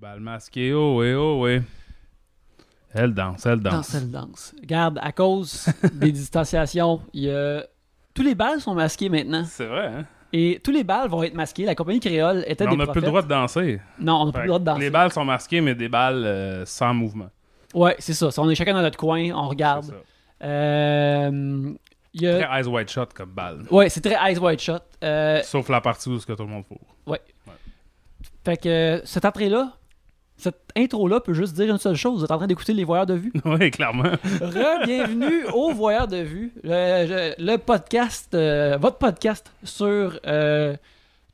bal masqué, oh oui, oh oui. Elle danse, elle danse. Danse, elle danse. Regarde, à cause des distanciations, il y a... tous les balles sont masqués maintenant. C'est vrai, hein? Et tous les balles vont être masqués. La compagnie créole était Mais des on n'a plus le droit de danser. Non, on n'a plus le droit de danser. Les balles sont masquées, mais des balles euh, sans mouvement. Ouais, c'est ça. On est chacun dans notre coin, on regarde. Euh, y a... Très eyes wide shot comme balle. Ouais, c'est très Ice White Shot. Euh, Sauf la partie où ce que tout le monde faut. fait que euh, cette entrée-là, cette intro-là peut juste dire une seule chose. Vous êtes en train d'écouter Les Voyeurs de Vue. oui, clairement. Re-bienvenue aux Voyeurs de Vue, le, podcast, euh, votre podcast sur euh,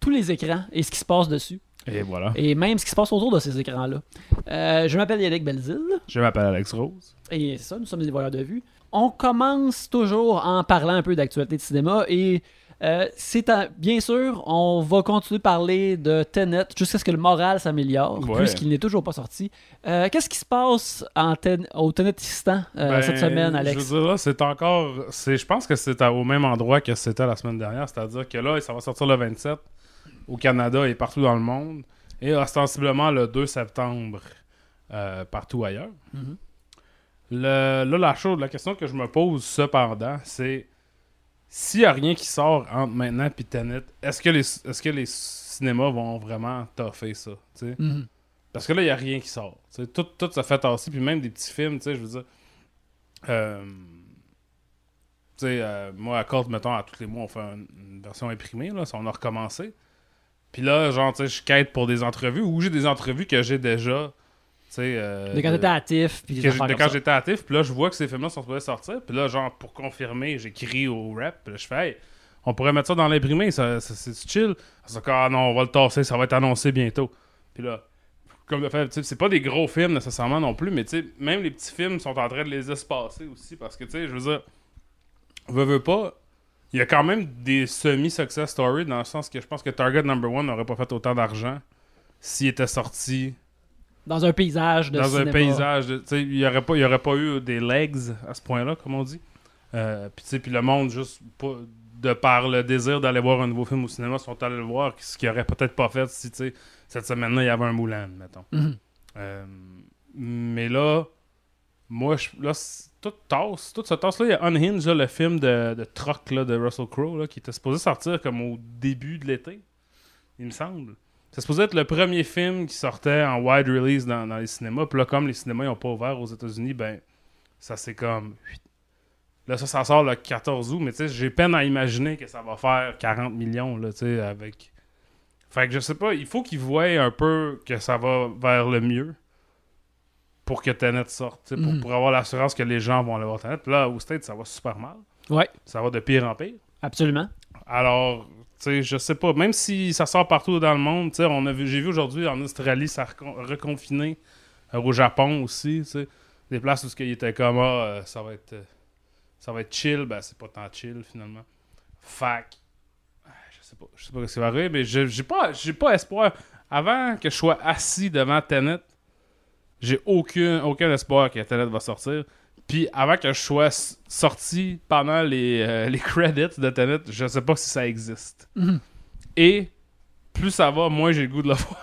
tous les écrans et ce qui se passe dessus. Et voilà. Et même ce qui se passe autour de ces écrans-là. Euh, je m'appelle Yannick Belzile. Je m'appelle Alex Rose. Et c'est ça, nous sommes des voyeurs de vue. On commence toujours en parlant un peu d'actualité de cinéma et euh, c'est un- bien sûr, on va continuer de parler de Tenet jusqu'à ce que le moral s'améliore, Ouais. puisqu'il n'est toujours pas sorti. Euh, Qu'est-ce qui se passe en ten- au Tenetistan euh, Ben, cette semaine, Alex? Je veux dire, là, c'est encore. Je pense que c'est au même endroit que c'était la semaine dernière. C'est-à-dire que là, ça va sortir le 27 au Canada et partout dans le monde. Et ostensiblement le 2 septembre euh, partout ailleurs. Mhm. Le- là, la chose, la question que je me pose cependant, c'est s'il n'y a rien qui sort entre maintenant et Tenet, est-ce que, les, est-ce que les cinémas vont vraiment toffer ça? Mhm. Parce que là, il n'y a rien qui sort. Tout, tout se fait tasser, puis même des petits films, je veux dire. Euh, tu sais, euh, moi, à Colt, mettons, à tous les mois, on fait une, une version imprimée, là, ça, on a recommencé. Puis là, genre, je quête pour des entrevues, ou j'ai des entrevues que j'ai déjà. Euh, De quand t'étais actif, puis de comme quand j'étais actif, puis là, je vois que ces films-là sont supposés sortir, puis là, genre, pour confirmer, j'écris au rep, puis là, je fais, hey, on pourrait mettre ça dans l'imprimé, ça, ça- c'est chill. Ça dit, ah non, on va le tasser, ça va être annoncé bientôt. Puis là, comme le fait, c'est pas des gros films nécessairement non plus, mais tu sais, même les petits films sont en train de les espacer aussi, parce que, tu sais, je veux dire, veux, veux pas, il y a quand même des semi-success stories, dans le sens que je pense que Target Number One n'aurait pas fait autant d'argent s'il était sorti Dans un paysage de dans cinéma. un paysage. tu sais, Il n'y aurait, pas- il y aurait pas eu des legs à ce point-là, comme on dit. Euh, puis tu sais, puis le monde, juste pas- de par le désir d'aller voir un nouveau film au cinéma, sont allés le voir, ce qu'ils n'auraient peut-être pas fait si tu sais, cette semaine-là, il y avait un Moulin, mettons. Mhm. Euh, mais là, moi, je, là, tout tasse, tout se tasse. Là, il y a Unhinged, là, le film de, de truck là, de Russell Crowe, là, qui était supposé sortir comme au début de l'été, il me semble. C'est supposé être le premier film qui sortait en wide release dans, dans les cinémas. Puis là, comme les cinémas n'ont pas ouvert aux États-Unis, ben, ça c'est comme. Là, ça, ça sort le 14 août, mais tu sais, j'ai peine à imaginer que ça va faire 40 millions, là, tu sais, avec. Fait que je sais pas, il faut qu'ils voient un peu que ça va vers le mieux pour que Tenet sorte, pour, Mhm. pour avoir l'assurance que les gens vont aller voir Tenet. Puis là, au State, ça va super mal. Ouais, Ça va de pire en pire. absolument. Alors, tu sais, je sais pas, même si ça sort partout dans le monde, tu sais, vu, j'ai vu aujourd'hui en Australie, ça a recon- reconfiné, euh, au Japon aussi, tu sais, des places où qu'il était comme, ah, euh, ça va être, euh, ça va être chill, ben c'est pas tant chill finalement. Fac, je sais pas, je sais pas ce qui va arriver, mais j'ai pas, j'ai pas espoir. Avant que je sois assis devant Tenet, j'ai aucun, aucun espoir que Tenet va sortir. Puis avant que je sois sorti pendant les, euh, les credits de Tenet, je sais pas si ça existe. Mhm. Et plus ça va, moins j'ai le goût de le voir.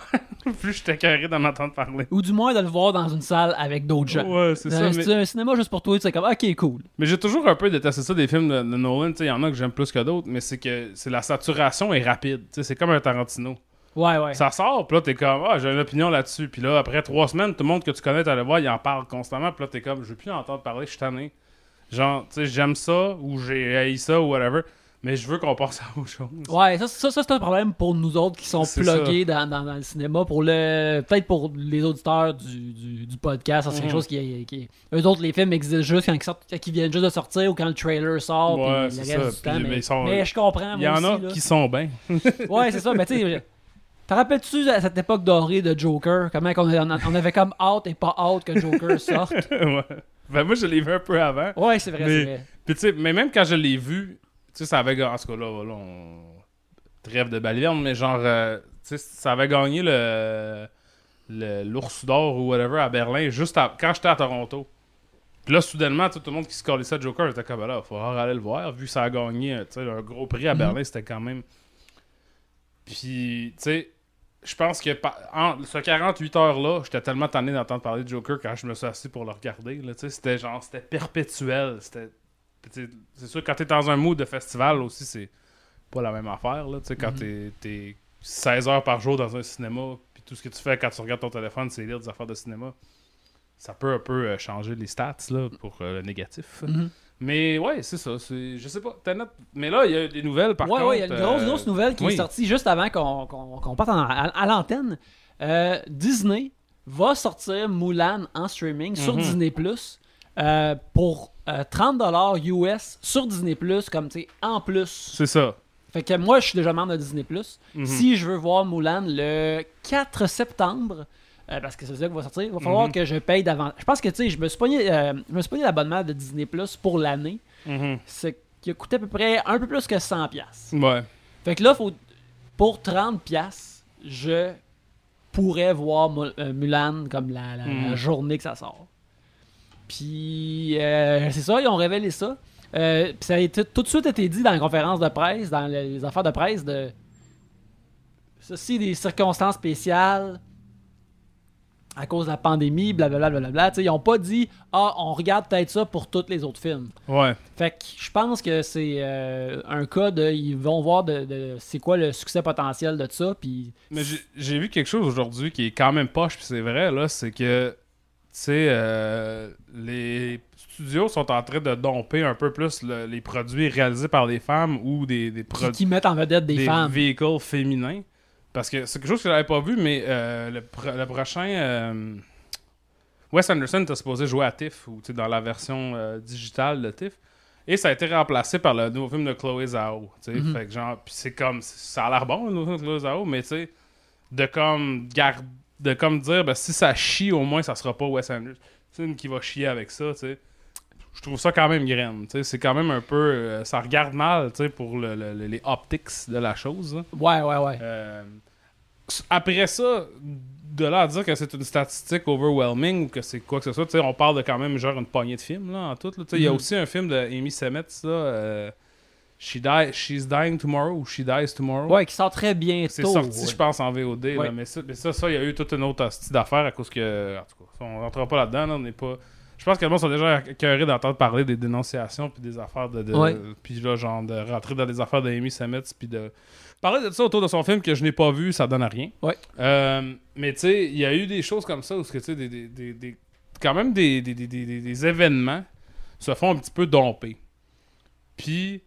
plus je carré d'en entendre parler. Ou du moins de le voir dans une salle avec d'autres gens. Ouais, c'est ça. Mais, c'est un cinéma juste pour toi, tu sais comme ok cool. mais j'ai toujours un peu détesté ça des films de, de Nolan. Il y en a que j'aime plus que d'autres, mais c'est que c'est la saturation est rapide. C'est comme un Tarantino. Ouais ouais. Ça sort, puis là, t'es comme, ah, j'ai une opinion là-dessus. Puis là, après trois semaines, tout le monde que tu connais, t'allais voir, il en parle constamment. Puis là, t'es comme, je veux plus en entendre parler, je suis tanné. Genre, tu sais, j'aime ça, ou j'ai haï ça, ou whatever, mais je veux qu'on passe à autre chose. Ouais, ça, ça, ça, c'est un problème pour nous autres qui sont C'est plugués dans, dans, dans le cinéma. Pour le Peut-être pour les auditeurs du, du, du podcast, c'est quelque Mhm. chose qui, qui. Eux autres, les films existent juste quand ils, sortent, quand ils viennent juste de sortir ou quand le trailer sort. puis Ouais, le reste ça. du temps, Puis, mais, je comprends. Il y en a aussi, là. qui sont bien. Ouais, c'est ça. Mais tu sais, te rappelles-tu à cette époque dorée de Joker? Comment on, avait comme hâte et pas hâte que Joker sorte ouais. Ben, moi, je l'ai vu un peu avant. Ouais, c'est vrai, Mais- c'est vrai. Puis, tu sais, mais même quand je l'ai vu, tu sais, ça avait gagné. En tout cas, là, là, on. Trêve de baliverne, mais genre, euh, tu sais, ça avait gagné le. L'ours d'or ou whatever à Berlin, juste à- quand j'étais à Toronto. Puis là, soudainement, tout le monde qui se collait ça Joker était comme, ben là, il faut aller le voir, vu que ça a gagné, tu sais, un gros prix à Mhm. Berlin, c'était quand même. Puis, tu sais, je pense que pa- en, ce 48 heures-là, j'étais tellement tanné d'entendre parler de Joker quand je me suis assis pour le regarder. là, C'était genre, c'était perpétuel. C'était, c'est sûr, quand t'es dans un mood de festival aussi, c'est pas la même affaire. Là, tu sais, quand Mhm. t'es, t'es 16 heures par jour dans un cinéma, puis tout ce que tu fais quand tu regardes ton téléphone, c'est lire des affaires de cinéma. Ça peut un peu euh, changer les stats là, pour euh, le négatif. Mhm. Mais ouais, c'est ça. C'est, je sais pas. Mais là, il y a des nouvelles par ouais, contre. ouais, il y a une grosse, euh, grosse nouvelle qui oui. est sortie juste avant qu'on parte en- à, à l'antenne. Euh, Disney va sortir Mulan en streaming sur Mhm. Disney Plus pour euh, 30$ US sur Disney Plus, comme tu sais, en plus. C'est ça. Fait que moi, je suis déjà membre de Disney Plus. Mhm. Si je veux voir Mulan le 4 septembre, euh, parce que c'est ça qui va sortir, il va falloir Mhm. que je paye d'avant. Je pense que tu sais, je me suis pogné, euh, je me suis l'abonnement de Disney Plus pour l'année, Mhm. ce qui a coûté à peu près un peu plus que 100$. piastres. Ouais. Fait que là, faut, pour 30$, piastres, je pourrais voir euh, Mulan comme la, la- la Mhm. journée que ça sort. Puis, c'est ça, ils ont révélé ça. Puis ça a été, tout de suite été dit dans la conférence de presse, dans les affaires de presse, de ceci des circonstances spéciales à cause de la pandémie, blablabla. sais, Ils ont pas dit Ah, on regarde peut-être ça pour tous les autres films. Ouais. Fait que je pense que c'est euh, un cas de. Ils vont voir de, de- c'est quoi le succès potentiel de ça. Puis. Mais j'ai- vu quelque chose aujourd'hui qui est quand même poche, puis c'est vrai, là, c'est que, tu sais, euh, les studios sont en train de domper un peu plus le- les produits réalisés par des femmes ou des, des Qui, produits qui mettent en vedette des, femmes. véhicules féminins. Parce que c'est quelque chose que j'avais pas vu, mais euh, le, pro- le prochain. euh, Wes Anderson était supposé jouer à TIFF, ou dans la version euh, digitale de TIFF. Et ça a été remplacé par le nouveau film de Chloé Zhao. Mhm. Fait que genre, c'est comme. Ça a l'air bon, le nouveau film de Chloé Zhao, mais tu sais, de comme. garde de comme dire, ben, si ça chie, au moins, ça sera pas Wes Anderson qui va chier avec ça, tu sais. Je trouve ça quand même graine. C'est quand même un peu. euh, ça regarde mal, tu sais, pour le- le- le- les optics de la chose. là. Ouais, ouais, ouais. Euh, après ça, de là à dire que c'est une statistique overwhelming ou que c'est quoi que ce soit, tu sais, on parle de quand même genre une poignée de films là, en tout. Il y a Mhm. aussi un film de Amy Semmets, là, euh, She Die- She's Dying Tomorrow ou She Dies Tomorrow. Ouais, qui sort très bientôt. C'est sorti, ouais. je pense, en VOD. là, mais, ça, mais ça, ça, il y a eu toute une autre d'affaires à cause que. En tout cas, ça, on rentrera pas là-dedans. là, on n'est pas. Je pense que les gens sont déjà écœurés d'entendre parler des dénonciations puis des affaires de. de- Ouais. Puis là, genre, de rentrer dans les affaires d'Amy Semmets puis de. Parler de ça autour de son film que je n'ai pas vu, ça donne à rien. Ouais. Euh, mais tu sais, il y a eu des choses comme ça où, ce que, tu sais, des, des, des- des- quand même des, des, des- des- des- des événements se font un petit peu domper. Puis,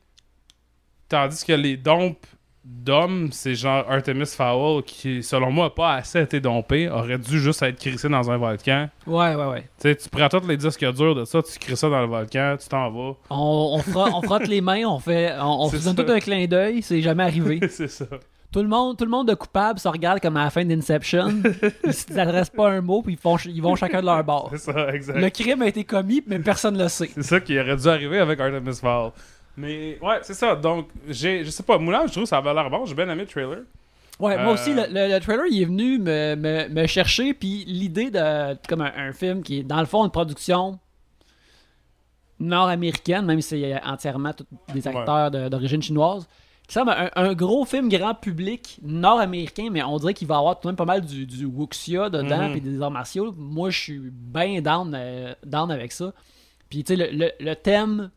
tandis que les dompes d'hommes, c'est genre Artemis Fowl qui, selon moi, a pas assez été dompé, aurait dû juste être crissé dans un volcan. Ouais, ouais, ouais. Tu sais, tu prends tous les disques durs de ça, tu crisses ça dans le volcan, tu t'en vas. On, on, frotte, on frotte les mains, on fait. On, se donne tout un clin d'œil, c'est jamais arrivé. c'est ça. Tout le monde, tout le monde de coupable se regarde comme à la fin d'Inception. ils s'adressent pas un mot, puis ils, font, ils vont chacun de leur bord. C'est ça, exact. Le crime a été commis, mais personne le sait. C'est ça qui aurait dû arriver avec Artemis Fowl. Mais ouais, c'est ça. Donc, j'ai, je sais pas, Moulin, je trouve que ça avait l'air bon. J'ai bien aimé le trailer. Ouais, moi Euh, aussi, le, le- le trailer, il est venu me, me- me chercher, puis l'idée de comme un, un film qui est, dans le fond, une production nord-américaine, même si c'est entièrement tous des acteurs d'origine chinoise, qui semble un, un gros film grand public nord-américain, mais on dirait qu'il va avoir tout de même pas mal du, du wuxia dedans, Mhm. puis des arts martiaux. Moi, je suis bien down, euh, down avec ça. Puis, tu sais, le, le- le thème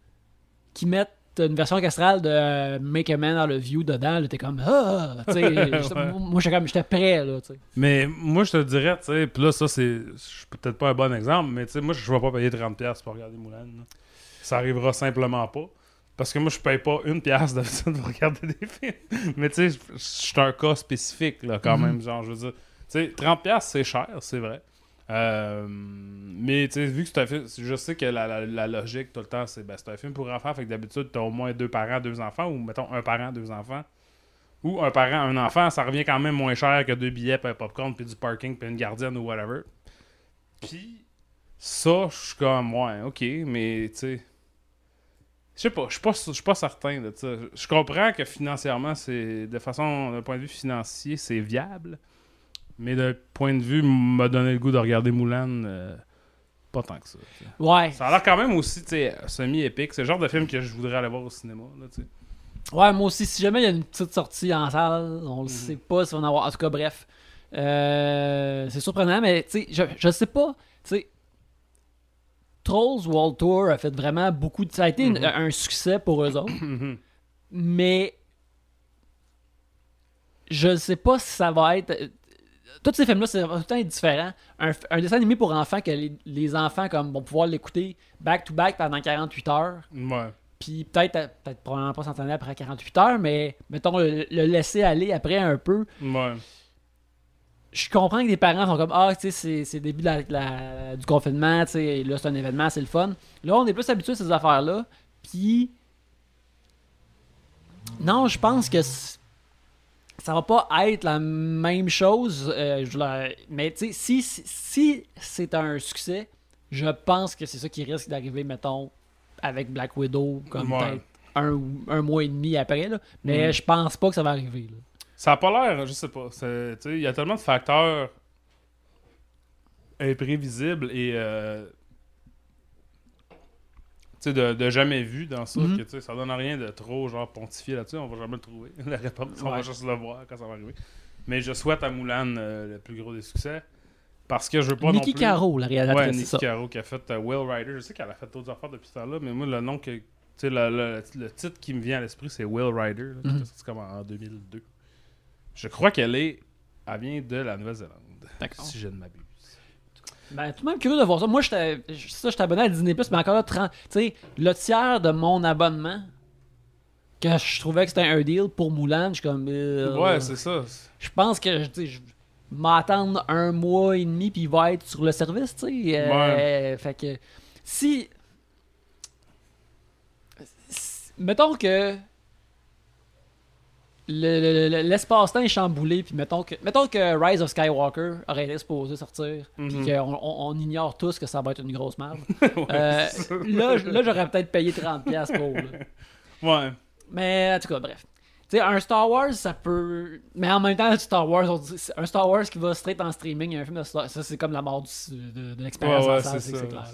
qu'ils mettent une version orchestrale de euh, Make a Man Out of You dedans, là, t'es comme ah, j'étais- Ouais. moi j'étais comme j'étais prêt là. Mais moi, je te dirais, tu sais, puis là, ça, c'est. Peut-être pas un bon exemple, mais tu sais, moi, je vais pas payer 30$ pour regarder Moulin. là. Ça arrivera simplement pas. Parce que moi, je paye pas une pièce d'habitude pour regarder des films. Mais tu sais, je- suis un cas spécifique, là, quand Mhm. même. Genre, je veux dire, tu sais, 30$, c'est cher, c'est vrai. Euh, mais vu que c'est un film, je sais que la, la- logique tout le temps, c'est ben, c'est un film pour enfants, fait que d'habitude, t'as au moins deux parents, deux enfants, ou mettons un parent, deux enfants. Ou un parent, un enfant, ça revient quand même moins cher que deux billets, puis un popcorn, puis du parking, puis une gardienne ou whatever. Puis ça, je suis comme, ouais, ok, mais tu sais. Je sais pas, je suis pas, pas certain de ça. Je comprends que financièrement, c'est de façon, d'un point de vue financier, c'est viable. Mais d'un point de vue, m'a donné le goût de regarder Moulin, euh, pas tant que ça. Ouais. Ça a l'air quand même aussi, semi-épique. C'est le genre de film que je voudrais aller voir au cinéma, là. Ouais, moi aussi, si jamais il y a une petite sortie en salle, on le Mhm. sait pas si on va en avoir. En tout cas, bref. Euh, c'est surprenant, mais tu sais, je, je sais pas. Tu sais, Trolls World Tour a fait vraiment beaucoup de. Ça a été Mhm. un succès pour eux autres, Mhm. mais je sais pas si ça va être. Tous ces films-là, c'est tout le différent. Un, dessin animé pour enfants que les, les enfants comme, vont pouvoir l'écouter back-to-back pendant 48 heures. Ouais. Puis peut-être, euh, peut-être probablement pas s'entendre après 48 heures, mais mettons le, le laisser aller après un peu. Ouais. Je comprends que des parents sont comme Ah, tu sais, c'est- c'est le début de la- du confinement, tu sais, là c'est un événement, c'est le fun. Là, on est plus habitué à ces affaires-là. Puis. Non, je pense que ça va pas être la même chose. euh, je la- Mais tu sais, si, si, si c'est un succès, je pense que c'est ça qui risque d'arriver, mettons, avec Black Widow, comme Ouais. peut-être un, un mois et demi après. Là. Mais Mhm. je pense pas que ça va arriver. là. Ça a pas l'air, je sais pas. Il y a tellement de facteurs imprévisibles et euh, de, de jamais vu dans ça Mhm. que tu sais, ça donne rien de trop genre pontifier là-dessus. On va jamais le trouver. La réponse, on va juste le voir quand ça va arriver. Mais je souhaite à Moulin euh, le plus gros des succès parce que je veux pas Nikki non plus... Caro, la réalisatrice, Ouais, Nikki. Caro qui a fait euh, Will Rider. Je sais qu'elle a fait d'autres affaires depuis ce temps-là, mais moi, le nom que. Tu sais, le, le- le titre qui me vient à l'esprit, c'est Will Rider, là, Mhm. comme en 2002. Je crois qu'elle est. Elle vient de la Nouvelle-Zélande. D'accord. Si je ne m'abuse. Ben, tout de même curieux de voir ça. Moi, j'étais je- ça, j'étais abonné à Disney+, mais encore là, 30 tu sais, le tiers de mon abonnement, que je trouvais que c'était un deal pour Moulin, je suis comme... euh, Ouais, c'est ça. Je pense que, je m'attendre un mois et demi, puis il va être sur le service, tu sais. euh, Fait que, si... si- Mettons que le- le- le- l'espace-temps est chamboulé, puis mettons que, mettons que Rise of Skywalker aurait été supposé sortir, Mhm. puis qu'on on, on ignore tous que ça va être une grosse merde. Ouais, Euh, là, là j'aurais peut-être payé 30$ pour. là. Ouais. Mais en tout cas, bref. Tu sais, un Star Wars, ça peut. Mais en même temps, un Star Wars, on dit- un Star Wars qui va straight en streaming, un film de Star ça c'est comme la mort du- de, de l'expérience Ouais, c'est clair.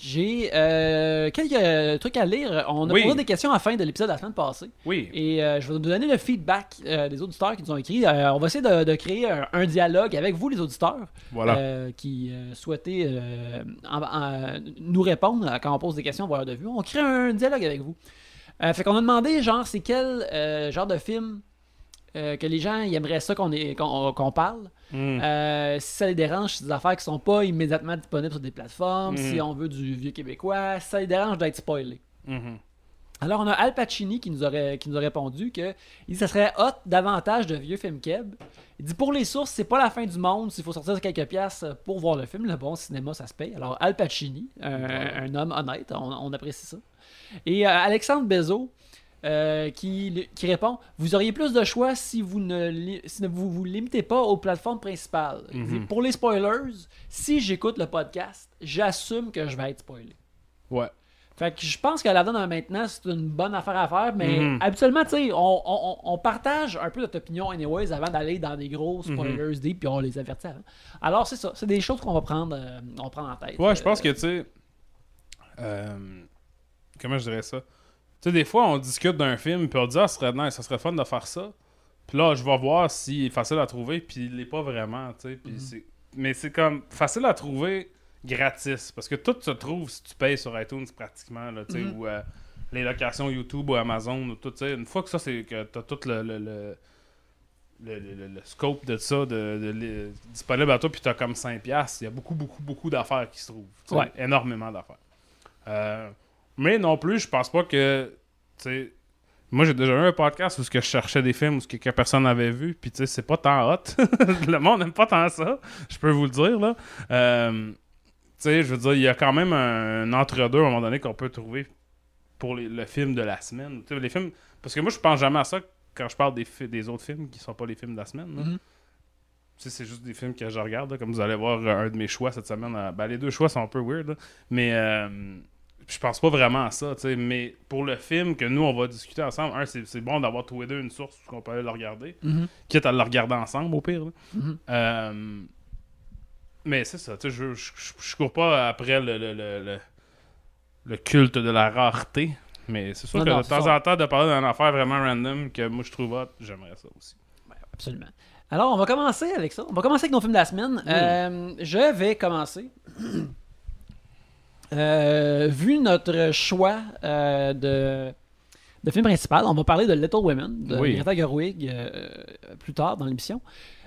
J'ai euh, quelques trucs à lire. On a Oui. posé des questions à la fin de l'épisode de la semaine passée. Oui. Et euh, je vais vous donner le feedback euh, des auditeurs qui nous ont écrit. Euh, on va essayer de, de créer un, un dialogue avec vous, les auditeurs, Voilà. euh, qui euh, euh, en- en- nous répondre quand on pose des questions, voir de vue. On crée un dialogue avec vous. Euh, fait qu'on a demandé, genre, c'est quel euh, genre de film euh, que les gens ils aimeraient ça qu'on parle. Mm. Euh, si ça les dérange, c'est des affaires qui sont pas immédiatement disponibles sur des plateformes. Si on veut du vieux québécois, si ça les dérange d'être spoilé. Mhm. Alors, on a Al Pacini qui nous, aurait, qui nous a répondu que il ça serait hot davantage de vieux films keb. Il dit pour les sources, c'est pas la fin du monde s'il faut sortir quelques pièces pour voir le film. Le bon cinéma, ça se paye. Alors, Al Pacini, un, un homme honnête, on, on apprécie ça. Et euh, Alexandre Bezos euh, qui, qui répond Vous auriez plus de choix si vous ne, li- si ne vous vous limitez pas aux plateformes principales. Mhm. pour les spoilers, si j'écoute le podcast, j'assume que je vais être spoilé. Ouais. Fait que je pense que la donne maintenant, c'est une bonne affaire à faire, mais Mhm. habituellement, tu sais, on, on- on partage un peu notre opinion anyways avant d'aller dans des gros Mhm. spoilers deep, puis on les avertit avant. Alors, c'est ça, c'est des choses qu'on va prendre, euh, on va prendre en tête. Ouais, je pense Euh, que, tu sais. comment je dirais ça? Tu sais, des fois, on discute d'un film, puis on dit, ah, ça serait nice, ça serait fun de faire ça. Puis là, je vais voir s'il est facile à trouver, puis il l'est pas vraiment, tu sais. puis Mhm. Mais c'est comme facile à trouver gratis, parce que tout se trouve si tu payes sur iTunes pratiquement, là, tu sais, Mhm. ou euh, les locations YouTube ou Amazon, ou tout, tu sais. Une fois que ça, c'est que t'as tout le- le- le le, le- scope de ça de, de- de- disponible à toi, puis tu as comme 5$, piastres, il y a beaucoup, beaucoup, beaucoup d'affaires qui se trouvent. Ouais. Énormément d'affaires. Euh, mais non plus, je pense pas que. tu sais, Moi, j'ai déjà eu un podcast où ce que je cherchais des films où ce que, que personne n'avait vu, puis tu sais, c'est pas tant hot. le monde n'aime pas tant ça, je peux vous le dire, là. Euh, tu sais, je veux dire, il y a quand même un, entre-deux à un moment donné qu'on peut trouver pour les- le film de la semaine. Tu sais, les films... Parce que moi, je pense jamais à ça quand je parle des, des autres films qui sont pas les films de la semaine. sais, c'est juste des films que je regarde, là, comme vous allez voir euh, un de mes choix cette semaine. euh, ben, les deux choix sont un peu weird, là. mais euh, je pense pas vraiment à ça. tu sais. Mais pour le film que nous, on va discuter ensemble, un, c'est c'est bon d'avoir tous les deux une source où on peut aller le regarder, Mhm. quitte à le regarder ensemble au pire. Mhm. Euh, mais c'est ça, tu sais, je, je, je- je cours pas après le, le, le, le- le culte de la rareté. Mais c'est sûr Non, que non, de temps ça. en temps, de parler d'une affaire vraiment random que moi je trouve hot, j'aimerais ça aussi. Absolument. Alors, on va commencer avec ça. On va commencer avec nos films de la semaine. Euh, je vais commencer. Euh, vu notre choix euh, de, de film principal, on va parler de Little Women, de Oui. Greta Gerwig, euh, plus tard dans l'émission.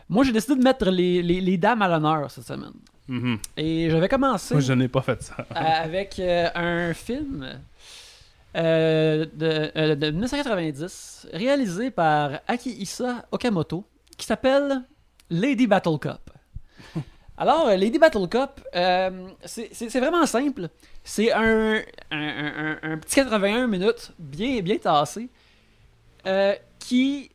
Moi, j'ai décidé de mettre les, les- les dames à l'honneur cette semaine. Mhm. Et je vais commencer Moi, je n'ai pas fait ça. avec un film de, de 1990 réalisé par Akihisa Okamoto qui s'appelle Lady Battle Cup. Alors, euh, Lady Battle Cup, euh, c'est vraiment simple. C'est un, un, un- un- petit 81 minutes bien, bien tassé euh, qui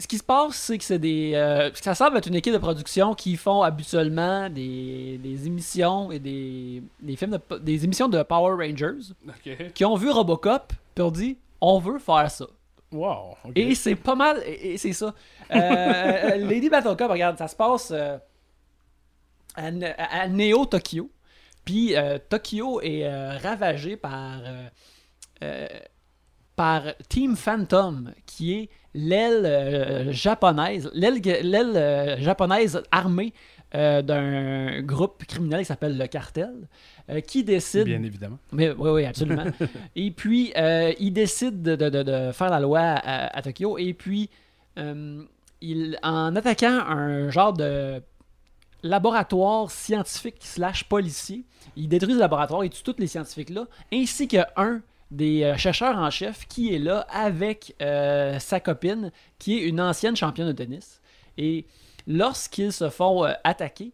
ce qui se passe, c'est que c'est des. euh, ça semble être une équipe de production qui font habituellement des, des émissions et des, des films de, des émissions de Power Rangers Ok. qui ont vu Robocop puis ont dit on veut faire ça. Wow. Et c'est pas mal, et, et c'est ça. Lady Battle Cup, regarde, ça se passe à, Ne- à Neo Tokyo. Puis euh, Tokyo est euh, ravagé par, euh, par Team Phantom, qui est l'aile japonaise, l'aile l'aile, japonaise armée d'un groupe criminel qui s'appelle le Cartel, qui décide Bien évidemment. mais, oui, oui, absolument. et puis, il décide de, de- de- faire la loi à, à Tokyo. Et puis, il, en attaquant un genre de laboratoire scientifique slash policier, il détruit le laboratoire, il tue tous les scientifiques-là, ainsi qu'un des euh, chercheurs en chef qui est là avec euh, sa copine, qui est une ancienne championne de tennis. Et lorsqu'ils se font euh, attaquer,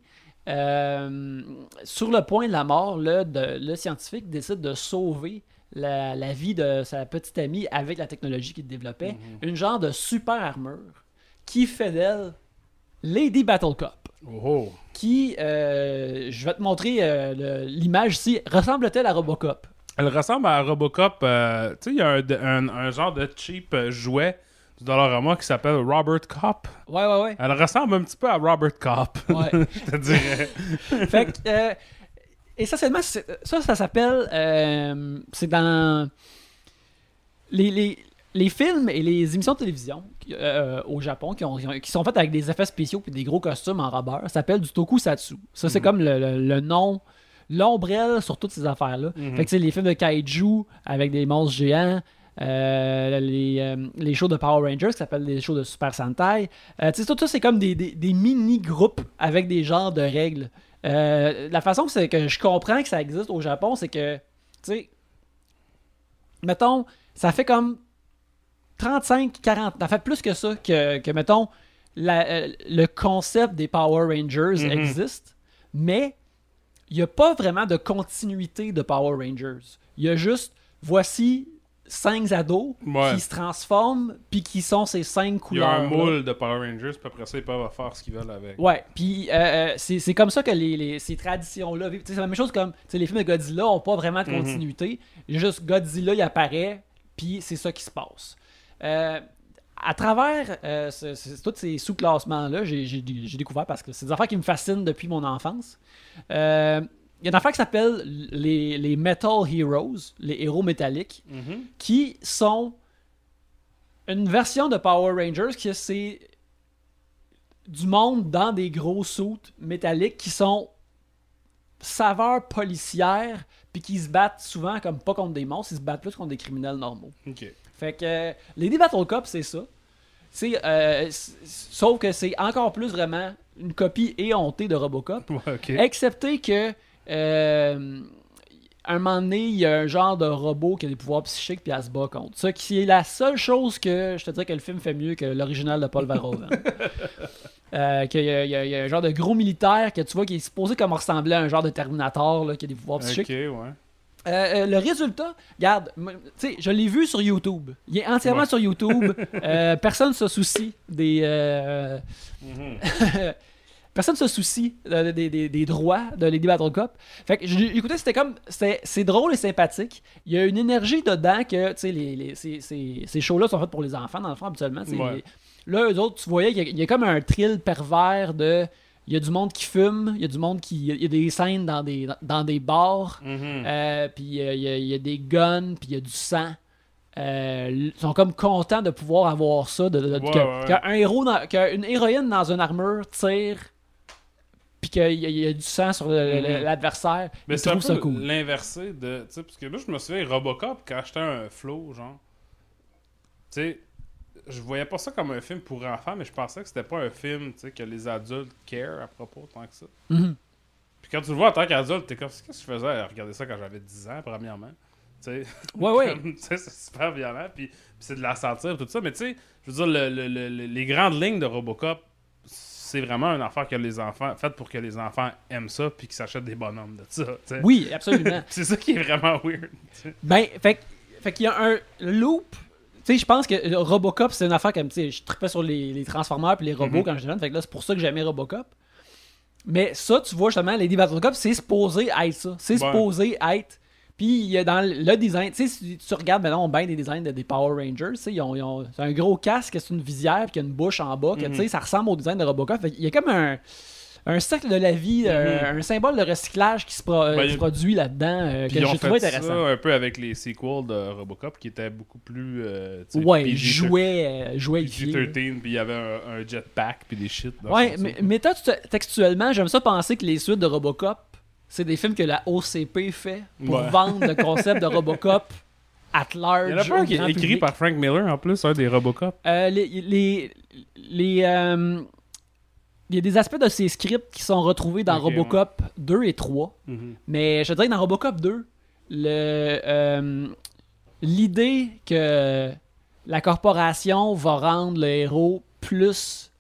euh, sur le point de la mort, là, de- le scientifique décide de sauver la, la vie de sa petite amie avec la technologie qu'il développait, une genre de super armure qui fait d'elle Lady Battle Cup. Oh, oh. Qui, euh, je vais te montrer euh, l'image ici, ressemble-t-elle à Robocop? Elle ressemble à Robocop. euh, tu sais, il y a un, un- un genre de cheap euh, jouet du Dollarama qui s'appelle Robert Cop. Ouais, ouais, ouais. Elle ressemble un petit peu à Robert Cop. Ouais. je te dirais. fait que, essentiellement, ça, ça s'appelle. c'est dans. Les, les, les films et les émissions de télévision euh, au Japon qui, ont- qui ont- qui sont faites avec des effets spéciaux et des gros costumes en rubber ça s'appelle du tokusatsu. Ça, c'est comme le, le- le nom, l'ombrelle sur toutes ces affaires-là. Fait que c'est les films de kaiju avec des monstres géants. euh, les, euh, les shows de Power Rangers qui s'appellent des shows de Super Sentai. Euh, tout ça, c'est comme des, des- des mini-groupes avec des genres de règles. La façon que, que je comprends que ça existe au Japon, c'est que, tu sais, mettons, ça fait comme 35, 40, ça fait plus que ça que, que mettons, la- euh, le concept des Power Rangers Mhm. existe, mais il n'y a pas vraiment de continuité de Power Rangers. Il y a juste, voici cinq ados Ouais. qui se transforment, puis qui sont ces cinq Il y a couleurs. un moule de Power Rangers, puis après ça, ils peuvent faire ce qu'ils veulent avec. Ouais, puis euh, euh, c'est comme ça que les, les- ces traditions-là vivent. C'est la même chose comme les films de Godzilla n'ont pas vraiment de Mhm. continuité. Juste Godzilla, il apparaît, puis c'est ça qui se passe. Euh, à travers euh, ce- ce- tous ces sous-classements-là, j'ai découvert parce que c'est des affaires qui me fascinent depuis mon enfance. Euh, Il y a une affaire qui s'appelle les, les Metal Heroes, les héros métalliques Mhm. qui sont une version de Power Rangers qui c'est du monde dans des gros suits métalliques qui sont saveur policière puis qui se battent souvent comme pas contre des monstres, ils se battent plus contre des criminels normaux. Ok. Fait que euh, Lady Battle Cup, c'est ça. Euh, sauf que c'est encore plus vraiment une copie éhontée de Robocop. Ouais, ok. Excepté que euh, un moment donné, il y a un genre de robot qui a des pouvoirs psychiques puis elle se bat contre. Ça qui est la seule chose que je te dirais que le film fait mieux que l'original de Paul Verhoeven. euh, qu'il y a, y y un genre de gros militaire que tu vois qui est supposé comme ressembler à un genre de Terminator là, qui a des pouvoirs psychiques. Ouais. Euh, euh, le résultat, regarde, tu je l'ai vu sur YouTube. Il est entièrement Ouais. sur YouTube. Euh, personne ne se soucie des. euh, Mhm. personne se soucie des, des- des droits de Lady Battle Cup. Fait que écouté, c'était comme. C'est drôle et sympathique. Il y a une énergie dedans que, tu sais, les, les- ces, ces- ces shows-là sont faits pour les enfants, dans le fond, habituellement. Ouais. les- là, eux autres, tu voyais qu'il y, y a comme un thrill pervers de. Il y a du monde qui fume, il y a du monde qui. Il y a des scènes dans des, dans des bars. Mhm. Euh, puis euh, il y, a- il y a des guns, puis il y a du sang. euh, sont comme contents de pouvoir avoir ça. De, de- de- Ouais, que- ouais. qu'un héros, dans- qu'une héroïne dans une armure tire, puis qu'il y, a- il y a du sang sur Mhm. l'adversaire. Mais ils c'est un peu cool. l'inversé de. Parce que moi, je me souviens, Robocop, quand j'étais un flow, genre. Tu sais, je voyais pas ça comme un film pour enfants, mais je pensais que c'était pas un film, que les adultes care à propos tant que ça. Mhm. Puis quand tu le vois en tant qu'adulte, t'es comme, qu'est-ce que je faisais à regarder ça quand j'avais 10 ans, premièrement? Tu sais, Ouais, ouais. c'est super violent, puis, puis c'est de la satire, tout ça. Mais tu sais, je veux dire, le- le- le- le- les grandes lignes de Robocop, c'est vraiment une affaire que les enfants, faite pour que les enfants aiment ça, puis qu'ils s'achètent des bonhommes de ça. Oui, absolument. C'est ça qui est vraiment weird. Ben, fait, fait qu'il y a un loop. Tu sais, je pense que le Robocop, c'est une affaire comme, tu sais, je trippais sur les, les Transformers puis les robots Mhm. quand j'étais jeune. Fait que là, c'est pour ça que j'aimais Robocop. Mais ça, tu vois, justement, Lady Battlecop, c'est supposé être ça. C'est Ouais. supposé être. Puis, il y a dans le design, tu sais, si tu regardes maintenant, on bien des designs de, des Power Rangers, tu sais, ils ont, ils ont- c'est un gros casque, c'est une visière, puis qu'il y a une bouche en bas, que, Mhm. tu sais, ça ressemble au design de Robocop. Fait qu'il y a comme un, un cercle de la vie, euh, un symbole de recyclage qui se pro- Mhm. Ben, qui se produit là-dedans, euh, que j'ai trouvé intéressant. ça un peu avec les sequels de Robocop qui étaient beaucoup plus. euh, Ouais, PG- jouet, euh, jouetifié. PG-13, puis il y avait un, un jetpack, puis des shit. Dans Ouais, mais, toi, tu te- textuellement, j'aime ça penser que les suites de Robocop, c'est des films que la OCP fait pour Ouais. vendre le concept de Robocop at large. Il y en a pas un qui est écrit public. par Frank Miller en plus, un des Robocop. Euh, les. les, les, euh, il y a des aspects de ces scripts qui sont retrouvés dans Robocop 2 et 3. Mhm. Mais je dirais que dans Robocop 2, le, euh, l'idée que la corporation va rendre le héros plus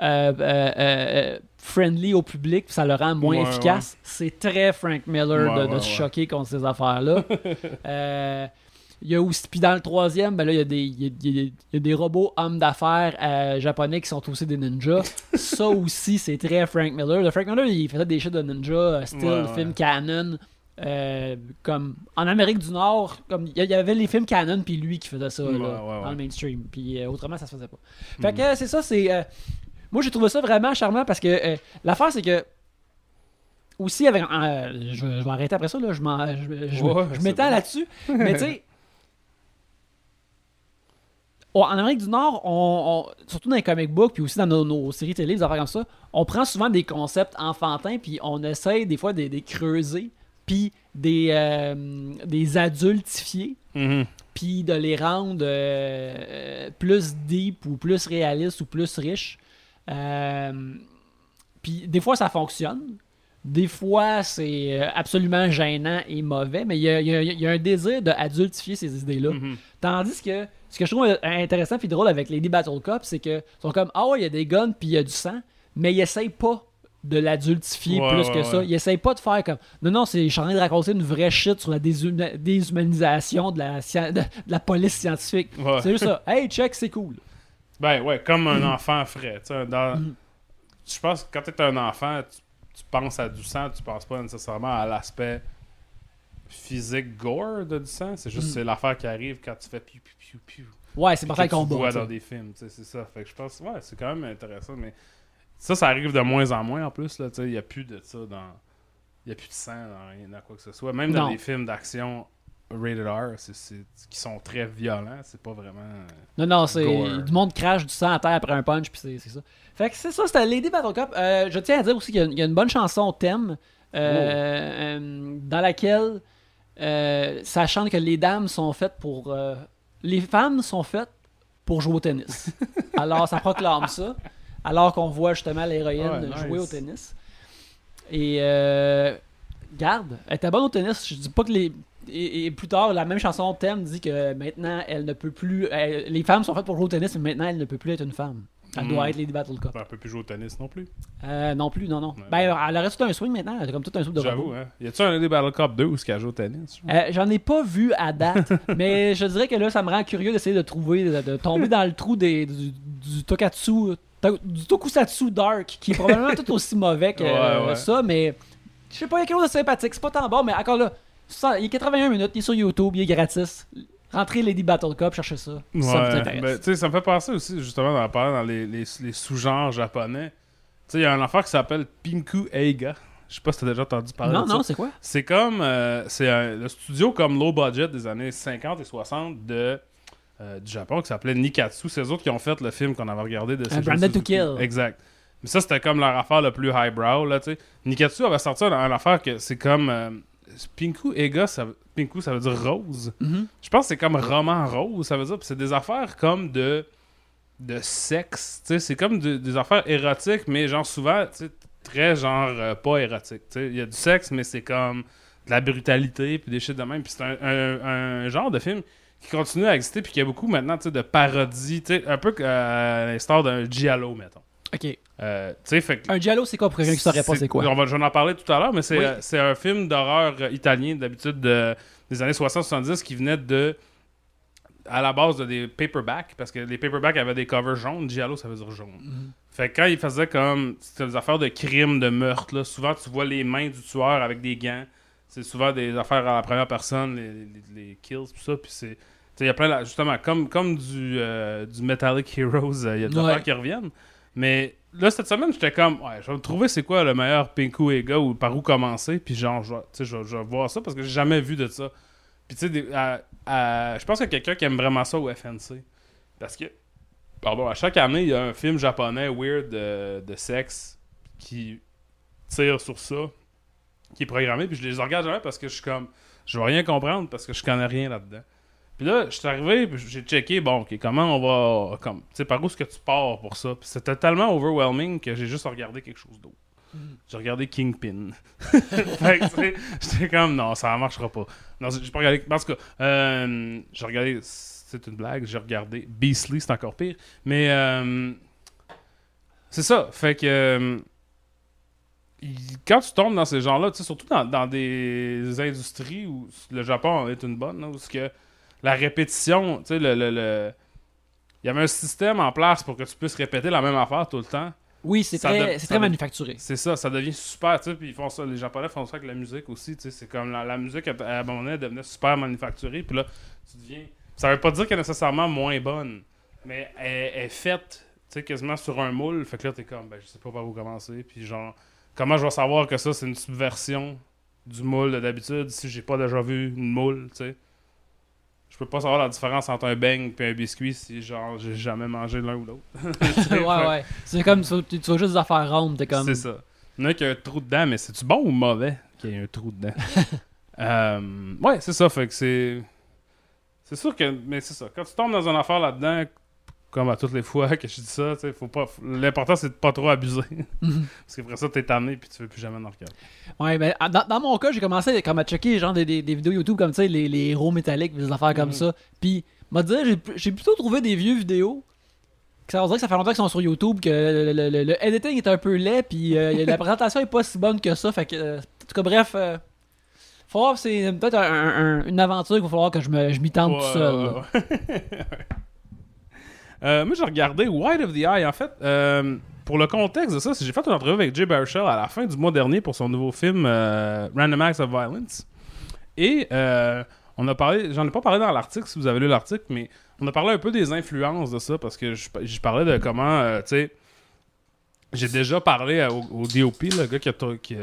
euh, euh, friendly au public, puis ça le rend moins Ouais, efficace, c'est très Frank Miller de, se choquer contre ces affaires-là. Il y a aussi, puis dans le troisième, ben là, il y a des, il y a- il y a- des robots hommes d'affaires euh, japonais qui sont aussi des ninjas. Ça aussi, c'est très Frank Miller. Le Frank Miller, il faisait des shit de ninja, euh, style Ouais, ouais. film canon. euh, comme en Amérique du Nord, comme il y- avait les films canon puis lui qui faisait ça Ouais, là, ouais, dans le mainstream. Puis euh, autrement, ça se faisait pas. Fait que c'est ça, c'est. moi, j'ai trouvé ça vraiment charmant parce que l'affaire, c'est que. Aussi, avec. euh, je, vais- je vais arrêter après ça, là. Je, m'en- je, je- Ouais, je c'est m'étends là-dessus. Mais tu sais. En Amérique du Nord, on, on- surtout dans les comic books, puis aussi dans nos, nos séries télé, des affaires comme ça, on prend souvent des concepts enfantins, puis on essaye des fois de les creuser, puis des, euh, des adultifier Mhm. puis de les rendre euh, plus deep ou plus réalistes ou plus riches. Euh, puis des fois, ça fonctionne. Des fois, c'est euh, absolument gênant et mauvais, mais il y a, il y a- il y a un désir d'adultifier ces idées-là. Mhm. Tandis que ce que je trouve intéressant et drôle avec Lady Battle Cop, c'est que sont comme Ah ouais, il y a des guns puis il y a du sang, mais ils essayent pas de l'adultifier Ouais, plus ouais, que ça. Ils essayent pas de faire comme Non, non, c'est, je suis en train de raconter une vraie shit sur la déshuma- déshumanisation de la, de, de la police scientifique. C'est juste ça. Hey, check, c'est cool. Ben ouais, comme un enfant frais. tu dans-. Je pense que quand t'es un enfant, tu, tu penses à du sang, tu penses pas nécessairement à l'aspect physique gore de du sang. C'est juste c'est l'affaire qui arrive quand tu fais piou piou piou piou. Ouais, c'est parfait que tu vois dans des films, c'est ça. Fait que je pense, ouais, c'est quand même intéressant, mais ça, ça arrive de moins en moins en plus, là, il n'y a plus de ça dans... Il n'y a plus de sang dans rien, dans quoi que ce soit. Même dans Non. les films d'action rated R, qui sont très violents, c'est pas vraiment... Non, non, c'est du monde crache du sang à terre après un punch, puis c'est, ça. Fait que c'est ça, c'était Lady Battle Cop. Euh, je tiens à dire aussi qu'il y a, il y a une bonne chanson thème euh, euh, dans laquelle euh, ça chante que les dames sont faites pour. euh, les femmes sont faites pour jouer au tennis. Alors, ça proclame ça. Alors qu'on voit justement l'héroïne Ouais, nice. jouer au tennis. Et euh, garde, elle était bonne au tennis. Je dis pas que les. Et, et plus tard, la même chanson thème dit que maintenant, elle ne peut plus. elle- les femmes sont faites pour jouer au tennis, mais maintenant, elle ne peut plus être une femme. Elle Mm. doit être Lady Battle Cup. On peut plus jouer au tennis non plus. Euh, non plus, non, non. Ouais. Ben, elle aurait tout un swing maintenant. Elle a comme tout un swing de J'avoue, hein. Y a-tu un des Battle Cup 2 où ce qu'elle joue au tennis? Euh, J'en ai pas vu à date, mais je dirais que là, ça me rend curieux d'essayer de trouver, de, de tomber dans le trou des, du, du Tokatsu, to- du Tokusatsu Dark, qui est probablement tout aussi mauvais que Ouais, euh, ouais. ça, mais je sais pas, il y a quelque chose de sympathique. C'est pas tant bon, mais encore là, ça- il est 81 minutes, il est sur YouTube, il est gratis. Rentrez Lady Battle Cup, cherchez ça. ça vous Ouais, intéresse. ben, sais, ça me fait penser aussi, justement, dans, dans les, les, les sous-genres japonais. Il y a un affaire qui s'appelle Pinku Eiga. Je sais pas si t'as déjà entendu parler non, de ça. non, c'est quoi? C'est comme. euh, c'est le studio comme low budget des années 50 et 60 de euh, du Japon qui s'appelait Nikatsu. C'est eux autres qui ont fait le film qu'on avait regardé de Seiji Branded to. Kill. Exact. Mais ça, c'était comme leur affaire le plus highbrow, là, tu sais. Nikatsu avait sorti une, une affaire que c'est comme... euh, Pinku Ega, ça, veut- Pinku, ça veut dire rose. Mhm. Je pense que c'est comme roman rose, ça veut dire. Puis c'est des affaires comme de de sexe, tu sais, c'est comme de- des affaires érotiques, mais genre souvent, très genre euh, pas érotique. Il y a du sexe, mais c'est comme de la brutalité puis des shit de même. Puis c'est un, un- un genre de film qui continue à exister puis qui a beaucoup maintenant, de parodies, un peu euh, à l'instar d'un giallo, mettons. Ok. Euh, fait Un giallo, c'est quoi pour quelqu'un qui saurait pas c'est quoi? on va, je vais en parler tout à l'heure, mais c'est Oui. euh, c'est un film d'horreur euh, italien d'habitude de- des années 60-70 qui venait de à la base de des paperbacks parce que les paperbacks avaient des covers jaunes, Giallo ça veut dire jaune. Mhm. Fait que quand ils faisaient comme c'était des affaires de crimes, de meurtre, là, souvent tu vois les mains du tueur avec des gants. C'est souvent des affaires à la première personne, les, les- les kills, tout ça. Puis c'est. Il y a plein, là, justement, comme, comme du, euh, du Metallic Heroes, il y a des Ouais. affaires qui reviennent. Mais là, cette semaine, j'étais comme, ouais, je vais me trouver c'est quoi le meilleur Pinku Ega ou par où commencer. Puis genre, je vais, je, vais- voir ça parce que j'ai jamais vu de ça. Puis tu sais, je pense qu'il y a quelqu'un qui aime vraiment ça au FNC. Parce que, pardon, à chaque année, il y a un film japonais weird de, de sexe qui tire sur ça, qui est programmé. Puis je les regarde jamais parce que je suis comme, je vais rien comprendre parce que je connais rien là-dedans. Puis là, je suis arrivé, j'ai checké, bon, ok, comment on va. Comme, tu sais, par où est-ce que tu pars pour ça? Puis c'était tellement overwhelming que j'ai juste regardé quelque chose d'autre. J'ai regardé Kingpin. fait que, tu sais, j'étais comme, non, ça marchera pas. Non, j'ai pas regardé. En tout cas, euh, j'ai regardé. C'est une blague, j'ai regardé Beastly, c'est encore pire. Mais, euh, c'est ça. Fait que. euh, quand tu tombes dans ces genres-là, tu sais, surtout dans, dans des industries où le Japon est une bonne, là, où ce que la répétition, tu sais, le, le- le- il y avait un système en place pour que tu puisses répéter la même affaire tout le temps. Oui, c'est Ça très, de- très manufacturé. C'est ça, ça devient super, tu sais, puis ils font ça, les Japonais font ça avec la musique aussi, tu sais, c'est comme la, la musique à, à un moment donné elle devenait super manufacturée, puis là, tu deviens, ça veut pas dire qu'elle est nécessairement moins bonne, mais elle, elle est faite, tu sais, quasiment sur un moule, fait que là, t'es comme, ben, je sais pas par où commencer, puis genre, comment je vais savoir que ça, c'est une subversion du moule de d'habitude si j'ai pas déjà vu une moule, tu sais? Je peux pas savoir la différence entre un beigne et un biscuit si, genre, j'ai jamais mangé l'un ou l'autre. ouais, ouais. C'est comme, tu, tu vois juste des affaires rondes, t'es comme. C'est ça. Il y en a qui a un trou dedans, mais c'est-tu bon ou mauvais qu'il y ait un trou dedans? Euh, ouais, c'est ça. Fait que c'est. C'est sûr que. Mais c'est ça. Quand tu tombes dans une affaire là-dedans, comme à toutes les fois que je dis ça, tu sais, faut pas. L'important, c'est de pas trop abuser. Mhm. Parce qu'après ça, t'es tanné puis tu veux plus jamais en regarder. Ouais, ben, ah, dans, dans mon cas, j'ai commencé comme à checker genre des, des, des vidéos YouTube comme ça, les, les héros métalliques, des affaires comme Mhm. ça. Puis, m'a dit, j'ai j'ai plutôt trouvé des vieux vidéos. Que ça, on dirait que ça fait longtemps qu'ils sont sur YouTube, que le, le- le- le editing est un peu laid, puis euh, la présentation est pas si bonne que ça. Fait que, euh, en tout cas, bref, euh, faut voir, c'est peut-être un- un- un- une aventure qu'il va falloir que je m'y tente tout seul. ouais, là. ouais. Euh, moi, j'ai regardé White of the Eye. En fait, euh, pour le contexte de ça, j'ai fait une entrevue avec Jay Baruchel à la fin du mois dernier pour son nouveau film euh, Random Acts of Violence. Et on a parlé, j'en ai pas parlé dans l'article si vous avez lu l'article, mais on a parlé un peu des influences de ça parce que je, parlais de comment, tu sais, j'ai déjà parlé au, DOP, le gars qui est qui,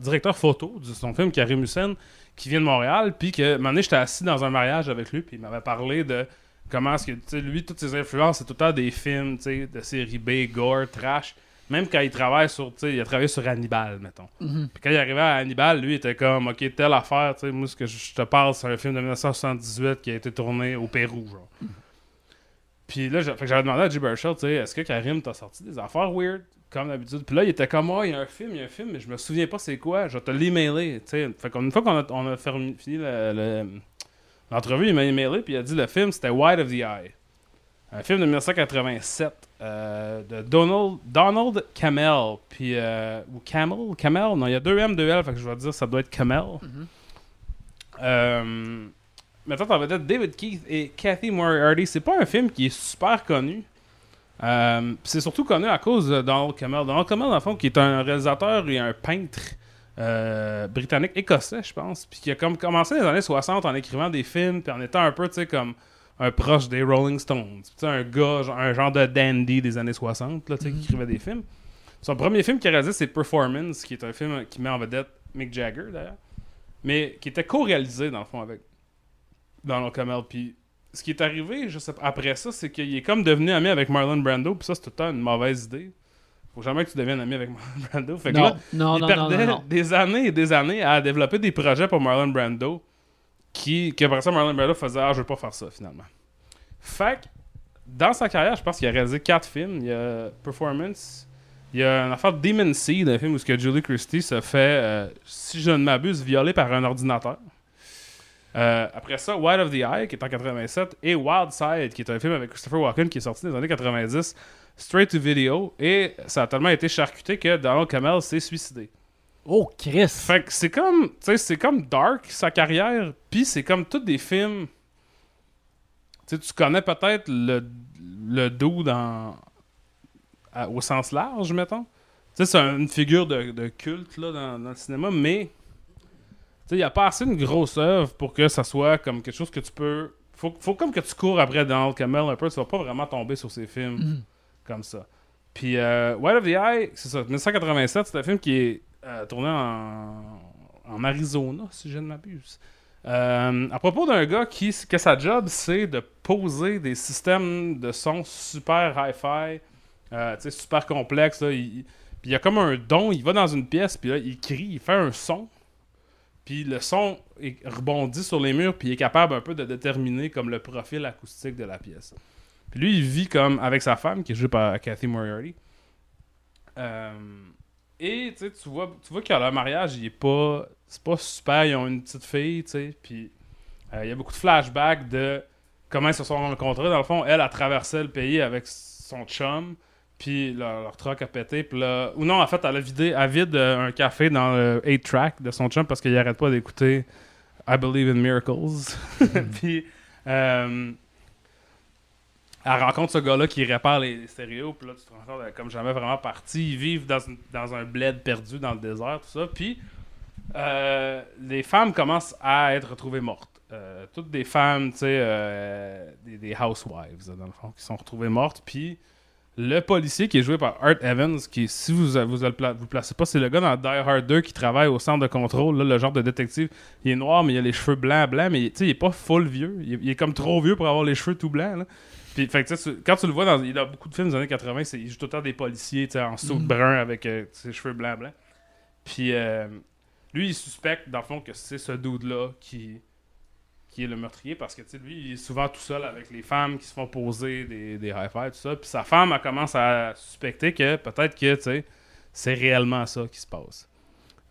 directeur photo de son film, Karim Hussein, qui vient de Montréal, puis que, un moment j'étais assis dans un mariage avec lui, puis il m'avait parlé de comment est-ce que, tu sais, lui, toutes ses influences, c'est tout le temps des films, tu sais, de série B, gore, trash. Même quand il travaille sur, tu sais, il a travaillé sur Hannibal, mettons. Mhm. Puis quand il arrivait à Hannibal, lui, il était comme, OK, telle affaire, tu sais, moi, ce que je te parle, c'est un film de 1978 qui a été tourné au Pérou, genre. Puis là, j'avais demandé à Jay Baruchel, tu sais, est-ce que Karim t'a sorti des affaires weird, comme d'habitude? Puis là, il était comme, oh, il y a un film, il y a un film, mais je me souviens pas c'est quoi, je vais te l'emailer, tu sais. Fait qu'une fois qu'on a, on a fini le- le- l'entrevue, il m'a emailé, puis il a dit le film, c'était White of the Eye. Un film de 1987 euh, de Donald, Donald Camel. Puis, euh, ou Camel? Camel Non, il y a deux M, deux L, fait que je vais dire ça doit être Camel. Mhm. Euh, Maintenant, t'en vedette David Keith et Kathy Moriarty. C'est pas un film qui est super connu. Euh, c'est surtout connu à cause de Donald Camel. Donald Camel, dans le fond, qui est un réalisateur et un peintre euh, britannique, écossais, je pense. Puis qui a comme commencé dans les années 60 en écrivant des films, puis en étant un peu, tu sais, comme un proche des Rolling Stones. Tu sais, un gars, un genre de dandy des années 60, là, tu sais, qui Mhm. écrivait des films. Son premier film qu'il a réalisé, c'est Performance, qui est un film qui met en vedette Mick Jagger, d'ailleurs. Mais qui était co-réalisé, dans le fond, avec Donald Camel. Puis ce qui est arrivé, je sais pas, après ça, c'est qu'il est comme devenu ami avec Marlon Brando, puis ça, c'est tout le temps une mauvaise idée. Faut jamais que tu deviennes ami avec Marlon Brando. Fait que Non, là, non, il non, perdait des années et des années à développer des projets pour Marlon Brando, qui, qui après ça, Marlon Brando faisait Ah, je veux pas faire ça, finalement. Fait que, dans sa carrière, je pense qu'il a réalisé quatre films. Il y a Performance, il y a une affaire de Demon Seed, un film où ce que Julie Christie se fait, euh, si je ne m'abuse, violer par un ordinateur. Euh, après ça, Wild of the Eye, qui est en 87, et Wild Side, qui est un film avec Christopher Walken qui est sorti dans les années 90, straight to video, et ça a tellement été charcuté que Donald Camel s'est suicidé. Oh, Chris. Fait que c'est comme, tu sais, c'est comme Dark, sa carrière, puis c'est comme tous des films. Tu sais, tu connais peut-être le, le en- à- au sens large, mettons. C'est une figure de, de culte là, dans, dans le cinéma, mais il n'y a pas assez une grosse œuvre pour que ça soit comme quelque chose que tu peux. Faut, faut comme que tu cours après Donald Camel un peu, tu vas pas vraiment tomber sur ces films Mhm. Comme ça. Puis euh, Wild of the Eye, c'est ça, 1987, c'est un film qui est euh, tourné en, en Arizona, si je ne m'abuse. Euh, à propos d'un gars qui, que sa job, c'est de poser des systèmes de son super hi-fi, super complexes. là. Il- puis il y a comme un don, il va dans une pièce, puis là, il crie, il fait un son. Puis le son rebondit sur les murs, puis il est capable un peu de déterminer comme le profil acoustique de la pièce. Puis lui, il vit comme avec sa femme, qui est jouée par Kathy Moriarty. Euh, et tu vois, tu vois que leur mariage, il est pas. C'est pas super. Ils ont une petite fille, tu sais. Puis euh, il y a beaucoup de flashbacks de comment ils se sont rencontrés. Dans le fond, elle a traversé le pays avec son chum. Puis leur, leur truck a pété. Puis là, ou non, en fait, elle a vidé, elle vide euh, un café dans le 8-track de son chum parce qu'il arrête pas d'écouter I Believe in Miracles. puis euh, elle rencontre ce gars-là qui répare les, stéréos. Puis là, tu te rends compte, comme jamais vraiment parti. Ils vivent dans, un bled perdu dans le désert, tout ça. Puis euh, les femmes commencent à être retrouvées mortes. Euh, toutes des femmes, tu sais, euh, des, housewives, dans le fond, qui sont retrouvées mortes. Puis le policier qui est joué par Art Evans, qui, si vous vous, le placez pas, c'est le gars dans Die Hard 2 qui travaille au centre de contrôle, là, le genre de détective. Il est noir, mais il a les cheveux blancs, blancs, mais il est pas full vieux. Il il est comme trop vieux pour avoir les cheveux tout blancs. Là. Puis, fait que, quand tu le vois dans, il a beaucoup de films des années 80, c'est, il joue tout le temps des policiers en saut Mhm. brun avec euh, ses cheveux blancs, blancs. Puis euh, lui, il suspecte, dans le fond, que c'est ce dude-là qui, qui est le meurtrier parce que, lui, il est souvent tout seul avec les femmes qui se font poser des, des high-fives, tout ça. Puis sa femme, elle commence à suspecter que peut-être que, c'est réellement ça qui se passe.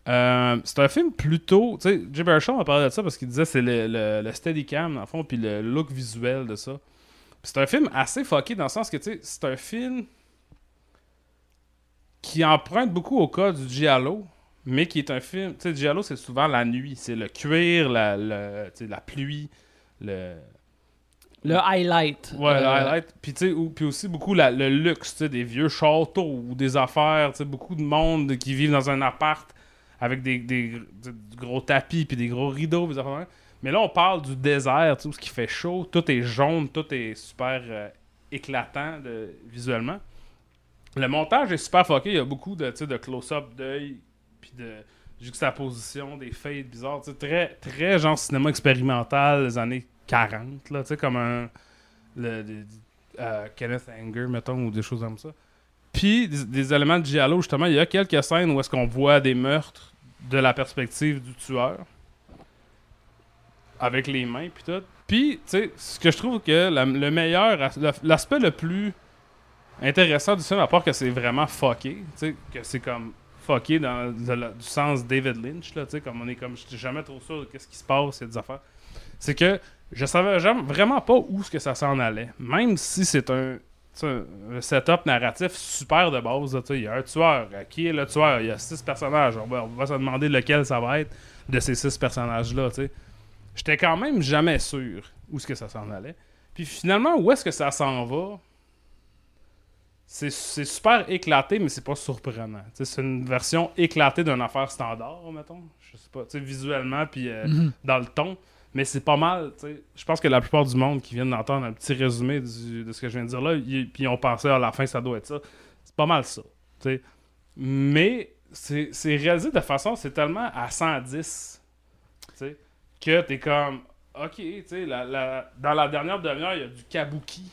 Euh, c'est un film plutôt. Tu sais, Jay Baruchel a parlé de ça parce qu'il disait c'est le, le, le Steadicam, dans le fond, puis le look visuel de ça. C'est un film assez fucké dans le sens que, tu sais, c'est un film qui emprunte beaucoup au cas du Giallo, mais qui est un film. Tu sais, Giallo, c'est souvent la nuit. C'est le cuir, la, le- la pluie, le. Le highlight. Ouais, le Euh, highlight. Puis, tu sais, ou- puis aussi beaucoup la- le luxe, tu sais, des vieux châteaux ou des affaires, tu sais, beaucoup de monde qui vivent dans un appart avec des, des, des gros tapis puis des gros rideaux. des affaires. Mais là, on parle du désert, tu sais, où ce qui fait chaud, tout est jaune, tout est super euh, éclatant visuellement. Le montage est super fucké, il y a beaucoup de, de close-up d'œil puis de juxtaposition, des fades bizarres, très, très genre cinéma expérimental des années 40, là, comme un euh, Kenneth Anger, mettons, ou des choses comme ça. Puis, des, des éléments de Giallo, justement, il y a quelques scènes où est-ce qu'on voit des meurtres de la perspective du tueur. Avec les mains, puis tout. Puis, tu sais, ce que je trouve que le meilleur, as- le- l'aspect le plus intéressant du film, à part que c'est vraiment fucké, tu sais, que c'est comme fucké dans du sens David Lynch, là, tu sais, comme on est comme, je suis jamais trop sûr de qu'est-ce qui se passe, il y des affaires. C'est que je savais jamais- vraiment pas où ce que ça s'en allait. Même si c'est un, un setup narratif super de base. Il y a un tueur. Euh, Qui est le tueur? Il y a six personnages. On va, on va se demander lequel ça va être de ces six personnages-là. tu sais. J'étais quand même jamais sûr où est-ce que ça s'en allait. Puis finalement, où est-ce que ça s'en va? C'est c'est super éclaté, mais c'est pas surprenant. C'est une version éclatée d'une affaire standard, mettons. Je sais pas, visuellement, puis euh, Mhm. dans le ton. Mais c'est pas mal. Je pense que la plupart du monde qui vient d'entendre un petit résumé du- de ce que je viens de dire là, ils- puis ils ont pensé à la fin, ça doit être ça. C'est pas mal ça. Mais c'est c'est réalisé de façon, c'est tellement à 110, tu sais, que t'es comme, ok, tu sais, la, la- dans la dernière demi-heure, il y a du kabuki. Tu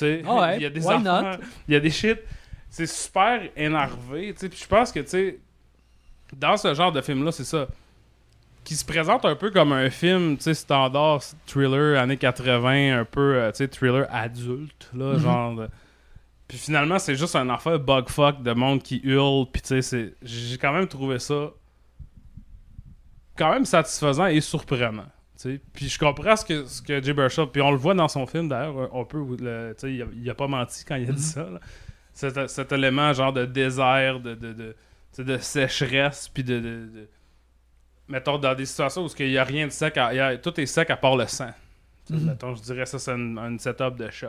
sais, Ah ouais, il y a des affaires, il y a des shit. C'est super énervé, tu sais. Puis je pense que, tu sais, dans ce genre de film-là, c'est ça. Qui se présente un peu comme un film, tu sais, standard, thriller, années 80, un peu, euh, tu sais, thriller adulte, là, Mhm. genre. de- Puis finalement, c'est juste un affaire bug-fuck de monde qui hurle, puis tu sais, j'ai quand même trouvé ça quand même satisfaisant et surprenant. Puis je comprends ce que, ce que Jay puis on le voit dans son film d'ailleurs, on peut, le- tu sais, il, a, il a pas menti quand il a dit ça. là. Cet, cet élément genre de désert, de, de, de, de sécheresse, puis de, de- de- Mettons, dans des situations où il n'y a rien de sec, à- il y a- tout est sec à part le sang. Mhm. Mettons, je dirais ça, c'est une, une setup de shot.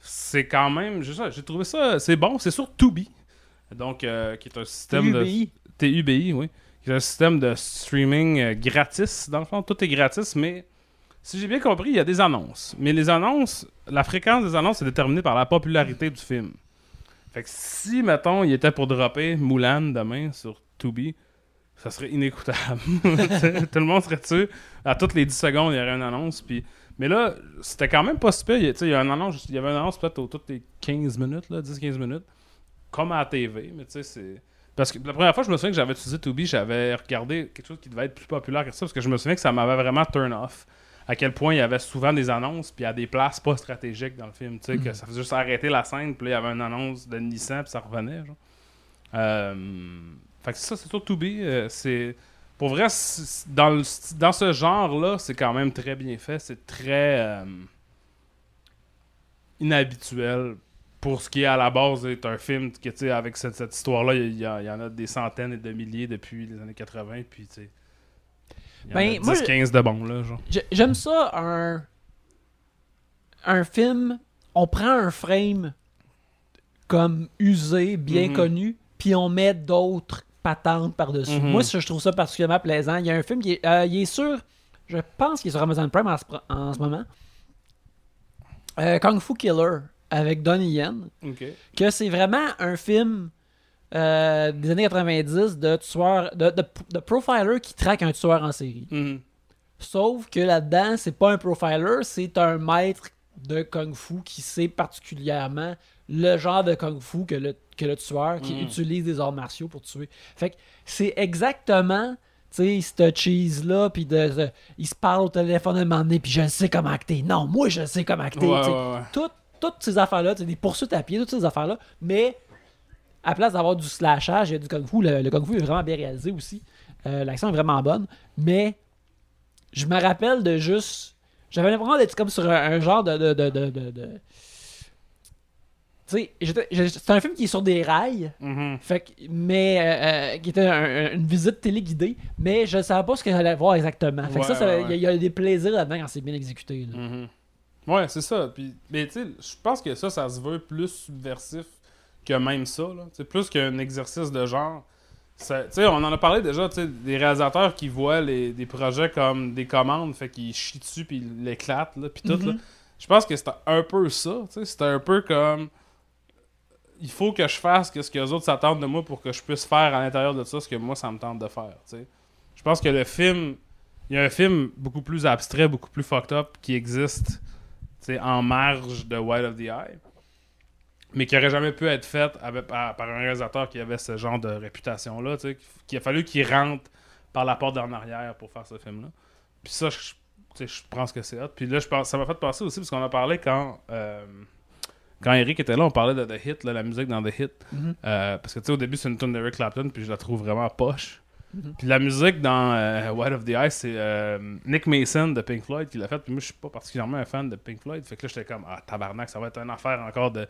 C'est quand même, j'ai j'ai trouvé ça, c'est bon, c'est sur Tubi. Donc, euh, qui est un système de... TUBI. TUBI, oui. C'est un système de streaming euh, gratis. Dans le fond, tout est gratis, mais si j'ai bien compris, il y a des annonces. Mais les annonces, la fréquence des annonces est déterminée par la popularité du film. Fait que si, mettons, il était pour dropper Mulan demain sur Tubi, ça serait inécoutable. Tout le monde serait dessus. À toutes les 10 secondes, il y aurait une annonce. Puis... Mais là, c'était quand même pas super. Il il y, a une annonce, il y avait une annonce peut-être toutes les 15 minutes, là, 10-15 minutes. Comme à la TV, mais tu sais, c'est. Parce que la première fois, je me souviens que j'avais utilisé Tubi, j'avais regardé quelque chose qui devait être plus populaire que ça, parce que je me souviens que ça m'avait vraiment turn off. À quel point il y avait souvent des annonces, puis à des places pas stratégiques dans le film, tu sais, que ça faisait juste arrêter la scène, puis là, il y avait une annonce de Nissan, puis ça revenait, genre. Euh, Fait que ça, c'est sur Tubi. euh, c'est. Pour vrai, dans, le dans ce genre-là, c'est quand même très bien fait. C'est très euh, inhabituel pour ce qui est à la base est un film que tu sais avec cette, cette histoire-là, il y, en a des centaines et de milliers depuis les années 80, puis tu sais. Il y en Ben, a moi, 10-15 de bons, là, genre. J'ai- J'aime ça, un. Un film, on prend un frame comme usé, bien Mhm. connu, puis on met d'autres patentes par-dessus. Mhm. Moi, je trouve ça particulièrement plaisant. Il y a un film qui est, euh, il est sur. Je pense qu'il est sur Amazon Prime en ce, en ce moment. Euh, Kung Fu Killer avec Donnie Yen. Que c'est vraiment un film euh, des années 90 de tueur. De, de, de profiler qui traque un tueur en série. Mhm. Sauf que là-dedans, c'est pas un profiler, c'est un maître de kung fu qui sait particulièrement le genre de kung fu que le, que le tueur qui Mm. utilise des arts martiaux pour tuer. Fait que c'est exactement, tu sais, ce cheese-là, puis de, de- il se parle au téléphone à un moment donné, puis je sais comment acter. Non, moi, je sais comment acter. Ouais, tu sais. ouais, ouais. Tout- toutes ces affaires-là, des poursuites à pied, toutes ces affaires-là, mais à place d'avoir du slashage, il y a du kung fu. Le, le kung fu est vraiment bien réalisé aussi. Euh, L'action est vraiment bonne, mais je me rappelle de juste. J'avais l'impression d'être comme sur un, un genre de. de, de, de, de- Tu sais, c'est un film qui est sur des rails, Mhm. fait que, mais euh, euh, qui était un- un- une visite téléguidée, mais je savais pas ce que j'allais voir exactement. Fait que ça, Ouais, ça- ouais, il y a- ouais. il y, a des plaisirs là-dedans quand c'est bien exécuté. là. Mhm. Ouais, c'est ça. Puis, mais tu sais, je pense que ça, ça se veut plus subversif que même ça. là. C'est plus qu'un exercice de genre. Ça- Tu sais, on en a parlé déjà, tu sais, des réalisateurs qui voient les, des projets comme des commandes, fait qu'ils chient dessus puis ils l'éclatent, là, puis tout. là. Mhm. Je pense que c'était un peu ça, tu sais. C'était un peu comme. Il faut que je fasse que ce que les autres s'attendent de moi pour que je puisse faire à l'intérieur de ça ce que moi ça me tente de faire, tu sais. Je pense que le film. Il y a un film beaucoup plus abstrait, beaucoup plus fucked up qui existe en marge de Wild of the Eye, mais qui aurait jamais pu être fait avec- par, par un réalisateur qui avait ce genre de réputation-là, qu'il a fallu qu'il rentre par la porte d'en arrière pour faire ce film-là. Puis ça, je, je pense que c'est hot. Puis là, je pense, ça m'a fait penser aussi, parce qu'on a parlé quand, euh, quand Eric était là, on parlait de The Hit, là, la musique dans The Hit. Mhm. Euh, parce que tu sais, au début, c'est une tune d'Eric Clapton, puis je la trouve vraiment poche. Mhm. Puis la musique dans euh, of the Ice, c'est euh, Nick Mason de Pink Floyd qui l'a fait. Puis moi, je suis pas particulièrement un fan de Pink Floyd. Fait que là, j'étais comme, ah, tabarnak, ça va être une affaire encore de,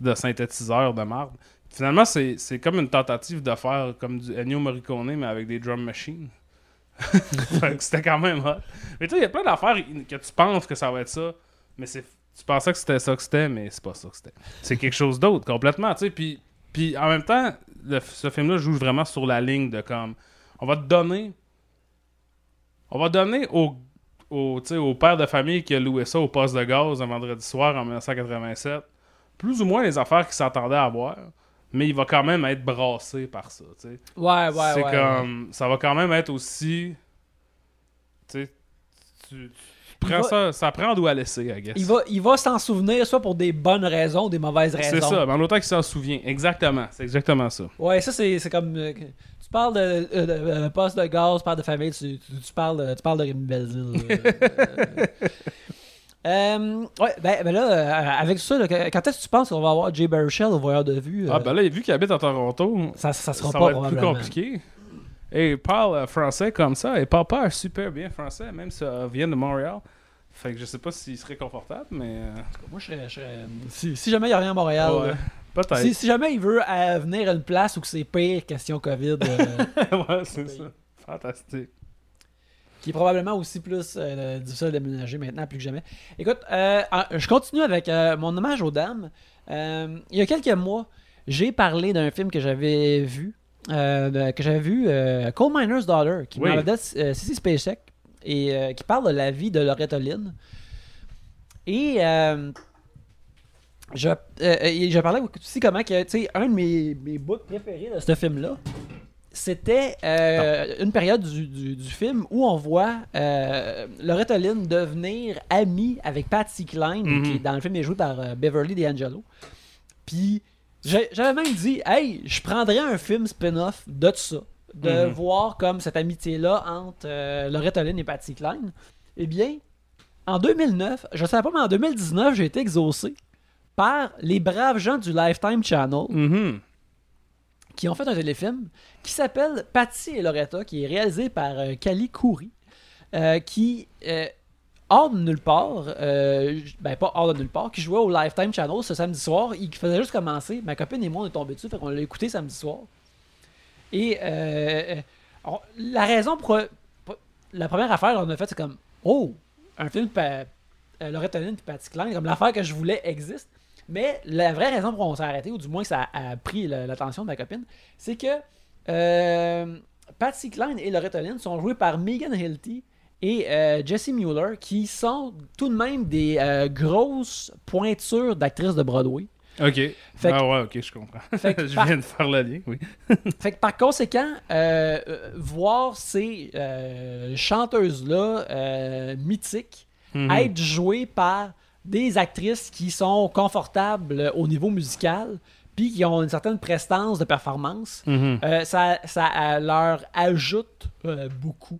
de synthétiseur de marde. Finalement, c'est c'est comme une tentative de faire comme du Ennio Morricone, mais avec des drum machines. fait que c'était quand même hot. Mais tu sais, il y a plein d'affaires que tu penses que ça va être ça, mais c'est tu pensais que c'était ça que c'était, mais c'est pas ça que c'était. C'est quelque chose d'autre complètement. Puis, puis en même temps, ce film-là joue vraiment sur la ligne de comme, on va te donner, on va donner au, au, au père de famille qui a loué ça au poste de gaz un vendredi soir en 1987, plus ou moins les affaires qu'il s'attendait à avoir, mais il va quand même être brassé par ça, tu sais. Ouais, ouais, c'est ouais. comme, ça va quand même être aussi, tu sais, tu, tu prends va- ça, ça prend d'où à laisser, I guess. Il va, il va s'en souvenir soit pour des bonnes raisons ou des mauvaises raisons. C'est ça, mais en autant qu'il s'en souvient. Exactement, c'est exactement ça. Ouais, ça c'est c'est comme. euh, tu parles de, euh, de, euh, poste de gaz, tu parles de famille, tu, tu, tu parles, de, tu parles de Rémi Belzile. Euh, ouais, ben, ben là, euh, avec ça, là, quand est-ce que tu penses qu'on va avoir Jay Baruchel au voyeur de vue Ah euh, ben là, vu qu'il habite à Toronto, ça, ça sera ça pas va être plus compliqué. Et il parle euh, français comme ça, et parle pas super bien français, même si ça vient de Montréal. Fait que je sais pas s'il serait confortable, mais... euh, Moi, je serais. je serais- si, si jamais il rien à Montréal, ouais, peut-être. si, si jamais il veut euh, venir à une place où c'est pire, question COVID, euh, ouais, c'est ça. Fantastique. qui est probablement aussi plus euh, difficile à déménager maintenant plus que jamais. Écoute, euh, je continue avec euh, mon hommage aux dames. Euh, il y a quelques mois, j'ai parlé d'un film que j'avais vu, euh, de- que j'avais vu, euh, Coal Miner's Daughter, qui Oui. m'en euh, Sissy Spacek, et euh, qui parle de la vie de Loretta Lynn. Et je, et je parlais aussi comment que, tu sais, un de mes, mes bouts préférés de ce film-là, c'était euh, une période du, du- du film où on voit euh, Loretta Lynn devenir amie avec Patsy Cline, Mhm. qui dans le film est joué par euh, Beverly D'Angelo. Puis j'avais même dit, hey, je prendrais un film spin-off de ça, de Mhm. voir comme cette amitié-là entre euh, Loretta Lynn et Patsy Cline. Eh bien, en 2009, je savais pas, mais en 2019, j'ai été exaucé par les braves gens du Lifetime Channel Mhm. qui ont fait un téléfilm qui s'appelle Patty et Loretta, qui est réalisé par euh, Kali Khoury, euh, qui, euh, hors de nulle part, euh, ben pas hors de nulle part, qui jouait au Lifetime Channel ce samedi soir, il faisait juste commencer, ma copine et moi on est tombés dessus, fait qu'on l'a écouté samedi soir. Et euh, on- la raison pour, La première affaire qu'on a faite, c'est comme Oh, un film de euh, Loretta Lynn et Patty Klein, comme l'affaire que je voulais existe. Mais la vraie raison pour on s'est arrêté, ou du moins ça a, pris la- l'attention de ma copine, c'est que euh, Patsy Cline et Loretta Lynn sont joués par Megan Hilty et euh, Jessie Mueller, qui sont tout de même des euh, grosses pointures d'actrices de Broadway. Ok. Fait que- ah ouais, ok, je comprends. Fait que je par- viens de faire le lien, oui. Fait que par conséquent, euh, euh, voir ces chanteuses-là mythiques Mhm. être jouées par des actrices qui sont confortables au niveau musical, puis qui ont une certaine prestance de performance, Mhm. euh, ça, ça leur ajoute euh, beaucoup.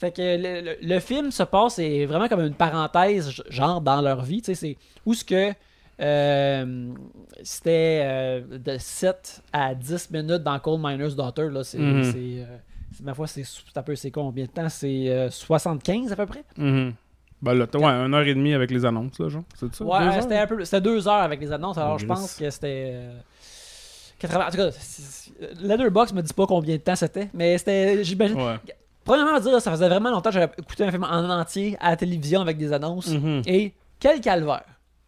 Fait que le, le- le film se passe, c'est vraiment comme une parenthèse, genre dans leur vie. Tu sais, c'est où ce que euh, c'était euh, de 7 à 10 minutes dans Coal Miner's Daughter. Là, c'est, Mhm. c'est, euh, ma foi, c'est, un peu c'est combien de temps? C'est euh, 75 à peu près? Mhm. Ben là, t'as- ouais, une heure et demie avec les annonces, là, genre. C'est ça? Ouais, c'était un peu. C'était deux heures avec les annonces, alors Oh, je yes. pense que c'était. euh, 80. En tout cas, Letterboxd me dit pas combien de temps c'était, mais c'était. J'imagine. Ouais. Premièrement, à dire, ça faisait vraiment longtemps que j'avais écouté un film en entier à la télévision avec des annonces. Mhm. Et quel calvaire!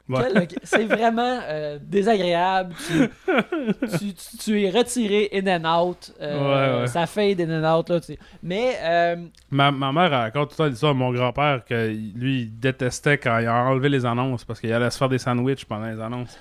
Ouais. C'est vraiment euh, désagréable. Tu, tu- tu- tu es retiré in and out. euh, Ouais, ouais. Ça fade in and out. Là. Mais euh, Ma, ma mère raconte tout le temps l'histoire de mon grand-père que lui, il détestait quand il a enlevé les annonces parce qu'il allait se faire des sandwichs pendant les annonces.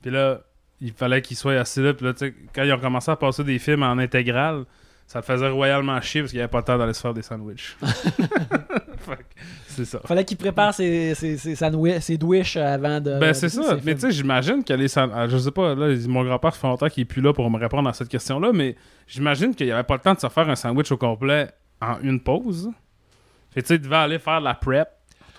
Puis là, il fallait qu'il soit assis là. Puis là, tu sais, quand ils ont commencé à passer des films en intégrale, ça le faisait royalement chier parce qu'il n'y avait pas le temps d'aller se faire des sandwichs. Fait que c'est ça. fallait qu'il prépare ses, ses, ses sandwichs, ses avant de. Ben c'est ça. ses Mais tu sais, j'imagine que les san- ah, Je sais pas, là, mon grand-père, fait longtemps qu'il est plus là pour me répondre à cette question-là, mais j'imagine qu'il n'y avait pas le temps de se faire un sandwich au complet en une pause. Fait tu sais, il devait aller faire la prep,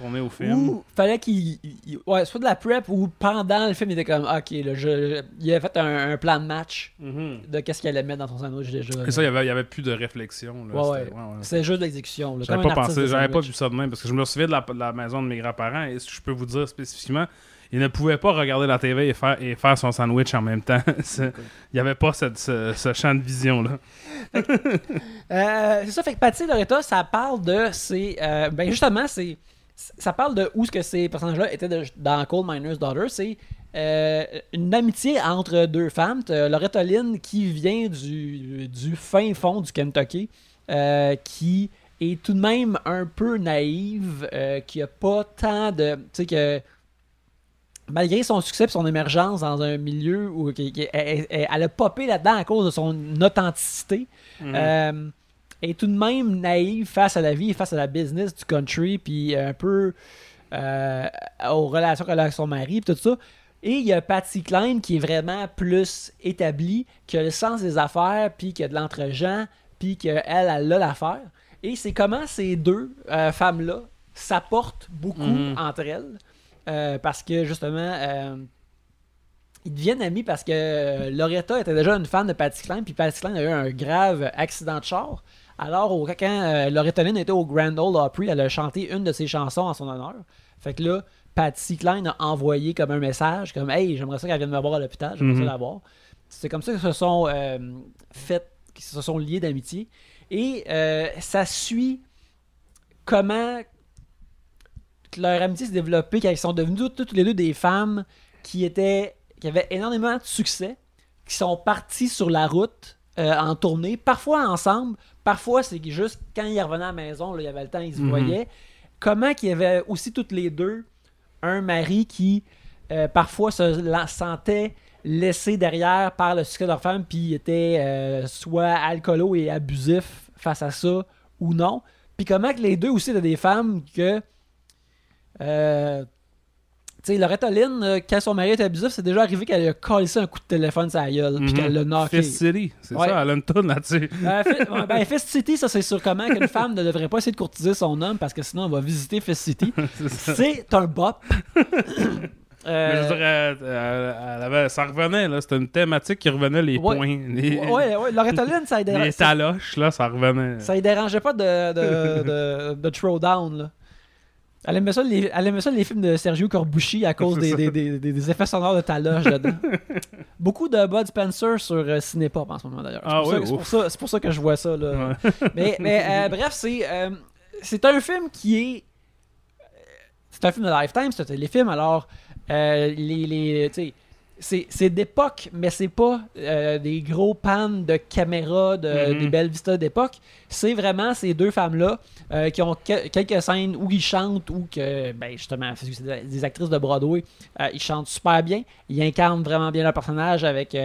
retourner au film. Ou fallait qu'il. il- Ouais, soit de la prep ou pendant le film, il était comme, ok, là, je, il avait fait un, un plan de match Mhm. de qu'est-ce qu'il allait mettre dans son sandwich déjà. Et ça, il y avait, il y avait plus de réflexion. Là. Ouais, ouais. C'est juste de l'exécution. là, J'avais comme pas un artiste pensé, de j'avais pas sandwich. vu ça de même parce que je me souviens de la, de la maison de mes grands-parents et je peux vous dire spécifiquement, ils ne pouvaient pas regarder la TV et faire, et faire son sandwich en même temps. C'est- Il n'y avait pas cette- ce, ce champ de vision-là. Euh, c'est ça, fait que Patty Loretta, ça parle de ces. euh, ben justement, c'est. Ça parle de où ce que ces personnages-là étaient de- dans Coal Miner's Daughter. C'est euh, une amitié entre deux femmes. Loretta Lynn qui vient du, du fin fond du Kentucky, euh, qui est tout de même un peu naïve, euh, qui a pas tant de. Tu sais, que malgré son succès et son émergence dans un milieu où qui- qui- elle, a popé là-dedans à cause de son authenticité. Mhm. Est tout de même naïve face à la vie, face à la business du country, puis un peu euh, aux relations qu'elle a avec son mari, puis tout ça. Et il y a Patsy Klein qui est vraiment plus établie, qui a le sens des affaires, puis qui a de l'entre-gens, puis qu'elle, elle a l'affaire. Et c'est comment ces deux euh, femmes-là s'apportent beaucoup Mhm. entre elles. euh, parce que justement, euh, ils deviennent amis parce que Loretta était déjà une fan de Patsy Klein, puis Patsy Klein a eu un grave accident de char. Alors, au, quand euh, était au Grand Ole Opry, elle a chanté une de ses chansons en son honneur. Fait que là, Patsy Klein a envoyé comme un message, comme Hey, j'aimerais ça qu'elle vienne me voir à l'hôpital, j'aimerais Mhm. ça la voir. C'est comme ça qu'ils se sont euh, fait, qu'ils se sont liés d'amitié. Et euh, ça suit comment leur amitié s'est développée ils sont devenus toutes, toutes les deux des femmes qui étaient qui avaient énormément de succès, qui sont parties sur la route euh, en tournée, parfois ensemble, parfois c'est juste quand ils revenaient à la maison, là, il y avait le temps, ils se Mhm. voyaient. Comment qu'il y avait aussi toutes les deux un mari qui euh, parfois se la- sentait laissé derrière par le succès de leur femme, puis était euh, soit alcoolo et abusif face à ça ou non. Puis comment que les deux aussi étaient des femmes que. Sais, Loretta Lynn, euh, quand son mari était abusif, c'est déjà arrivé qu'elle a collé un coup de téléphone sur la gueule, puis Mhm. qu'elle l'a knocké. Fist City, c'est Ouais. ça, elle a une tonne là-dessus. Euh, ouais, ben, Fist City, ça c'est sur comment qu'une femme ne devrait pas essayer de courtiser son homme parce que sinon elle va visiter Fist City. C'est un bop. Euh, Mais je dirais, elle avait- ça revenait, là. C'était une thématique qui revenait, les Ouais. points. Les, ouais, ouais, Loretta Lynn, ça, les dérange, taloches, là, ça revenait. ça lui dérangeait pas de, de, de, de throwdown. Là. Elle aimait, ça, les, elle aimait ça les films de Sergio Corbucci à cause des, des, des, effets sonores de taloche dedans. Beaucoup de Bud Spencer sur euh, Cinépop en ce moment d'ailleurs. C'est Ah pour, ouais, ça- c'est pour pour ça que je vois ça. Là. Ouais. Mais, mais euh, bref, c'est euh, c'est un film qui est. C'est un film de Lifetime, c'est un téléfilm, alors euh, les, les, c'est d'époque, mais c'est pas euh, des gros pannes de caméra, de, Mhm. des belles vistas d'époque. C'est vraiment ces deux femmes-là euh, qui ont que- quelques scènes où ils chantent ou que, ben justement, c'est des- actrices de Broadway, euh, ils chantent super bien. Ils incarnent vraiment bien leur personnage avec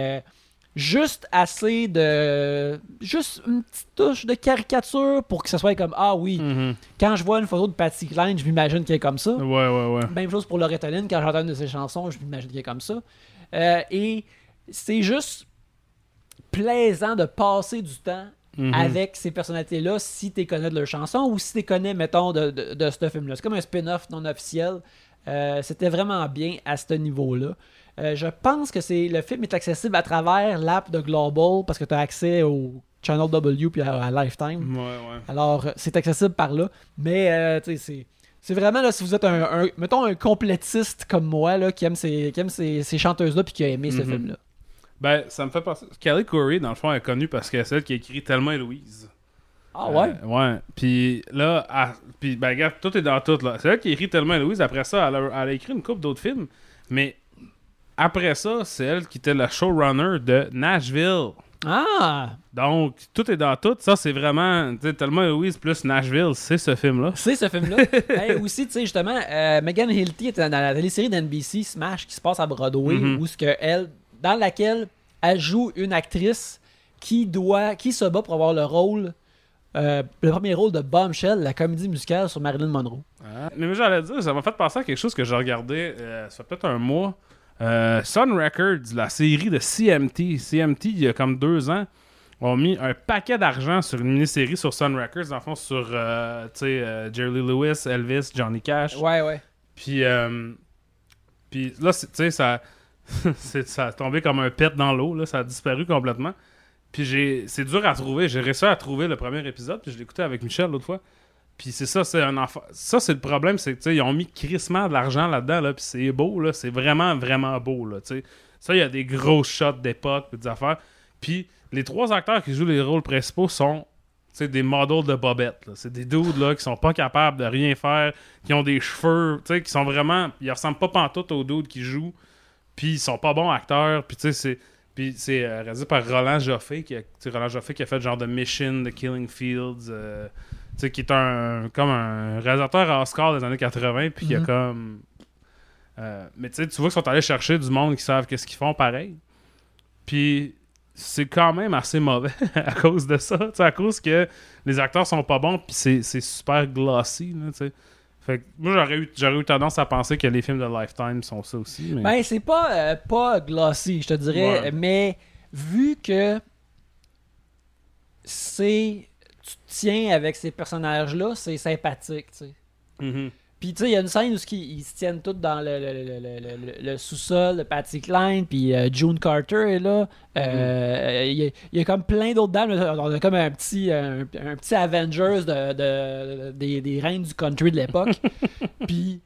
juste assez de. Juste une petite touche de caricature pour que ce soit comme Ah oui, Mhm. quand je vois une photo de Patsy Cline, je m'imagine qu'elle est comme ça. Ouais, ouais, ouais. Même chose pour Loretta Lynn, quand j'entends une de ses chansons, je m'imagine qu'elle est comme ça. Euh, et c'est juste plaisant de passer du temps Mhm. avec ces personnalités-là si tu connais de leurs chansons ou si tu connais, mettons, de, de, de ce film-là. C'est comme un spin-off non officiel. Euh, C'était vraiment bien à ce niveau-là. Euh, je pense que c'est le film est accessible à travers l'app de Global parce que tu as accès au Channel W puis à, à Lifetime. Ouais, ouais. Alors, c'est accessible par là. Mais, euh, tu sais, c'est. C'est vraiment là, si vous êtes un, un- mettons un complétiste comme moi là, qui aime ces, qui aime ces, ces chanteuses-là puis qui a aimé ce Mhm. film-là. Ben, ça me fait penser. Kelly Curry, dans le fond, est connue parce que c'est celle qui a écrit et Louise. Ah ouais? Euh, ouais. Puis là, elle- puis ben, regarde, tout est dans tout. là. C'est elle qui a écrit et Louise. Après ça, elle a, elle a écrit une couple d'autres films. Mais après ça, c'est elle qui était la showrunner de Nashville. Ah! Donc, tout est dans tout. Ça, c'est vraiment. Et Louise plus Nashville, c'est ce film-là. C'est ce film-là. Hey, aussi, tu sais, justement, euh, Megan Hilty était dans la télésérie d'NBC Smash qui se passe à Broadway, Mhm. où ce que elle, dans laquelle elle joue une actrice qui doit, qui se bat pour avoir le rôle, euh, le premier rôle de Bombshell, la comédie musicale sur Marilyn Monroe. Mais moi, j'allais dire, ça m'a fait penser à quelque chose que j'ai regardé, euh, ça fait peut-être un mois. Euh, Sun Records, la série de CMT. CMT, il y a comme deux ans, ont mis un paquet d'argent sur une mini-série sur Sun Records, le fond, sur euh, euh, Jerry Lee Lewis, Elvis, Johnny Cash. Ouais, ouais. Puis, euh, puis là, tu sais, ça, ça a tombé comme un pet dans l'eau, là, ça a disparu complètement. Puis j'ai, c'est dur à trouver. J'ai réussi à trouver le premier épisode, puis je l'écoutais avec Michel l'autre fois. Puis c'est ça, c'est un enfant. Ça, c'est le problème, c'est que tu sais, ils ont mis crissement de l'argent là-dedans, là, puis c'est beau, là, c'est vraiment, vraiment beau, là. Ça, il y a des gros shots d'époque, des affaires. Puis les trois acteurs qui jouent les rôles principaux sont des models de bobettes. C'est des dudes là, qui sont pas capables de rien faire, qui ont des cheveux, qui sont vraiment. Ils ressemblent pas pantoute aux dudes qui jouent, puis ils sont pas bons acteurs, puis tu c'est. Puis c'est euh, réalisé par Roland Joffé, qui a, Roland Joffé qui a fait le genre de Mission, The Killing Fields, euh, sais, qui est un comme un réalisateur à Oscar des années 80, puis qui a Mhm. comme. euh, mais tu sais, tu vois qu'ils sont allés chercher du monde qui savent qu'est-ce qu'ils font pareil. Puis c'est quand même assez mauvais à cause de ça. à cause que les acteurs sont pas bons, puis c'est super glossy. Là, fait que moi, j'aurais eu, j'aurais eu tendance à penser que les films de Lifetime sont ça aussi. Mais... Ben, c'est pas, euh, pas glossy, je te dirais, Ouais. mais vu que c'est. Tu tiens avec ces personnages-là, c'est sympathique, tu sais. Mhm. Puis, tu sais, il y a une scène où ils, ils se tiennent tous dans le, le- le- le- sous-sol de Patsy Cline, puis euh, June Carter est là. Euh, Il y, a- il y a comme plein d'autres dames. On a comme un petit, un, un petit Avengers de, de- des, des reines du country de l'époque. puis,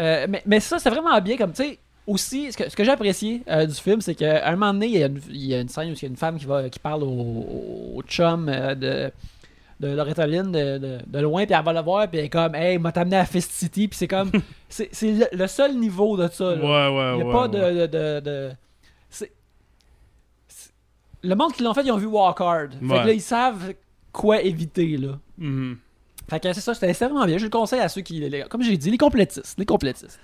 euh, mais, mais ça, c'est vraiment bien. Comme, tu sais, aussi, ce que, ce que j'ai apprécié euh, du film, c'est qu'à un moment donné, il y, a une, il y a une scène où il y a une femme qui, va, qui parle au, au chum euh, de de Loretta Lynn de, de, de loin, puis elle va le voir, puis elle est comme, hey, m'a t'amené à Fist City, puis c'est comme, c'est le, le seul niveau de ça. Ouais, là. ouais, Il n'y a ouais, pas ouais. de. de, de, Le monde qui l'ont fait, ils ont vu Walk Hard. Fait Ouais. que là, ils savent quoi éviter, là. Mhm. Fait que c'est ça, c'était c'était vraiment bien. Je le conseille à ceux qui, les- comme j'ai dit, les complétistes. Les complétistes.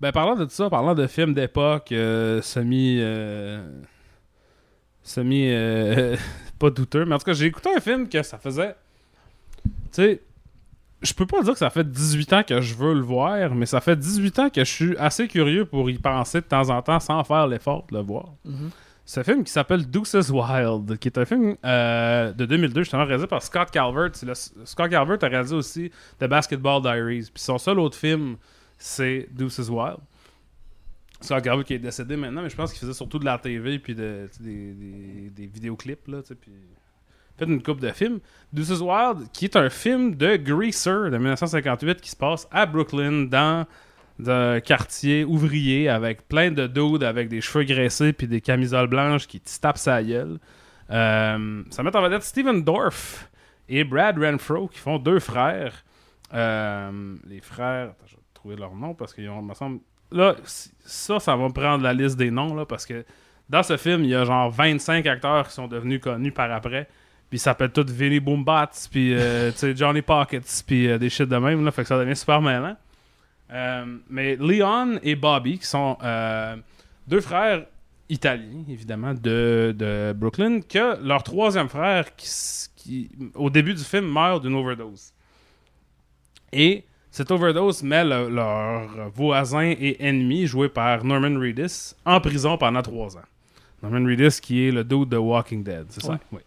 Ben, parlant de tout ça, parlant de films d'époque euh, semi. euh, semi. euh, pas douteux, mais en tout cas, j'ai écouté un film que ça faisait. Tu sais, je peux pas dire que ça fait 18 ans que je veux le voir, mais ça fait 18 ans que je suis assez curieux pour y penser de temps en temps sans faire l'effort de le voir. Mhm. C'est un film qui s'appelle Deuces Wild, qui est un film euh, de 2002, justement réalisé par Scott Calvert. Le- Scott Calvert a réalisé aussi The Basketball Diaries. Puis son seul autre film, c'est Deuces Wild. Scott Calvert qui est décédé maintenant, mais je pense qu'il faisait surtout de la TV puis de, des, des, des vidéoclips. Là, puis fait une coupe de films. Deuces Wild, qui est un film de Greaser de 1958 qui se passe à Brooklyn dans d'un quartier ouvrier avec plein de dudes avec des cheveux graissés puis des camisoles blanches qui tapent sa gueule. Euh, ça met en vedette Steven Dorff et Brad Renfro qui font deux frères. Euh, les frères, attends, je trouver leur nom parce qu'ils ont, me semble, là, ça, ça va me prendre la liste des noms là parce que dans ce film, il y a genre 25 acteurs qui sont devenus connus par après. Puis ils s'appellent tous Vinny Boombats, puis euh, Johnny Pockets, puis euh, des shit de même, là, fait que ça devient super mêlant. Euh, mais Leon et Bobby, qui sont euh, deux frères italiens, évidemment, de, de Brooklyn, que leur troisième frère, qui, au début du film, meurt d'une overdose. Et cette overdose met le- leur voisin et ennemi, joué par Norman Reedus, en prison pendant trois ans. Norman Reedus, qui est le dude de Walking Dead, c'est ça? Oui.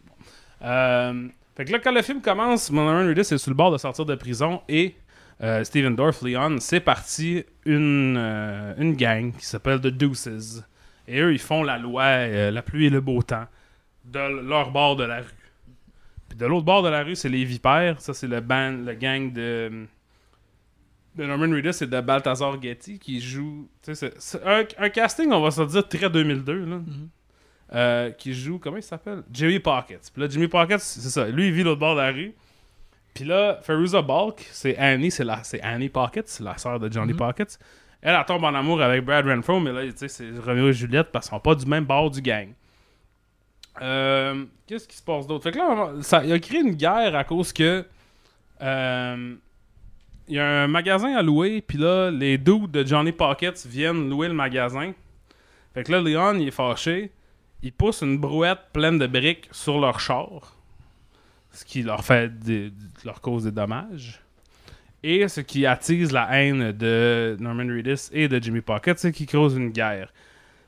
Euh, fait que là, quand le film commence, Norman Reedus est sur le bord de sortir de prison et euh, Steven Dorff, Leon, c'est parti une, euh, une gang qui s'appelle The Deuces. Et eux, ils font la loi, euh, la pluie et le beau temps, de leur bord de la rue. Puis de l'autre bord de la rue, c'est les Vipères. Ça, c'est le, band, le gang de, de Norman Reedus et de Balthazar Getty qui joue. tu sais, C'est c'est un, un casting, on va se dire, très 2002. Là. Mhm. Euh, qui joue, comment il s'appelle? Jimmy Pockets. Puis là, Jimmy Pockets, c'est ça. Lui, il vit l'autre bord de la rue. Puis là, Feruza Balk, c'est Annie, c'est la- c'est Annie Pockets, c'est la sœur de Johnny Mhm. Pockets. Elle, elle tombe en amour avec Brad Renfro, mais là, tu sais, c'est Romeo et Juliette parce qu'ils sont pas du même bord du gang. Euh, Qu'est-ce qui se passe d'autre? Fait que là, ça, il a créé une guerre à cause que. euh, il y a un magasin à louer, puis là, les dudes de Johnny Pockets viennent louer le magasin. Fait que là, Leon, il est fâché. Il pousse une brouette pleine de briques sur leur char. Ce qui leur fait des- leur cause des dommages. Et ce qui attise la haine de Norman Reedus et de Jimmy Pocket, c'est qui cause une guerre.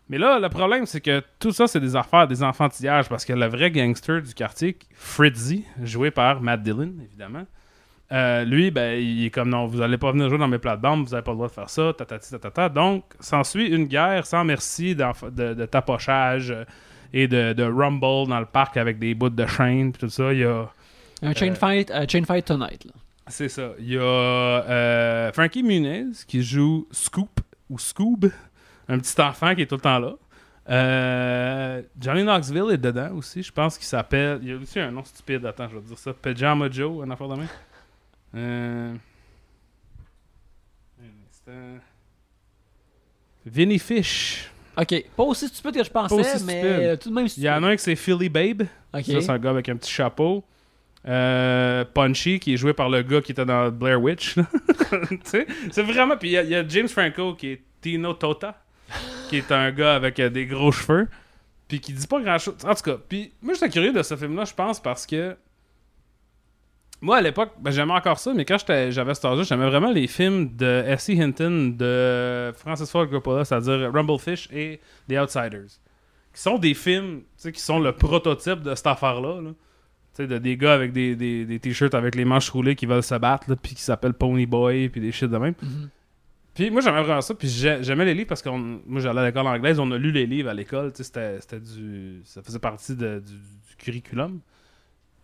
Mais là, le problème, c'est que tout ça, c'est des affaires, des enfantillages, parce que le vrai gangster du quartier, Fritzy, joué par Matt Dillon, évidemment, euh, lui, ben, il est comme non, vous allez pas venir jouer dans mes plates-bandes, vous avez pas le droit de faire ça, tatati tatata. Donc, s'ensuit une guerre sans merci de, de tapochage euh, et de, de rumble dans le parc avec des bouts de chaîne, tout ça. Il y a. Un chain Euh, fight, un chain fight tonight. C'est ça. Il y a euh, Frankie Muniz qui joue Scoop ou Scoob, un petit enfant qui est tout le temps là. Euh, Johnny Knoxville est dedans aussi. Je pense qu'il s'appelle. Il y a aussi un nom stupide. Attends, je vais te dire ça. Pajama Joe, un affaire de main. Euh... Un instant. Vinny Fish. Ok, pas aussi stupide que je pensais, aussi mais stupide. euh, tout de même Il stupide. y en a un qui c'est Philly Babe. Ok. Ça, c'est un gars avec un petit chapeau. Euh, Punchy, qui est joué par le gars qui était dans Blair Witch. c'est vraiment. Puis il y a- il y, a James Franco qui est Tino Tota, qui est un gars avec euh, des gros cheveux. puis qui dit pas grand chose. En tout cas, puis moi j'étais curieux de ce film-là, je pense, parce que moi à l'époque, ben, j'aimais encore ça, mais quand j'avais cet âge-là, j'aimais vraiment les films de S.E. Hinton, de Francis Ford Coppola, c'est-à-dire Rumblefish et The Outsiders, qui sont des films, tu sais, qui sont le prototype de cette affaire-là. là. Tu sais, de des gars avec des, des, des t-shirts avec les manches roulées qui veulent se battre, puis qui s'appellent Pony Boy, puis des shit de même. Mhm. Puis moi j'aimais vraiment ça, puis j'ai- j'aimais les livres parce que moi j'allais à l'école anglaise, on a lu les livres à l'école, c'était c'était du ça faisait partie de- du, du curriculum.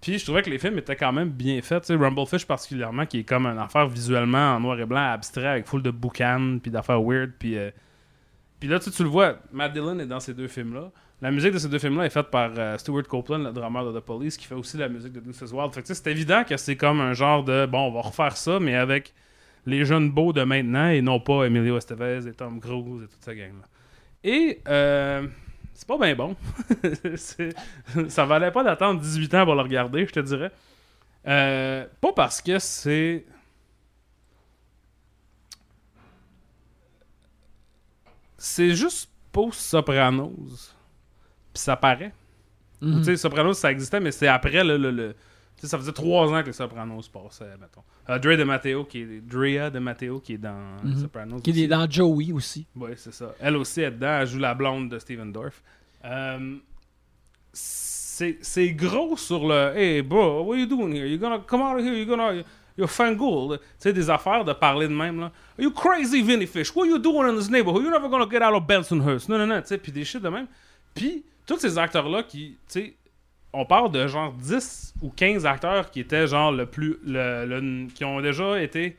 Puis je trouvais que les films étaient quand même bien faits, tu sais, Rumblefish particulièrement qui est comme une affaire visuellement en noir et blanc abstrait avec full de boucan puis d'affaires weird puis euh, puis là tu tu le vois, Matt Dillon est dans ces deux films là. La musique de ces deux films-là est faite par euh, Stuart Copeland, le drummer de The Police, qui fait aussi la musique de Deuces Wild. Fait que c'est évident que c'est comme un genre de bon, on va refaire ça, mais avec les jeunes beaux de maintenant et non pas Emilio Estevez et Tom Cruise et toute sa gang-là. Et euh, c'est pas bien bon. Ça valait pas d'attendre 18 ans pour le regarder, je te dirais. Euh, pas parce que c'est. C'est juste post-Sopranos. Puis ça paraît. Mhm. Tu sais, Sopranos, ça existait, mais c'est après le. le, le- ça faisait trois ans que les Sopranos passaient, mettons. Euh, Dre de Matteo, qui est. Drea de Matteo, qui est dans les Mhm. Sopranos. Qui aussi. est dans Joey aussi. Oui, c'est ça. Elle aussi est dedans. Elle joue la blonde de Steven Dorff. Euh, c'est c'est gros sur le Hey, bro, what are you doing here? You're gonna come out of here, you're gonna. You're fangold. Tu sais, des affaires de parler de même, là. Are you crazy, Vinny Fish? What are you doing in this neighborhood? You're never gonna get out of Bensonhurst. Non, non, non, tu sais, puis des shit de même. Puis, tous ces acteurs-là qui, tu sais, on parle de genre 10 ou 15 acteurs qui étaient genre le plus. Le, le- qui ont déjà été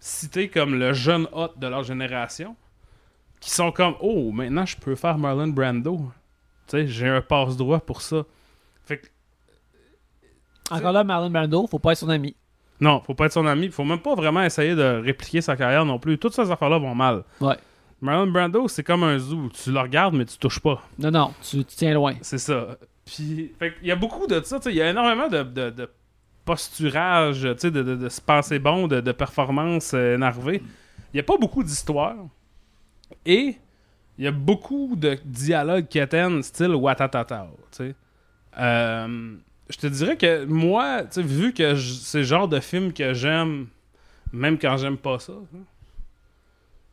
cités comme le jeune hot de leur génération. Qui sont comme, oh, maintenant je peux faire Marlon Brando. Tu sais, j'ai un passe-droit pour ça. Fait que, Encore là, Marlon Brando, faut pas être son ami. non, faut pas être son ami. Faut même pas vraiment essayer de répliquer sa carrière non plus. Toutes ces affaires-là vont mal. Ouais. Marlon Brando, c'est comme un zoo. Tu le regardes, mais tu touches pas. Non, non, tu, tu tiens loin. C'est ça. Puis, il y a beaucoup de ça. Il y a énormément de, de, posturage, de, de, de se penser bon, de, de performances euh, énervées. Il n'y a pas beaucoup d'histoire. Et il y a beaucoup de dialogues qui atteignent style Watatata. Euh, je te dirais que moi, vu que c'est le genre de film que j'aime, même quand j'aime pas ça, hein,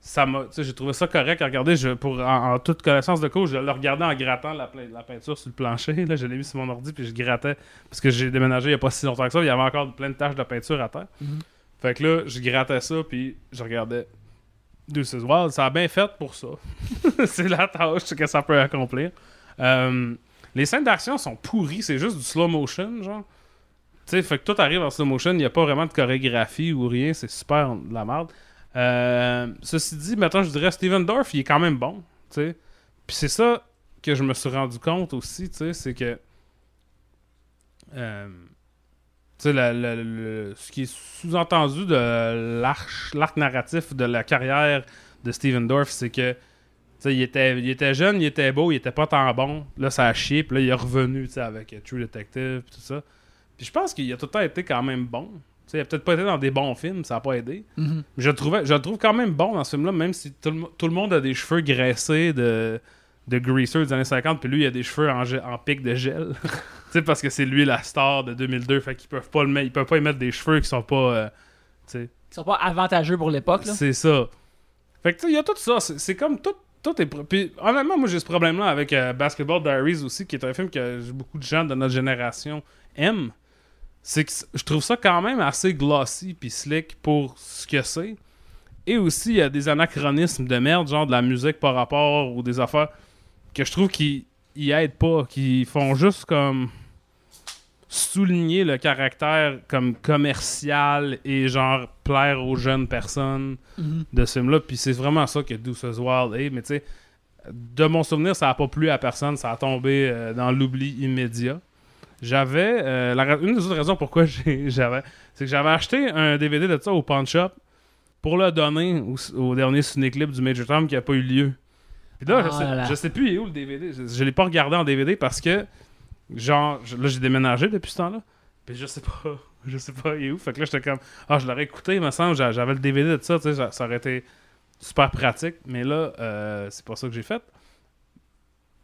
ça m'a, j'ai trouvé ça correct à regarder. Je, pour, en, en toute connaissance de cause, je le regardais en grattant la, peinture sur le plancher. Là, je l'ai mis sur mon ordi puis je grattais parce que j'ai déménagé il y a pas si longtemps que ça. Il y avait encore plein de taches de peinture à terre. Mhm. Fait que là, je grattais ça puis je regardais Deuces Wild. Ça a bien fait pour ça. c'est la tâche que ça peut accomplir. Euh, les scènes d'action sont pourries. C'est juste du slow motion, genre. Tu sais, fait que tout arrive en slow motion. Il n'y a pas vraiment de chorégraphie ou rien. C'est super de la merde. Euh, ceci dit, maintenant, je dirais Steven Dorff, il est quand même bon. tu sais. Puis c'est ça que je me suis rendu compte aussi, c'est que. euh, ce qui est sous-entendu de l'arc narratif de la carrière de Steven Dorff, c'est que. il était, il était jeune, il était beau, il était pas tant bon. Là, ça a chié, puis là, il est revenu avec True Detective, tout ça. Puis je pense qu'il a tout le temps été quand même bon. Il a peut-être pas été dans des bons films, ça a pas aidé. Mhm. Je le, trouvais, je le trouve quand même bon dans ce film-là, même si tout le, mo- tout le monde a des cheveux graissés de, de greaser des années 50, puis lui, il a des cheveux en, en pic de gel. tu sais, parce que c'est lui la star de 2002, fait qu'ils peuvent pas le mettre, ils peuvent pas y mettre des cheveux qui sont pas. euh. Qui sont pas avantageux pour l'époque, là. C'est ça. Fait que tu sais, il y a tout ça. C'est comme tout. Tout est. Puis honnêtement, moi j'ai ce problème-là avec euh, Basketball Diaries aussi, qui est un film que beaucoup de gens de notre génération aiment. C'est que je trouve ça quand même assez glossy puis slick pour ce que c'est. Et aussi, il y a des anachronismes de merde, genre de la musique par rapport ou des affaires que je trouve qui y aident pas, qui font juste comme souligner le caractère comme commercial et genre plaire aux jeunes personnes Mhm. de ce film-là. Puis c'est vraiment ça que Deuces Wild est. Mais tu sais, de mon souvenir, ça a pas plu à personne. Ça a tombé euh, dans l'oubli immédiat. J'avais. euh, la une des autres raisons pourquoi j'avais. C'est que j'avais acheté un DVD de ça au Pawn Shop pour le donner au, au dernier ciné-clip du Major Tom qui a pas eu lieu. Puis là, je, Ah sais, là je sais plus il est où le DVD. Je, je l'ai pas regardé en DVD parce que. Genre, je- là, j'ai déménagé depuis ce temps-là. Puis je sais pas. Je sais pas, il est où. Fait que là, j'étais comme. Ah, je l'aurais écouté, il me semble. j'a- J'avais le DVD de ça, tu sais. ça- Ça aurait été super pratique. Mais là, euh, c'est pas ça que j'ai fait.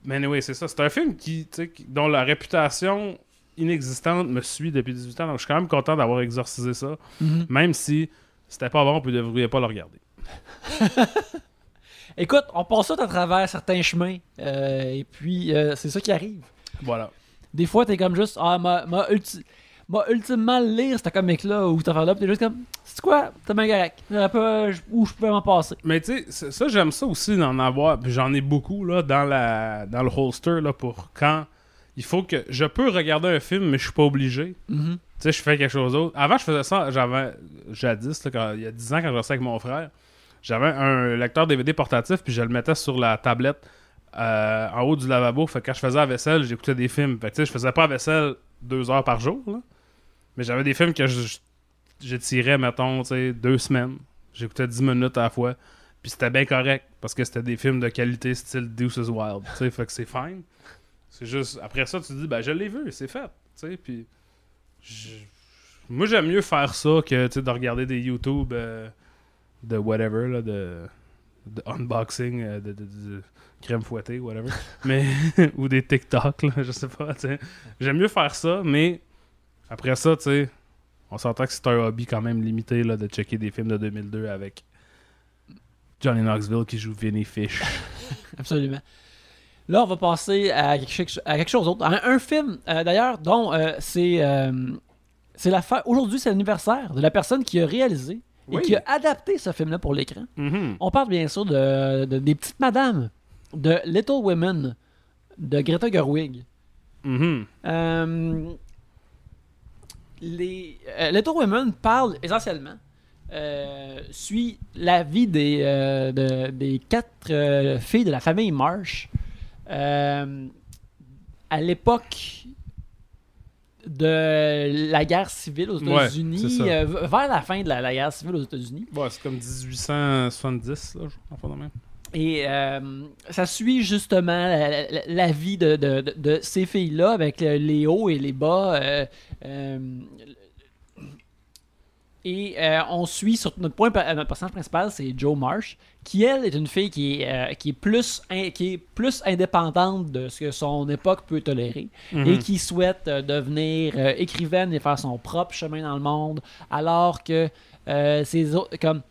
Mais anyway, c'est ça. C'est un film qui, dont la réputation inexistante me suit depuis 18 ans. Donc, je suis quand même content d'avoir exorcisé ça. Mhm. Même si c'était pas bon, vous ne devriez pas le regarder. Écoute, on passe tout à travers certains chemins. euh, et puis, euh, c'est ça qui arrive. Voilà. Des fois, t'es comme juste, ah, m'a, m'a, ulti- m'a ultimement lire cette comique-là ou cette affaire-là, pis t'es juste comme, c'est quoi, t'es bien correct. Où je pouvais m'en passer. Mais tu sais, ça- j'aime ça aussi d'en avoir. Puis j'en ai beaucoup là, dans, la, dans le holster là, pour quand il faut que. Je peux regarder un film, mais je suis pas obligé. Mhm. Tu sais, je fais quelque chose d'autre. Avant, je faisais ça, j'avais, jadis, là, quand- il y a 10 ans, quand je restais avec mon frère, j'avais un lecteur DVD portatif, puis je le mettais sur la tablette euh, en haut du lavabo. Fait que quand je faisais la vaisselle, j'écoutais des films. Fait que tu sais, je faisais pas la vaisselle deux heures par jour, là. Mais j'avais des films que je, je tirais, mettons, deux semaines. J'écoutais 10 minutes à la fois. Puis c'était bien correct, parce que c'était des films de qualité style Deuce is Wild. Fait que c'est fine. C'est juste, après ça, tu te dis, ben je l'ai vu, c'est fait. Tu sais, puis moi, j'aime mieux faire ça que de regarder des YouTube euh, de whatever, là, de, de unboxing, euh, de, crème fouettée, whatever. mais, ou des TikTok, là, je sais pas. J'aime mieux faire ça, mais après ça, tu sais, on s'entend que c'est un hobby quand même limité là, de checker des films de 2002 avec Johnny Knoxville qui joue Vinny Fish. Absolument. Là, on va passer à quelque, chose- à quelque chose d'autre. Un, un film, euh, d'ailleurs, dont euh, c'est euh, c'est la Aujourd'hui, c'est l'anniversaire de la personne qui a réalisé et Oui. qui a adapté ce film-là pour l'écran. Mhm. On parle bien sûr de, de- des petites madames, de Little Women, de Greta Gerwig. Mhm. Euh, les, euh, Little Women parle essentiellement, euh, suit la vie des, euh, de- des quatre euh, filles de la famille Marsh à l'époque de la guerre civile aux États-Unis, vers la fin de la, la guerre civile aux États-Unis. Ouais, c'est comme 1870, là, enfin, de même. Et euh, ça suit justement la, la- la vie de, de- de- de ces filles-là avec euh, les hauts et les bas. euh, euh, et on suit sur notre point, notre personnage principal, c'est Joe Marsh, qui elle est une fille qui est, qui est plus in- qui est plus indépendante de ce que son époque peut tolérer Mhm. et qui souhaite devenir écrivaine et faire son propre chemin dans le monde, alors que ses autres, comme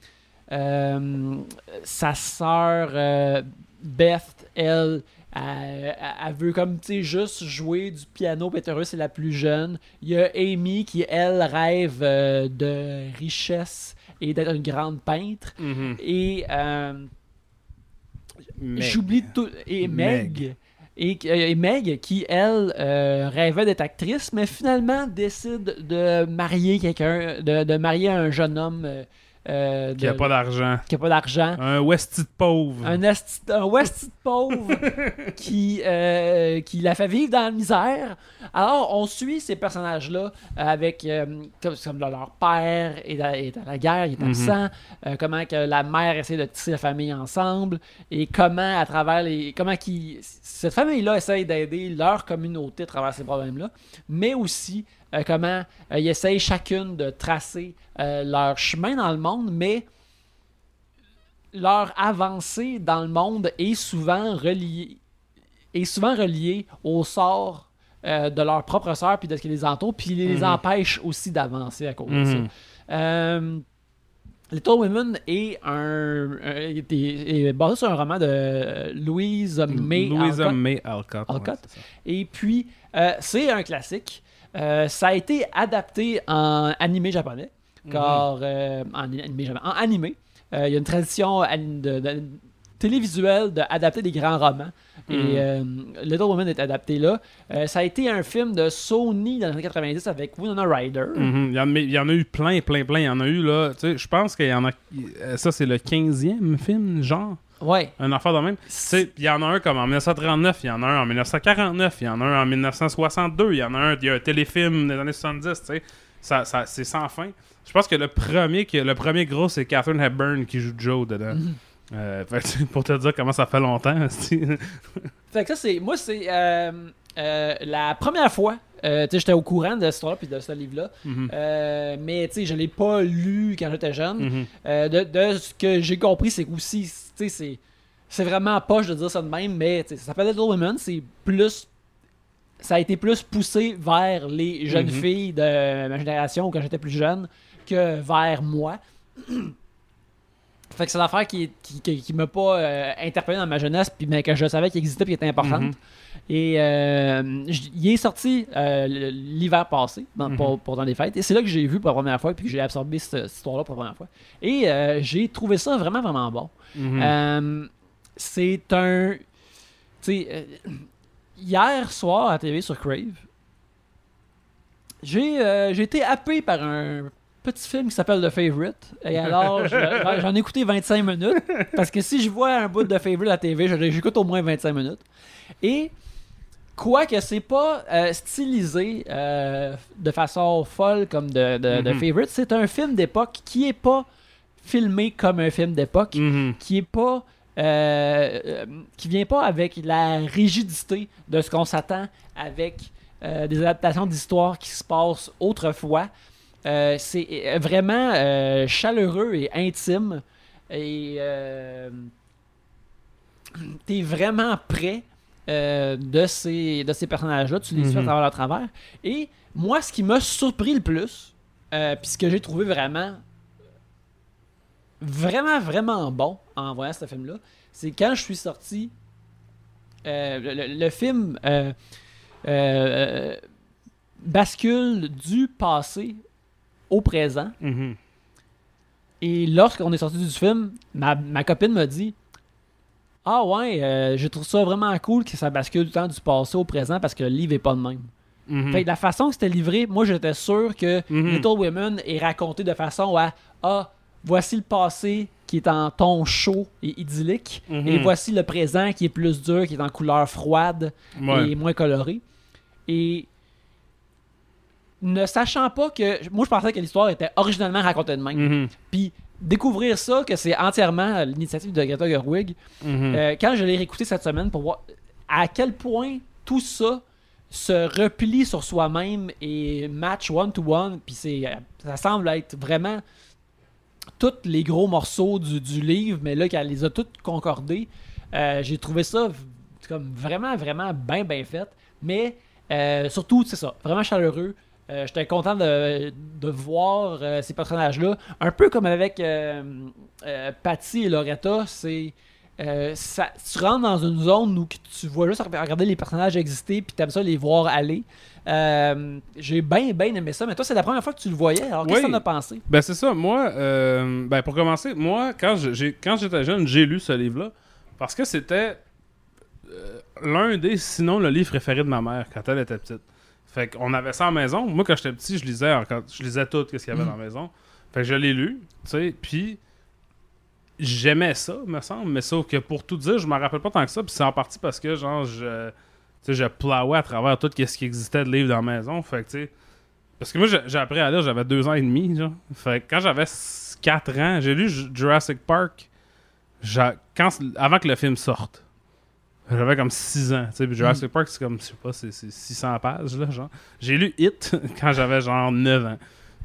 sa sœur euh, Beth, elle, elle, elle veut comme tu sais juste jouer du piano, heureuse, c'est la plus jeune. Il y a Amy qui elle rêve euh, de richesse et d'être une grande peintre. Mhm. Et euh, J'oublie tout. Et Meg. Meg. Et, euh, et Meg, qui, elle, euh, rêvait d'être actrice, mais finalement décide de marier quelqu'un, de, de marier un jeune homme euh, Qui a de- pas d'argent. qui a pas d'argent. Un Westie de pauvre. Un, esti- un Westie de pauvre qui, euh, qui la fait vivre dans la misère. Alors, on suit ces personnages-là avec euh, comme, comme leur père est à la guerre, il est Mhm. absent, comment que la mère essaie de tisser la famille ensemble et comment, à travers les. comment qui cette famille-là essaye d'aider leur communauté à travers ces problèmes-là, mais aussi euh, comment euh, ils essayent chacune de tracer euh, leur chemin dans le monde, mais leur avancée dans le monde est souvent reliée est souvent reliée au sort de leur propre sœur puis de ce qui les entoure puis les Mhm. empêche aussi d'avancer à cause de ça. Mhm. Little Women est un, est, est basé sur un roman de Louise May Louisa Alcott. May Alcott. Et puis, euh, c'est un classique. Euh, ça a été adapté en animé japonais. Mhm. Car, euh, en animé japonais, en animé, euh, il y a une tradition de- de- télévisuelle d'adapter des grands romans. Et euh, Little Women est adapté là. Ça a été un film de Sony dans les années 90 avec Winona Ryder. Mhm. il, y en, mais il y en a eu plein, plein, plein. Il y en a eu, là. Tu sais, je pense qu'il y en a. Ça, c'est le 15e film, genre? Ouais. Un affaire de même. Il y en a un comme en 1939, il y en a un en 1949, il y en a un en 1962, il y en a un, il y a un téléfilm des années 70, tu sais. Ça, ça, c'est sans fin. Je pense que le premier, que, le premier gros, c'est Catherine Hepburn qui joue Joe dedans. Mhm. Euh, fait pour te dire comment ça fait longtemps. Fait que ça, c'est. Moi, c'est euh, euh, la première fois. Euh, j'étais au courant de cette histoire-là puis de ce livre-là. Mhm. Euh, mais, tu sais, je l'ai pas lu quand j'étais jeune. Mhm. Euh, de, de ce que j'ai compris, c'est tu sais, c'est. vraiment poche de dire ça de même, mais ça s'appelle Little Women, c'est plus. Ça a été plus poussé vers les jeunes Mhm. filles de ma génération quand j'étais plus jeune que vers moi. fait que c'est l'affaire qui, qui, qui, qui m'a pas euh, interpellé dans ma jeunesse, puis, mais que je savais qu'il existait et qui était importante. Mhm. Et euh, il est sorti euh, l'hiver passé, dans, Mhm. pour, pour dans les fêtes. Et c'est là que j'ai vu pour la première fois, puis que j'ai absorbé cette, cette histoire-là pour la première fois. Et j'ai trouvé ça vraiment, vraiment bon. Mhm. C'est un. Tu sais, hier soir à TV sur Crave, j'ai j'ai été happé par un petit film qui s'appelle The Favorite. Et alors, je- j'en ai écouté 25 minutes. Parce que si je vois un bout de Favorite à la TV, je- j'écoute au moins 25 minutes. Et. Quoique c'est pas euh, stylisé euh, de façon folle comme de, de, de Mhm. Favorite, c'est un film d'époque qui est pas filmé comme un film d'époque Mhm. qui est pas euh, euh, qui vient pas avec la rigidité de ce qu'on s'attend avec euh, des adaptations d'histoires qui se passent autrefois. Euh, c'est euh, vraiment euh, chaleureux et intime et euh, t'es vraiment euh, de ces, de ces personnages-là. Tu les suis à Mhm. travers leur travers. Et moi, ce qui m'a surpris le plus, puis ce que j'ai trouvé vraiment vraiment, vraiment bon en voyant ce film-là, c'est quand je suis sorti, le, le- le film bascule du passé au présent. Mhm. Et lorsqu'on est sorti du film, ma, ma copine m'a dit Ah ouais, euh, je trouve ça vraiment cool que ça bascule du temps du passé au présent parce que le livre est pas le même. Mhm. Fait que la façon que c'était livré, moi j'étais sûr que Mhm. Little Women est raconté de façon à Ah, voici le passé qui est en ton chaud et idyllique, Mhm. et voici le présent qui est plus dur, qui est en couleur froide Ouais. et moins coloré. Et ne sachant pas que. Moi je pensais que l'histoire était originalement racontée de même. Mhm. Puis découvrir ça, que c'est entièrement l'initiative de Greta Gerwig, Mhm. euh, quand je l'ai réécouté cette semaine pour voir à quel point tout ça se replie sur soi-même et match one-to-one, puis c'est, euh, ça semble être vraiment tous les gros morceaux du, du livre, mais là, qu'elle les a toutes concordés, euh, j'ai trouvé ça comme vraiment, vraiment bien, bien fait. Mais euh, surtout, c'est ça, vraiment chaleureux. Euh, J'étais content de, de voir euh, ces personnages-là. Un peu comme avec euh, Patty et Loretta, c'est. ça, tu rentres dans une zone où tu vois juste regarder les personnages exister puis t'aimes ça les voir aller. Euh, J'ai bien, bien aimé ça. Mais toi, c'est la première fois que tu le voyais. Alors, qu'est-ce que Oui. t'en as pensé? Ben c'est ça, moi, euh, ben pour commencer, moi, quand j'étais jeune, j'ai lu ce livre-là parce que c'était euh, l'un des, sinon le livre préféré de ma mère quand elle était petite. Fait qu'on avait ça à la maison. Moi, quand j'étais petit, je lisais encore, je lisais tout ce qu'il y avait dans la maison. Fait que je l'ai lu, tu sais, puis j'aimais ça, me semble, mais sauf que pour tout dire, je m'en rappelle pas tant que ça, puis c'est en partie parce que genre je je plawais à travers tout ce qui existait de livres dans la maison, fait que tu sais parce que moi, j'ai appris à lire, j'avais deux ans et demi. Genre. Fait que quand j'avais 4 ans, j'ai lu Jurassic Park quand, avant que le film sorte. J'avais comme 6 ans. tu sais, puis Jurassic Park, c'est comme, je sais pas, c'est c'est 600 pages. Là, genre. J'ai lu It quand j'avais genre 9 ans.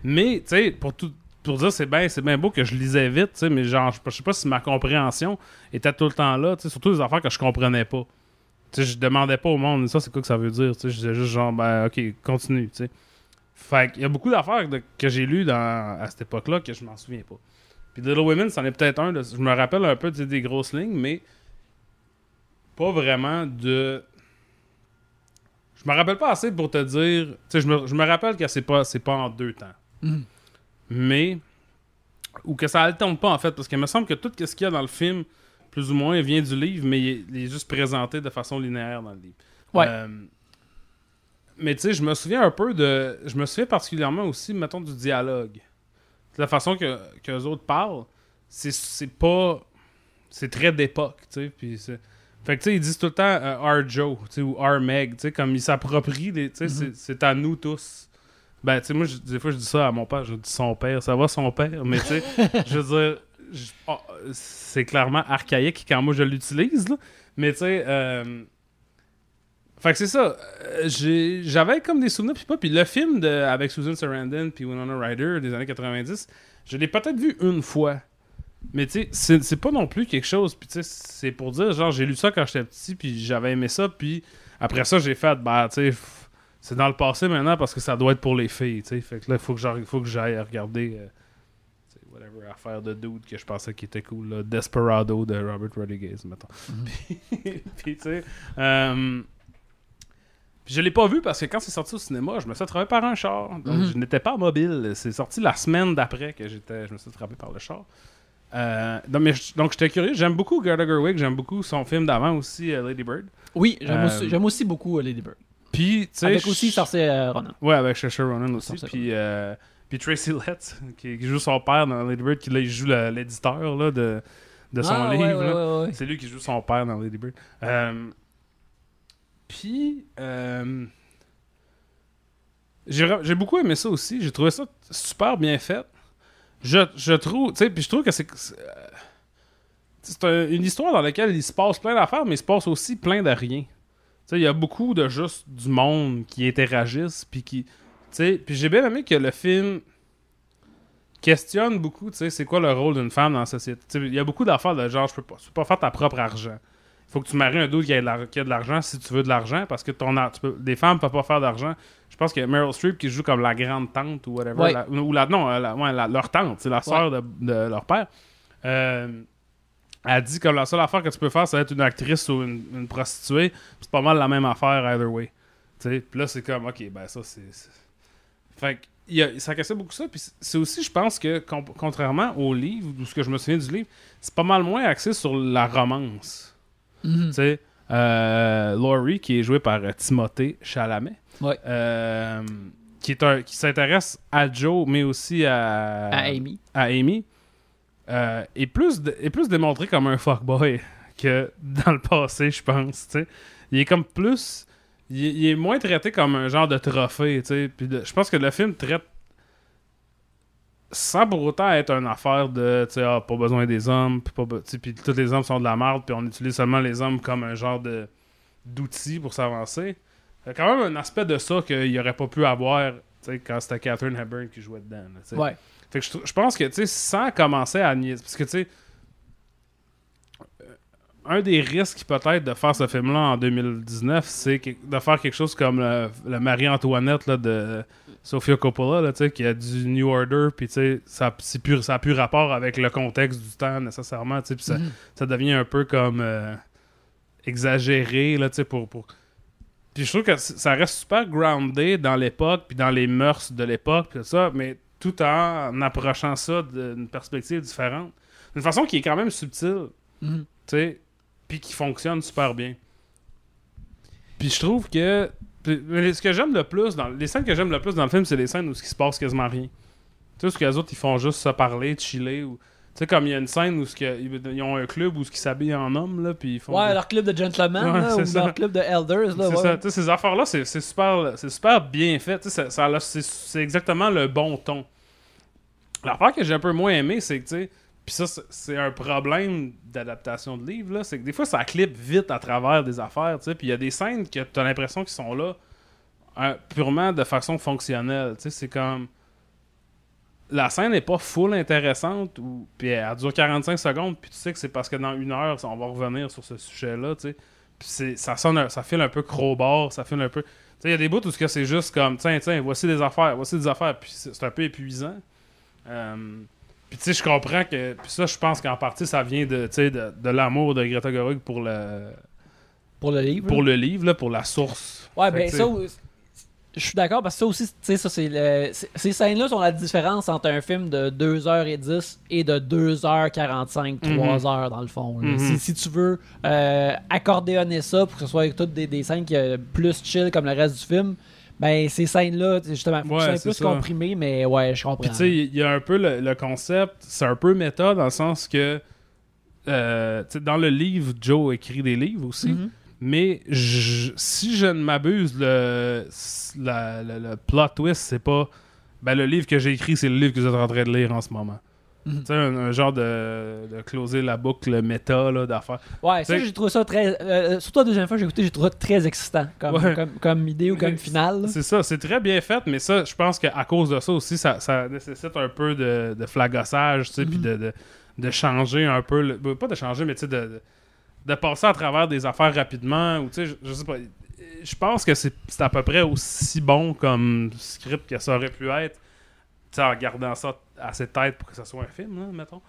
Mais, tu sais, pour tout. Pour dire, c'est bien bien beau que je lisais vite, tu sais, mais genre, je sais pas si ma compréhension était tout le temps là, tu sais, surtout des affaires que je comprenais pas. Tu sais, je demandais pas au monde, ça, c'est quoi que ça veut dire, tu sais, je disais juste genre, ben, ok, continue, tu sais. Fait qu'il y a beaucoup d'affaires que j'ai lues dans- à cette époque-là que je m'en souviens pas. Puis Little Women, c'en est peut-être un. je me rappelle un peu des grosses lignes, mais pas vraiment de. Je me rappelle pas assez pour te dire. Tu sais, je me, je me rappelle que c'est pas, c'est pas en deux temps. Mhm. Mais. Ou que ça alterne pas en fait, parce qu'il me semble que tout ce qu'il y a dans le film, plus ou moins, vient du livre, mais il est, juste présenté de façon linéaire dans le livre. Ouais. Euh, mais tu sais, je me souviens un peu de. Je me souviens particulièrement aussi, mettons, du dialogue. La façon que, que les autres parlent, c'est, c'est pas. C'est très d'époque, tu sais. Puis c'est. Fait que tu sais, ils disent tout le temps euh, R. Joe, tu sais, ou R. Meg, tu sais, comme ils s'approprient, tu sais, c'est, c'est à nous tous. Ben, tu sais, moi, je- des fois, je dis ça à mon père, je dis son père, ça va son père, mais tu sais, je veux dire, oh, c'est clairement archaïque quand moi je l'utilise, là. Mais tu sais, euh, fait que c'est ça. euh, J'avais comme des souvenirs, puis pas. Puis le film de, avec Susan Sarandon puis Winona Ryder des années 90, je l'ai peut-être vu une fois. Mais tu sais, c'est pas non plus quelque chose. Puis tu sais, c'est pour dire, genre, j'ai lu ça quand j'étais petit, puis j'avais aimé ça, puis après ça, j'ai fait, bah, tu sais, c'est dans le passé maintenant parce que ça doit être pour les filles, tu sais. Fait que là, il faut que j'arri- faut que j'aille regarder, euh, tu sais, whatever affaire de dude que je pensais qui était cool, là, Desperado de Robert Rodriguez, mettons. Puis, puis, tu sais, euh, je l'ai pas vu parce que quand c'est sorti au cinéma, je me suis attrapé par un char. Donc, Mhm. je n'étais pas mobile. C'est sorti la semaine d'après que j'étais, je me suis attrapé par le char. Euh, mais je- donc, j'étais curieux. J'aime beaucoup Greta Gerwig. J'aime beaucoup son film d'avant aussi, euh, Lady Bird. Oui, j'aime Euh, aussi, beaucoup Lady Bird. Puis, tu sais. Avec aussi Saoirse Ronan. Ouais, avec Saoirse Ronan aussi. Puis, puis Tracy Letts, qui, qui joue son père dans Lady Bird, qui là, il joue l'éditeur là, de, de son Ah, livre. ouais, ouais, ouais. C'est lui qui joue son père dans Lady Bird. Puis, j'ai beaucoup aimé ça aussi. J'ai trouvé ça super bien fait. Je, je trouve, tu sais, puis je trouve que c'est c'est, euh, une histoire dans laquelle il se passe plein d'affaires, mais il se passe aussi plein de rien. Tu sais, il y a beaucoup de juste du monde qui interagissent, puis qui, tu sais, puis j'ai bien aimé que le film questionne beaucoup, tu sais, c'est quoi le rôle d'une femme dans la société. Il y a beaucoup d'affaires de genre, je peux pas, tu peux pas faire ta propre argent. Il faut que tu maries un dude qui a de l'argent si tu veux de l'argent, parce que ton tu peux, des femmes peuvent pas faire d'argent. Je pense que Meryl Streep qui joue comme la grande tante ou whatever, Ouais. la- ou la, non, euh, la- ouais, la- leur tante, c'est la sœur de, de leur père. Euh, elle dit comme la seule affaire que tu peux faire, c'est être une actrice ou une, une prostituée. C'est pas mal la même affaire either way. Puis là, c'est comme, ok, ben ça, c'est. Fait que, il y a- ça cassait beaucoup ça. Puis c'est- aussi, je pense que, contrairement au livre, ou ce que je me souviens du livre, c'est pas mal moins axé sur la romance. Mhm. Euh, Laurie, qui est jouée par Timothée Chalamet, Ouais. euh, qui, s'intéresse à Joe, mais aussi à, À Amy. à Amy, euh, est, plus de- est plus démontré comme un fuckboy que dans le passé, je pense. Il est comme plus. Il, est- il est moins traité comme un genre de trophée. Puis je pense que le film traite. Sans pour autant être une affaire de, tu sais, ah, pas besoin des hommes, puis, pas puis tous les hommes sont de la merde, puis on utilise seulement les hommes comme un genre de d'outil pour s'avancer. Il y a quand même un aspect de ça qu'il aurait pas pu avoir tu sais, quand c'était Catherine Hepburn qui jouait dedans. là. Ouais. Fait que je, pense que, tu sais, sans commencer à niaiser. Parce que, tu sais, un des risques peut-être de faire ce film-là en 2019, c'est de faire quelque chose comme le, le Marie-Antoinette de Sofia Coppola, là, tu sais, qui a du New Order, puis ça c'est plus- ça n'a plus rapport avec le contexte du temps nécessairement, puis ça, Mhm. ça devient un peu comme euh, exagéré, là, pour... pour... Puis je trouve que ça reste super groundé dans l'époque, puis dans les mœurs de l'époque, puis tout ça, mais tout en approchant ça d'une perspective différente. D'une façon qui est quand même subtile, Mhm. tu sais, puis qui fonctionne super bien. Puis je trouve que... ce que j'aime le plus, dans les scènes que j'aime le plus dans le film, c'est les scènes où il se passe quasiment rien. Tu sais, ce que les autres, ils font juste se parler, chiller, ou... Tu sais, comme il y a une scène où ce que- ils ont un club où ils s'habillent en homme, là, puis ils font... Ouais, des- leur club de gentlemen, Ouais, là, ou ça. leur club de elders. Là, c'est ouais. ça, tu sais, ces affaires-là, c'est c'est super, c'est super bien fait. tu sais, ça- ça c'est exactement le bon ton. L'affaire que j'ai un peu moins aimé, c'est que, tu sais, puis ça, c'est- un problème d'adaptation de livre, là, c'est que des fois, ça clip vite à travers des affaires, tu sais, puis il y a des scènes que tu as l'impression qu'ils sont là hein, purement de façon fonctionnelle, tu sais, c'est comme... La scène n'est pas full intéressante, ou puis elle dure 45 secondes, puis tu sais que c'est parce que dans une heure, on va revenir sur ce sujet-là, tu sais. Puis ça sonne, un- ça file un peu crowbar, ça file un peu. Tu sais, il y a des bouts où c'est juste comme, tiens, tiens, voici des affaires, voici des affaires, puis c'est un peu épuisant. Euh, puis tu sais, je comprends que, puis ça, je pense qu'en partie, ça vient de, de, de l'amour de Greta Gerwig pour le, Pour le livre. pour le livre, là, pour la source. Ouais, Fait ben ça, je suis d'accord parce que ça aussi, tu sais, ça c'est le- ces scènes-là sont la différence entre un film de 2h10 et de 2h45, 3h dans le fond. Mhm. si, si tu veux euh, accordéonner ça pour que ce soit toutes des, des scènes qui euh, plus chill comme le reste du film, ben ces scènes-là, justement, faut que Ouais, c'est plus ça. comprimé, mais ouais, je comprends. Puis tu sais, il y a un peu le, le concept, c'est un peu méta dans le sens que euh, dans le livre, Joe écrit des livres aussi. Mhm. Mais je- si je ne m'abuse, le, la- le, le plot twist, c'est pas. Ben, le livre que j'ai écrit, c'est le livre que vous êtes en train de lire en ce moment. Tu sais, un, un genre de, de closer la boucle méta d'affaires. Ouais, ça, j'ai trouvé ça très. euh, surtout la deuxième fois que j'ai écouté, j'ai trouvé ça très excitant comme, Ouais. comme, comme idée ou comme finale. C'est ça, c'est très bien fait, mais ça, je pense qu'à cause de ça aussi, ça, ça nécessite un peu de, de flagossage, tu sais, puis Mhm. de, de, de changer un peu, le- bah, pas de changer, mais tu sais, de, de, passer à travers des affaires rapidement, ou tu sais, je, je sais pas. Je pense que c'est c'est à peu près aussi bon comme script que ça aurait pu être, en gardant ça à ses têtes pour que ça soit un film, là, mettons.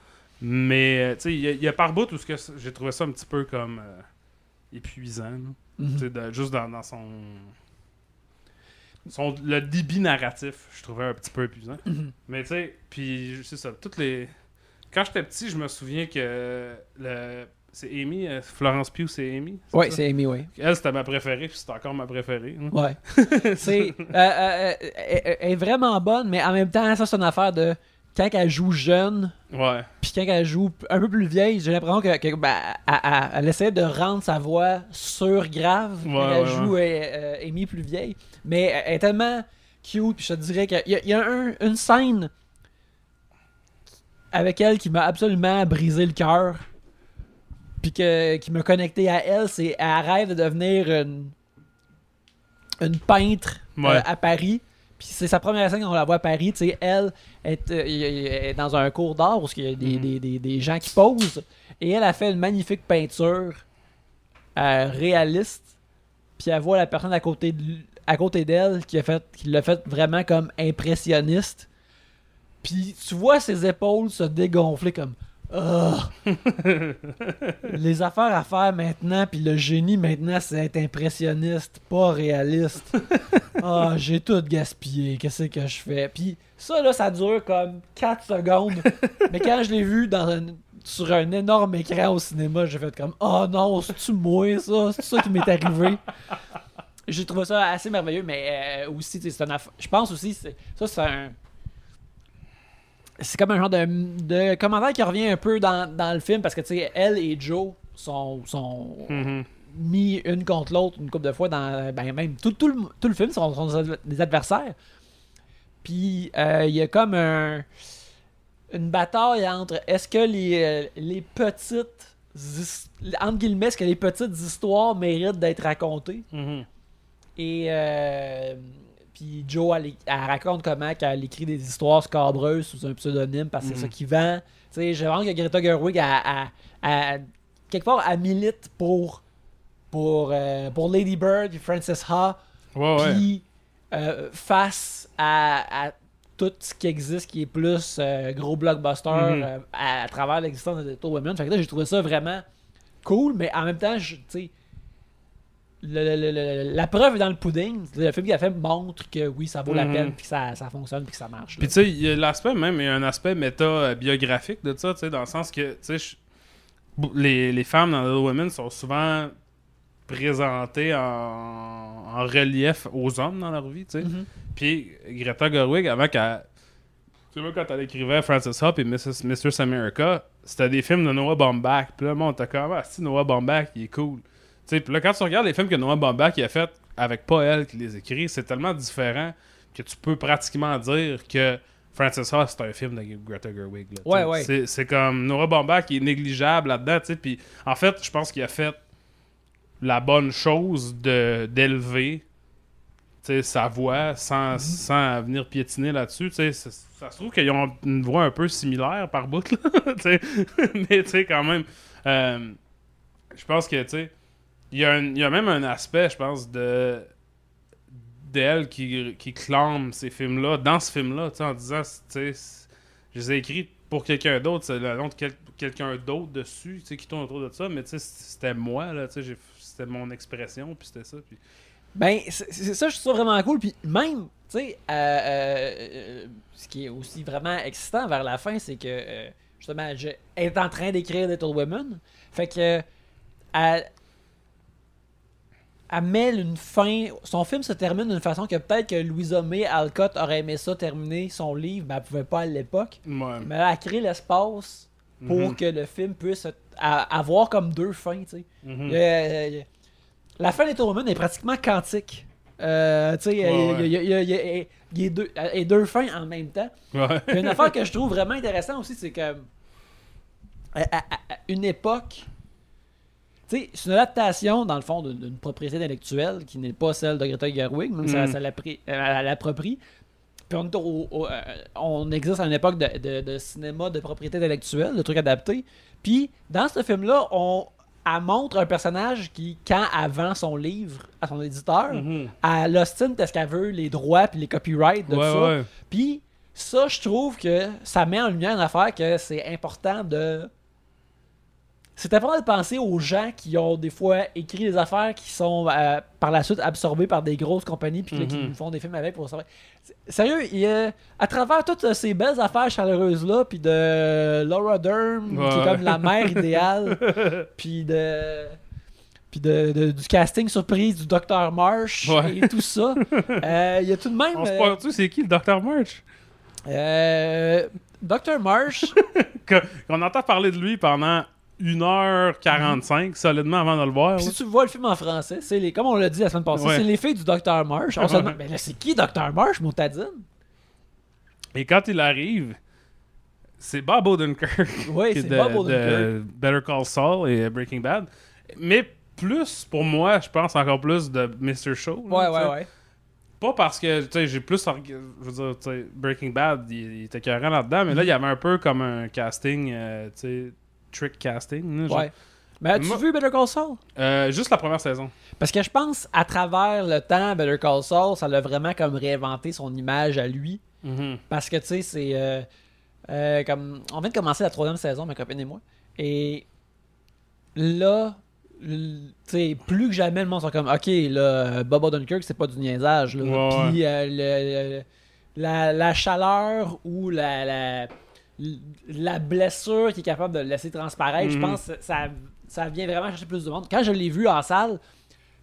Mais, euh, tu sais, il y, a- il y a par bout où ce que c- j'ai trouvé ça un petit peu comme euh, épuisant, sais, de- juste dans, dans son, son. Le débit narratif, je trouvais un petit peu épuisant. Mhm. Mais tu sais, puis c'est ça, toutes les. Quand j'étais petit, je me souviens que le. C'est Amy, euh, Florence Pugh, c'est Amy. Ça? c'est Amy, ouais. Elle, c'était ma préférée, puis c'est encore ma préférée. hein. Ouais. c'est. euh, elle elle est vraiment bonne, mais en même temps, ça, c'est une affaire de. Quand elle joue jeune, Ouais. puis quand elle joue un peu plus vieille, j'ai l'impression que, que, ben, elle, elle- elle essaie de rendre sa voix sur grave quand Ouais, elle joue euh, euh, Amy plus vieille. Mais elle est tellement cute, puis je te dirais qu'il y a, il y a un- une scène avec elle qui m'a absolument brisé le cœur, puis que, qui m'a connecté à elle, c'est elle rêve de devenir une, une peintre euh, à Paris. Puis c'est sa première scène qu'on la voit à Paris, tu sais, elle est, euh, est dans un cours d'art où il y a des, Mhm. des- des- des gens qui posent, et elle a fait une magnifique peinture euh, réaliste, puis elle voit la personne à côté de lui- à côté d'elle qui a fait qui l'a fait vraiment comme impressionniste. Puis tu vois ses épaules se dégonfler comme Ah! Les affaires à faire maintenant, puis le génie maintenant, c'est être impressionniste, pas réaliste. Ah, j'ai tout gaspillé, qu'est-ce que je fais? Puis ça, là, ça dure comme 4 secondes. Mais quand je l'ai vu sur un énorme écran au cinéma, j'ai fait comme Oh non, c'est-tu moi, ça? C'est ça qui m'est arrivé? J'ai trouvé ça assez merveilleux, mais euh, aussi, c'est un Je pense aussi, ça, c'est un c'est comme un genre de, de commentaire qui revient un peu dans, dans le film parce que tu sais elle et Joe sont, sont Mhm. mis une contre l'autre une couple de fois dans ben même tout, tout, le, tout le film sont, sont des adversaires puis euh, il y a comme un une bataille entre est-ce que les, euh, les petites entre guillemets est-ce que les petites histoires méritent d'être racontées? Mhm. et euh, puis Joe, elle, elle raconte comment qu'elle écrit des histoires scabreuses sous un pseudonyme parce que c'est ça Mhm. qui vend. Tu sais, j'ai vraiment que Greta Gerwig, elle, elle- elle- quelque part, elle milite pour, pour, euh, pour Lady Bird et Frances Ha, Ouais, ouais. puis euh, face à, à tout ce qui existe qui est plus euh, gros blockbuster Mhm. à, à travers l'existence de Little Women. Fait que là, j'ai trouvé ça vraiment cool, mais en même temps, je- tu sais, le- le- la preuve est dans le pudding. Le film qu'il a fait montre que oui, ça vaut la Mhm. peine, puis que ça, ça fonctionne, puis que ça marche. Puis tu sais, il y a l'aspect même, il y a un aspect méta-biographique de ça, tu sais, dans le sens que, tu sais, les, les femmes dans Little Women sont souvent présentées en, en relief aux hommes dans leur vie, tu sais. Mhm. Puis Greta Gerwig, avant qu'elle... Tu vois, quand elle écrivait Frances Hop et Mrs. Mistress America, c'était des films de Noah Baumbach. Puis là, le monde était comme, ah, si Noah Baumbach, il est cool. Sais, là, quand tu regardes les films que Noah Baumbach a fait avec pas elle qui les écrit, c'est tellement différent que tu peux pratiquement dire que Frances Ha, c'est un film de Greta Gerwig. là, tu Ouais, sais. ouais. C'est- C'est comme Noah Baumbach qui est négligeable là-dedans. Puis en fait, je pense qu'il a fait la bonne chose de d'élever sa voix sans, sans venir piétiner là-dessus. Ça, ça se trouve qu'ils ont une voix un peu similaire par bout. là. Mais tu sais, quand même, euh, je pense que tu sais, il y, a un- il y a même un aspect, je pense, de d'elle qui, qui clame ces films-là dans ce film-là, en disant, tu je les ai écrits pour quelqu'un d'autre, c'est le nom de quel- quelqu'un d'autre dessus, tu qui tourne autour de ça, mais c'était moi, là, c'était mon expression, puis c'était ça, puis... Ben, c'est ça, je trouve ça vraiment cool. Puis même, tu sais, euh, euh, euh, ce qui est aussi vraiment excitant vers la fin, c'est que, euh, justement, je, est en train d'écrire Little Women. Fait que, elle, elle met une fin. Son film se termine d'une façon que peut-être que Louisa May Alcott aurait aimé ça terminer son livre, mais elle pouvait pas à l'époque. Ouais. Mais elle a créé l'espace pour Mhm. que le film puisse avoir comme deux fins, tu sais. Mhm. Euh, euh, la fin des Woman est pratiquement quantique. Euh, tu sais, Ouais, il y a- deux, deux fins en même temps. Ouais. Puis une affaire que je trouve vraiment intéressante aussi, c'est que à, à- à- à une époque, c'est une adaptation dans le fond d'une propriété intellectuelle qui n'est pas celle de Greta Gerwig, même si Mm. elle, elle elle- elle l'approprie. Puis on, au- au- euh, on existe à une époque de, de- de cinéma de propriété intellectuelle, de trucs adaptés. Puis dans ce film-là, on elle montre un personnage qui, quand elle vend son livre à son éditeur, Mhm. à l'ostine parce qu'elle veut les droits puis les copyrights de Ouais, ça. ouais. Puis ça, je trouve que ça met en lumière une affaire que c'est important de. C'est important de penser aux gens qui ont des fois écrit des affaires qui sont euh, par la suite absorbées par des grosses compagnies puis qui Mhm. font des films avec pour savoir. Sérieux, il à travers toutes ces belles affaires chaleureuses là, puis de Laura Dern qui est comme la mère idéale, puis de puis de, de- du casting surprise du Dr Marsh Ouais. et tout ça, euh, il y a tout de même. On se euh, parle-tu, c'est qui le Dr. March? euh, Dr. Marsh, Que- On entend parler de lui pendant 1h45, solidement avant de le voir. là. si tu vois le film en français, c'est les, comme on l'a dit la semaine passée, Ouais. c'est les filles du Dr. Marsh. On se demande, mais là, c'est qui Dr. Marsh, Moutadine? Et quand il arrive, c'est Bob Odenkirk. Oui, c'est de, Bob de Odenkirk. Better Call Saul et Breaking Bad. Mais plus, pour moi, je pense encore plus de Mr. Show. là, Ouais, sais. ouais, ouais. Pas parce que, tu sais, j'ai plus... Je veux dire, Breaking Bad, il, il était carré là-dedans, mais là, il y avait un peu comme un casting, euh, tu sais, trick casting. genre. ouais. Mais as-tu Moi- vu Better Call Saul? Euh, juste la première saison. Parce que je pense, à travers le temps, Better Call Saul, ça l'a vraiment comme réinventé son image à lui. Mhm. Parce que, tu sais, c'est. euh, euh, comme. On vient de commencer la troisième saison, ma copine et moi. Et. Là. l- Tu sais, plus que jamais, le monde sont comme. Ok, là, Bob Odenkirk, c'est pas du niaisage. Là. Ouais, Puis, euh, le- le- la, la chaleur ou la. la la blessure qui est capable de le laisser transparaître, je Mhm. pense que ça, ça vient vraiment chercher plus de monde. Quand je l'ai vu en salle,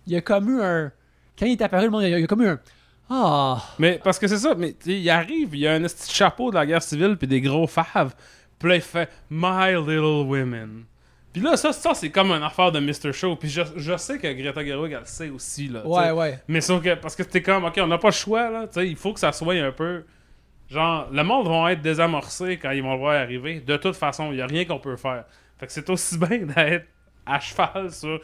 il y a comme eu un. Quand il est apparu, le monde, il y a, il y a comme eu un. Ah! Mais parce que c'est ça, mais il arrive, il y a un petit chapeau de la guerre civile puis des gros faves. Puis là, il fait My Little Women. Puis là, ça, ça c'est comme une affaire de Mr. Show. Puis je, je sais que Greta Gerwig, elle le sait aussi. Là. Ouais, ouais. Mais sauf que, parce que t'es comme, ok, on n'a pas le choix, là. Tu sais, il faut que ça soit un peu. Genre, le monde va être désamorcé quand ils vont le voir arriver. De toute façon, il n'y a rien qu'on peut faire. Fait que c'est aussi bien d'être à cheval sur.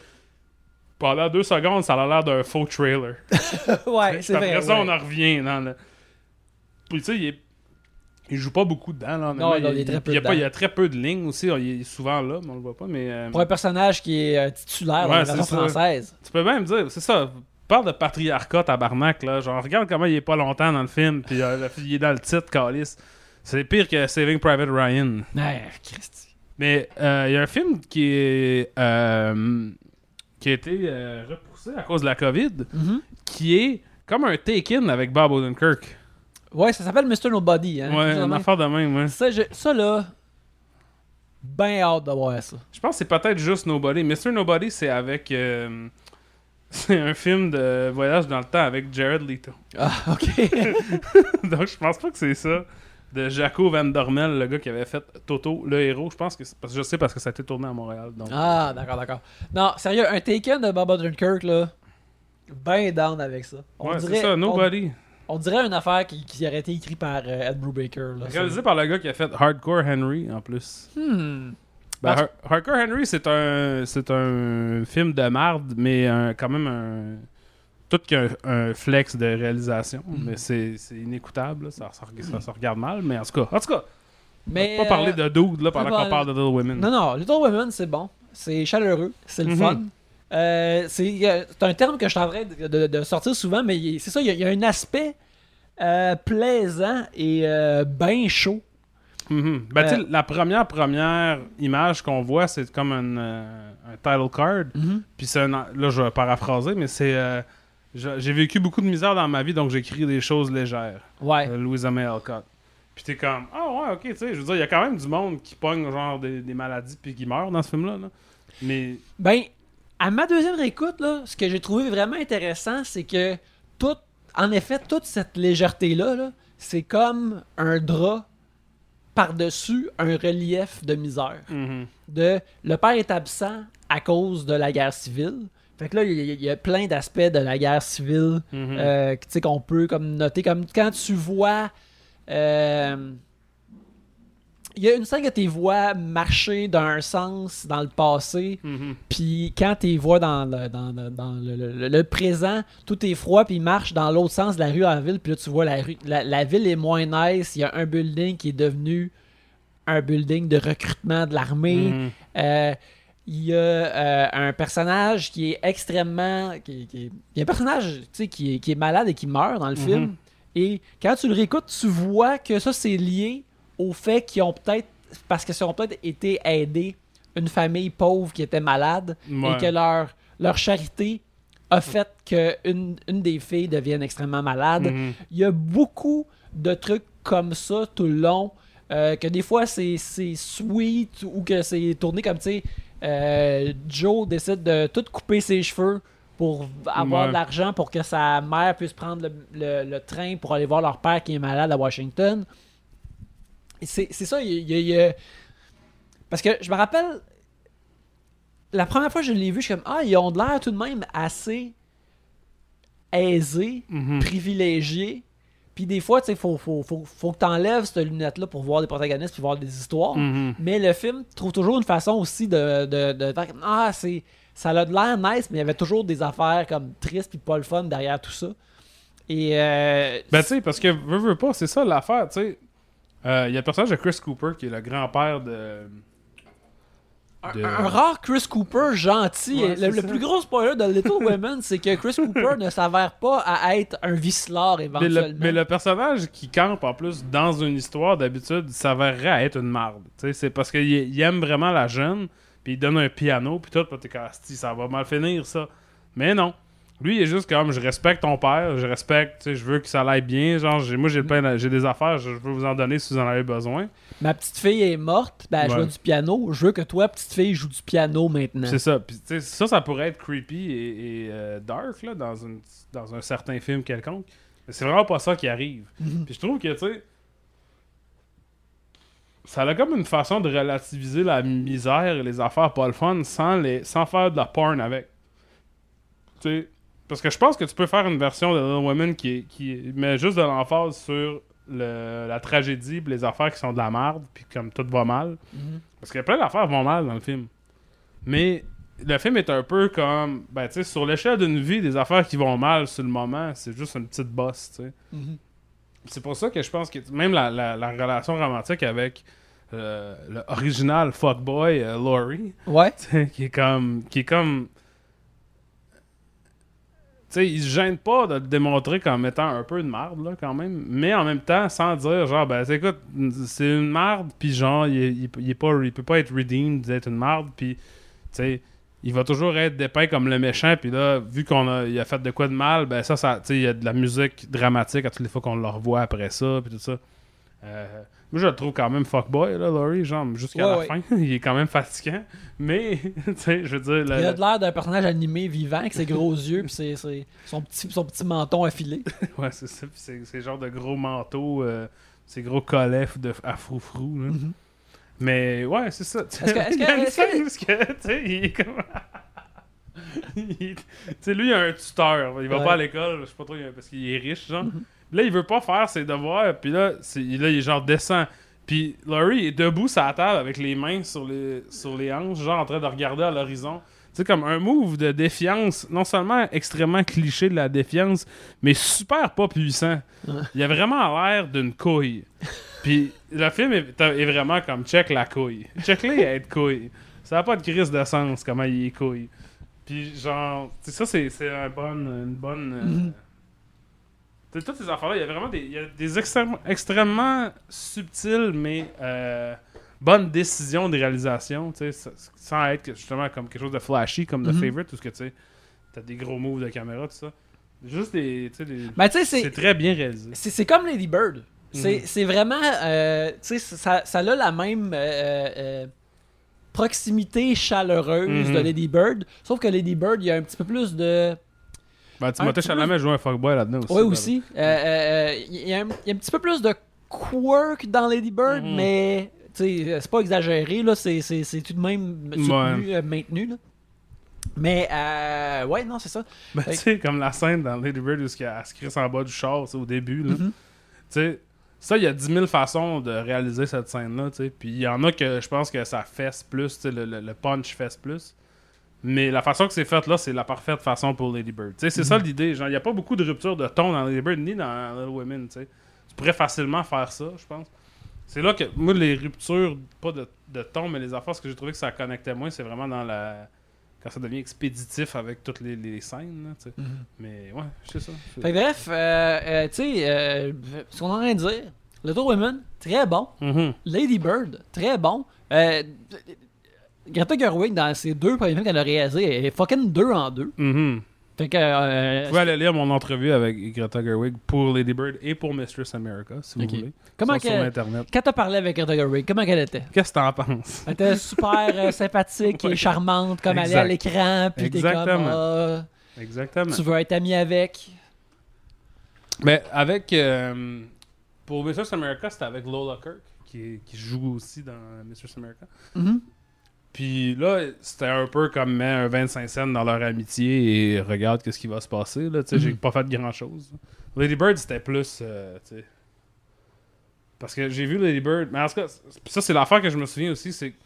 Pendant deux secondes, ça a l'air d'un faux trailer. ouais, c'est après vrai. ça, ouais. on en revient dans le. Puis tu sais, il, est... il joue pas beaucoup dedans. Là, Non, honnêtement. non, il est très peu il, y a pas, dedans. il y a très peu de lignes aussi. Il est souvent là, mais on le voit pas. Mais euh, Pour un personnage qui est euh, titulaire dans Ouais, la c'est version ça. française. tu peux même dire, c'est ça. Parle de patriarcat tabarnak, là. Genre, regarde comment il est pas longtemps dans le film. Puis euh, il est dans le titre, Calis. C'est pire que Saving Private Ryan. Ouais, Christy. Mais euh, il y a un film qui est. euh, qui a été euh, repoussé à cause de la COVID. Mhm. Qui est comme un take-in avec Bob Odenkirk. Ouais, ça s'appelle Mr. Nobody. Hein, Ouais, une affaire de même, ouais. ça, je- ça, là, ben hâte de voir ça. Je pense que c'est peut-être juste Nobody. Mr. Nobody, c'est avec. euh, c'est un film de voyage dans le temps avec Jared Leto. Ah, ok. Donc, je pense pas que c'est ça. De Jaco Van Dormel, le gars qui avait fait Toto, le héros. Je pense que c'est parce que je sais parce que ça a été tourné à Montréal. Donc. ah, d'accord, d'accord. Non, sérieux, un Taken de Bob Odenkirk, là, ben down avec ça. On ouais, dirait, c'est ça, Nobody. On, on dirait une affaire qui, qui aurait été écrite par euh, Ed Brubaker. Là, ça. Réalisé par le gars qui a fait Hardcore Henry en plus. Hmm. Ben, Parce- Har- Hardcore Henry, c'est un, c'est un film de marde, mais un- quand même un. Tout qu'un un flex de réalisation, Mhm. mais c'est c'est inécoutable, là. ça, ça, ça se regarde mal, mais en tout cas, en tout cas, Mais, pas parler euh, de dude là, pendant qu'on parle de Little Women. Non, non, Little Women, c'est bon. C'est chaleureux. C'est le Mhm. fun. Euh, c'est euh, c'est un terme que je train de, de- de sortir souvent, mais c'est ça, il y, a- il y a un aspect euh, plaisant et euh, bien chaud. Mhm. Ben, Euh, la première première image qu'on voit, c'est comme un, euh, un title card. Puis c'est là, je vais paraphraser, mais c'est euh, j'ai vécu beaucoup de misère dans ma vie, donc j'écris des choses légères. Ouais. Euh, Louisa May Alcott. Puis t'es comme, ah ouais, ok, tu sais, je veux dire, il y a quand même du monde qui pogne genre des, des maladies puis qui meurt dans ce film-là. là. Mais, Ben, à ma deuxième réécoute, là, ce que j'ai trouvé vraiment intéressant, c'est que tout, en effet, toute cette légèreté-là, là, c'est comme un drap par-dessus un relief de misère. mhm. De le père est absent à cause de la guerre civile. Fait que là, il y, a- il y a plein d'aspects de la guerre civile Mhm. euh, qu'on peut comme noter. Comme quand tu vois. euh, il y a une scène que tu vois marcher d'un sens dans le passé, Mhm. puis quand tu vois dans, le, dans, le- dans le, le- présent, tout est froid, puis ils marchent dans l'autre sens de la rue à la ville, puis là tu vois la, rue, la, la ville est moins nice, il y a un building qui est devenu un building de recrutement de l'armée. Mhm. Euh, il y a euh, un personnage qui est extrêmement. Qui, qui- il y a un personnage qui, est, qui est malade et qui meurt dans le Mhm. film. Et quand tu le réécoutes, tu vois que ça, c'est lié au fait qu'ils ont peut-être. Parce qu'ils ont peut-être été aidés une famille pauvre qui était malade Ouais. et que leur, leur charité a fait qu'une une des filles devienne extrêmement malade. Mhm. Il y a beaucoup de trucs comme ça tout le long. euh, que des fois c'est c'est sweet ou que c'est tourné comme tu sais euh, Joe décide de tout couper ses cheveux pour avoir Ouais. de l'argent pour que sa mère puisse prendre le, le- le train pour aller voir leur père qui est malade à Washington. C'est ça, il y a- il y a- parce que je me rappelle la première fois que je l'ai vu, je suis comme ah ils ont de l'air tout de même assez aisés Mhm. privilégié. Puis des fois, tu sais, faut, faut, faut, faut que tu enlèves cette lunette-là pour voir des protagonistes puis voir des histoires. Mhm. Mais le film trouve toujours une façon aussi de, de, de Ah, c'est. Ça a de l'air nice, mais il y avait toujours des affaires comme tristes puis pas le fun derrière tout ça. Et euh, Ben, tu sais, parce que veux, veux pas, c'est ça l'affaire, tu sais. Euh, Il y a le personnage de Chris Cooper qui est le grand-père de. un, de- un rare Chris Cooper gentil. Ouais, le, plus gros spoiler de Little Women, c'est que Chris Cooper ne s'avère pas à être un vicelard Mais éventuellement. le, mais le personnage qui campe en plus dans une histoire d'habitude s'avérerait à être une marde. C'est parce qu'il il aime vraiment la jeune, puis il donne un piano, puis tout, puis t'es Asti, ça va mal finir ça. Mais non. Lui, il est juste comme je respecte ton père, je respecte, tu sais, je veux que ça aille bien. Genre, j'ai- moi j'ai j'ai des affaires, je veux vous en donner si vous en avez besoin. Ma petite fille est morte, ben elle Ouais. joue du piano. Je veux que toi, petite fille, joue du piano maintenant. C'est ça. Puis, ça, ça pourrait être creepy et, et, euh, dark là, dans, une, dans un certain film quelconque. Mais c'est vraiment pas ça qui arrive. Mhm. Puis je trouve que, tu sais, ça a comme une façon de relativiser la misère et les affaires pas le fun sans, les, sans faire de la porn avec. Tu sais, parce que je pense que tu peux faire une version de Little Women qui, qui met juste de l'emphase sur le- la tragédie pis les affaires qui sont de la merde, puis comme tout va mal. Mhm. Parce que plein d'affaires vont mal dans le film. Mais le film est un peu comme, ben tu sais, sur l'échelle d'une vie, des affaires qui vont mal sur le moment, c'est juste une petite bosse, tu sais. Mhm. C'est pour ça que je pense que même la, la- la relation romantique avec euh, le original fuckboy euh, Laurie, Ouais. qui est comme, qui est comme, sais, il se gêne pas de le démontrer comme étant un peu une marde là quand même, mais en même temps sans dire genre ben écoute c'est une marde puis genre il, il, il pas il peut pas être redeemed d'être une marde puis il va toujours être dépeint comme le méchant puis là vu qu'on a il a fait de quoi de mal ben ça ça il y a de la musique dramatique à toutes les fois qu'on le revoit après ça puis tout ça. Euh, moi je le trouve quand même fuckboy là Laurie genre jusqu'à Ouais, la ouais. fin il est quand même fatigant mais tu sais je veux dire Il a l'air d'un personnage animé vivant avec ses gros yeux puis ses- ses- son, petit, son petit menton affilé. Ouais, c'est ça. Puis c'est c'est genre de gros manteaux, euh, ces gros collets de, à froufrou. là. Mhm. Mais ouais, c'est ça. Est-ce que- est-ce Il y a que- une scène tu sais, il est comme. Tu sais, lui, il a un tuteur. Il va Ouais. pas à l'école, je sais pas trop, parce qu'il est riche, genre. Mhm. Là, il veut pas faire ses devoirs, puis là, c'est- là, il est genre descend. Puis Laurie est debout sur la table avec les mains sur les, sur les hanches, genre en train de regarder à l'horizon. C'est comme un move de défiance, non seulement extrêmement cliché de la défiance, mais super pas puissant. Il a vraiment l'air d'une couille. Puis le film est, est vraiment comme check la couille. Check-les être couille. Ça n'a pas de crise de sens comment il est couille. Puis genre, ça c'est c'est un bon, une bonne. euh, sais, toutes ces affaires-là, il y a vraiment des, il y a des extrêmement, extrêmement subtiles, mais euh, bonnes décisions de réalisation, sans être justement comme quelque chose de flashy, comme The Mhm. Favorite, tout ce que tu sais, t'as des gros moves de caméra, tout ça. Juste des, des- Ben, tu sais, c'est. très bien réalisé. C'est comme Lady Bird. C'est Mhm. vraiment. euh, tu sais, ça, ça a la même euh, proximité chaleureuse Mhm. de Lady Bird. Sauf que Lady Bird, il y a un petit peu plus de. Ben, Timothée petit Chalamet joue un fuckboy là-dedans aussi. Oui, aussi. Euh, euh, euh, Il y, a un petit peu plus de quirk dans Lady Bird, Mhm. mais tu sais, c'est pas exagéré, là. C'est c'est- c'est tout de même soutenu, euh, maintenu, là. Mais, euh, ouais, non, c'est ça. Ben, tu sais, comme la scène dans Lady Bird où elle se crisse en bas du char, tu au début, là. Mhm. Tu sais, Ça, il y a 10 000 façons de réaliser cette scène-là, tu sais. Puis il y en a que je pense que ça fesse plus, tu sais, le, le- le punch fesse plus. Mais la façon que c'est fait là, c'est la parfaite façon pour Lady Bird. Tu sais, c'est ça l'idée. Genre, il n'y a pas beaucoup de rupture de ton dans Lady Bird ni dans Little Women, tu sais. Tu pourrais facilement faire ça, je pense. C'est là que, moi, les ruptures, pas de, de ton, mais les affaires, ce que j'ai trouvé que ça connectait moins, c'est vraiment dans la. Quand ça devient expéditif avec toutes les, les scènes, là, tu sais. Mais ouais, je sais ça. C'est- Fait bref, euh, euh, tu sais, euh, ce qu'on en train de dire, Little Women, très bon. Mhm. Lady Bird, très bon. Euh, Greta Gerwig, dans ses deux premiers films qu'elle a réalisés, elle est fucking deux en deux. Fait que. euh, Vous pouvez aller lire mon entrevue avec Greta Gerwig pour Lady Bird et pour Mistress America, si vous voulez. comment sur. Internet. Quand t'as parlé avec Greta Gerwig, comment qu'elle était? Qu'est-ce que t'en penses? Elle était super euh, sympathique et charmante, comme elle est à l'écran, puis t'es comme. Exactement. ah, Exactement. tu veux être ami avec? Mais avec. euh, pour Mistress America, c'était avec Lola Kirk, qui, qui joue aussi dans Mistress America. Mhm. Puis là, c'était un peu comme met un 25 cents dans leur amitié et regarde qu'est-ce qui va se passer. Là. J'ai Mhm. pas fait grand chose. Lady Bird, c'était plus. euh. Parce que j'ai vu Lady Bird. Mais en tout cas, ça, c'est l'affaire que je me souviens aussi. C'est. Tu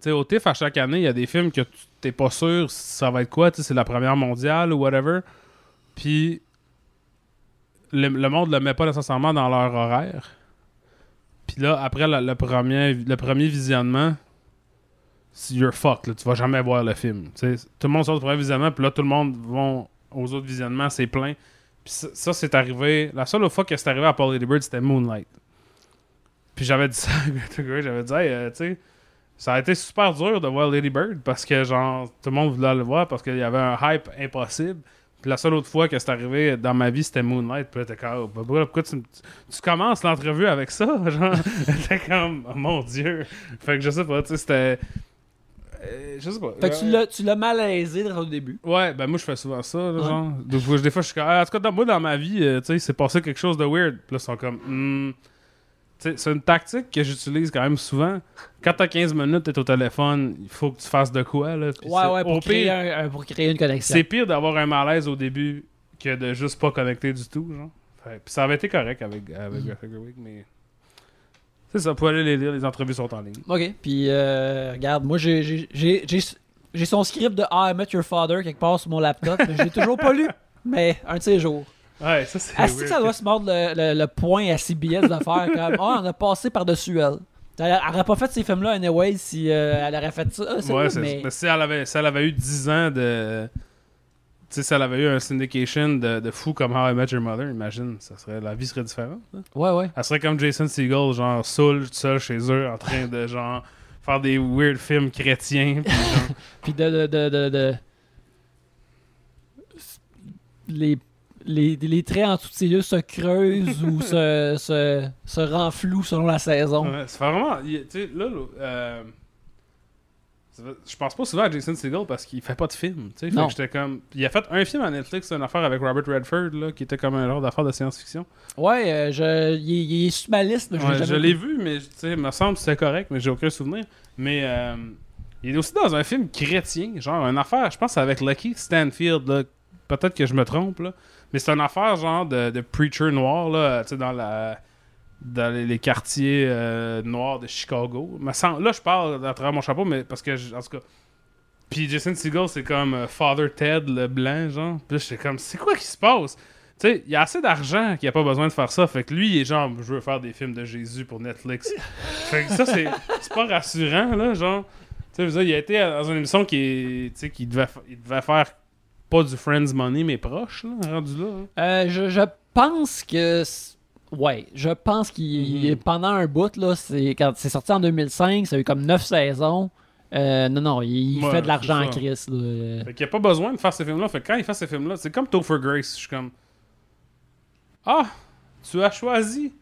sais, au TIFF, à chaque année, il y a des films que tu t'es pas sûr si ça va être quoi. Tu c'est la première mondiale ou whatever. Puis. Le, le monde le met pas nécessairement dans leur horaire. Puis là, après le, le premier, le premier visionnement, si you're fucked, tu vas jamais voir le film. Tout le monde sort du premier visionnement, puis là, tout le monde va aux autres visionnements, c'est plein. Puis ça, c'est arrivé. La seule fois que c'est arrivé à Paul Bird, c'était Moonlight. Puis j'avais dit ça à j'avais dit, euh, tu sais, ça a été super dur de voir Lady Bird parce que, genre, tout le monde voulait le voir parce qu'il y avait un hype impossible. Puis la seule autre fois que c'est arrivé dans ma vie, c'était Moonlight. Puis là, t'es comme, oh, pourquoi, tu commences l'entrevue avec ça? Genre, t'es comme, oh, mon Dieu. Fait que je sais pas, tu sais, c'était. Euh, je sais pas. Fait que tu Euh, l'as- tu l'as malaisé dans au début. Ouais, ben moi je fais souvent ça, là, Ouais. genre. Des fois, des fois, je suis comme, ah, en tout cas, dans, moi dans ma vie, euh, tu sais, c'est passé quelque chose de weird. Puis là, ils sont comme. Tu sais, c'est une tactique que j'utilise quand même souvent. Quand t'as 15 minutes, t'es au téléphone, il faut que tu fasses de quoi, là. Ouais, ouais, pour créer, pire, un- un- pour créer une connexion. c'est pire d'avoir un malaise au début que de juste pas connecter du tout, genre. Fait- Puis ça avait été correct avec, avec Gerwig, mais. C'est ça, pour aller les lire, les entrevues sont en ligne. Ok, puis euh, regarde, moi j'ai- son script de How I Met Your Father quelque part sur mon laptop, mais je l'ai toujours pas lu. Mais un de ces jours. Ouais, ça c'est. Est-ce que ça doit se mordre le, le- le point à CBS de faire comme Ah, on a passé par-dessus elle. Elle, elle aurait pas fait ces films-là anyway si euh, elle aurait fait ça. ça, Ouais, c'est mais... mais si elle avait, si elle avait eu 10 ans de. Sais, si elle avait eu un syndication de, de fou comme How I Met Your Mother, imagine, ça serait, la vie serait différente. là. Ouais, ouais. Elle serait comme Jason Segel, genre, saoul, tout seul chez eux, en train de, genre, faire des weird films chrétiens. puis genre- Puis de. de, de, de, Les, les, les traits en dessous de ses yeux se creusent ou se, se, se renflouent selon la saison. Ouais, c'est vraiment. il- Tu sais, là, là, euh, je pense pas souvent à Jason Segel parce qu'il fait pas de film. j'étais comme. Il a fait un film à Netflix, une affaire avec Robert Redford, là, qui était comme un genre d'affaire de science-fiction. Ouais, euh, je, il, est- il est sur ma liste, mais je l'ai Ouais, je l'ai vu, mais il me semble que c'était correct, mais j'ai aucun souvenir. Mais euh, il est aussi dans un film chrétien, genre une affaire, je pense avec Lucky Stanfield, là. peut-être que je me trompe, là. mais c'est une affaire genre de, de preacher noir, là, tu sais, dans la dans les, les quartiers euh, noirs de Chicago. Me semble- là, je parle à travers mon chapeau, mais parce que, je- en tout cas... Puis Jason Segel, c'est comme euh, Father Ted, le blanc, genre. Puis j'étais comme, c'est quoi qui se passe? Tu sais, il y a assez d'argent qu'il n'y a pas besoin de faire ça. Fait que lui, il est genre, je veux faire des films de Jésus pour Netflix. fait que ça, c'est c'est pas rassurant, là, genre. Tu sais, il a été dans une émission qui, est- tu sais, qui devait, il devait faire pas du Friends Money, mais proche, là, rendu là. hein. Euh, je, je pense que. Ouais, je pense qu'il Mhm. pendant un bout, là, c'est quand c'est sorti en 2005, ça a eu comme 9 saisons. Euh, non, non, il, il Ouais, fait de l'argent en crise. là. Fait qu'il n'y a pas besoin de faire ces films-là. Fait que quand il fait ces films-là, c'est comme Topher Grace. Je suis comme. Ah, tu as choisi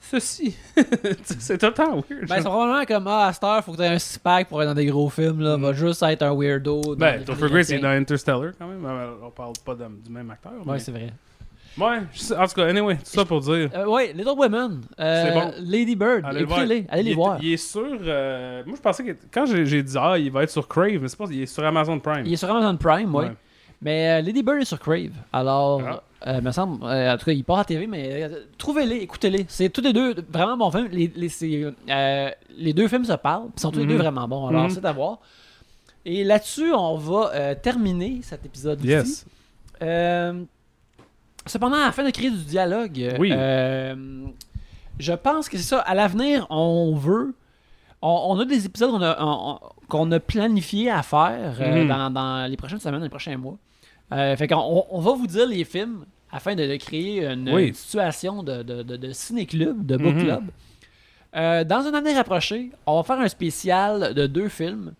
ceci. c'est totalement weird. Ben, c'est probablement comme Ah, à cette heure, faut que tu aies un six-pack pour être dans des gros films. Là. Mm. Va juste être un weirdo. Ben, Topher Grace est chrétiens. dans Interstellar quand même. On parle pas de- du même acteur. Ouais, mais- c'est vrai. Ouais, je sais- en tout cas, anyway, tout ça pour dire. Euh, ouais, Little Women. euh, bon. Lady Bird. Allez le voir. Écoutez-les. Allez les voir. Il est sur. euh, moi, je pensais que. Quand j'ai dit, ah, il va être sur Crave, mais c'est pas. Il est sur Amazon Prime. Il est sur Amazon Prime, ouais. Ouais. Mais euh, Lady Bird est sur Crave. Alors, Ah. Euh, me semble. Euh, en tout cas, il part à TV, mais trouvez-les, écoutez-les. C'est tous les deux vraiment bons films. Les, les, les deux films se parlent, ils sont tous les Mhm. deux vraiment bons. Alors, Mhm. c'est à voir. Et là-dessus, on va terminer cet épisode Yes. Euh, cependant, afin de créer du dialogue, euh, Oui. euh, je pense que c'est ça. À l'avenir, on veut. On, on a des épisodes qu'on a, on- on- qu'on a planifié à faire euh, Mhm. dans, dans les prochaines semaines, les prochains mois. Euh, fait qu'on on, va vous dire les films afin de, de créer une, Oui. une situation de, de, de, de ciné-club, de book Mhm. club. Dans un année rapprochée, on va faire un spécial de deux films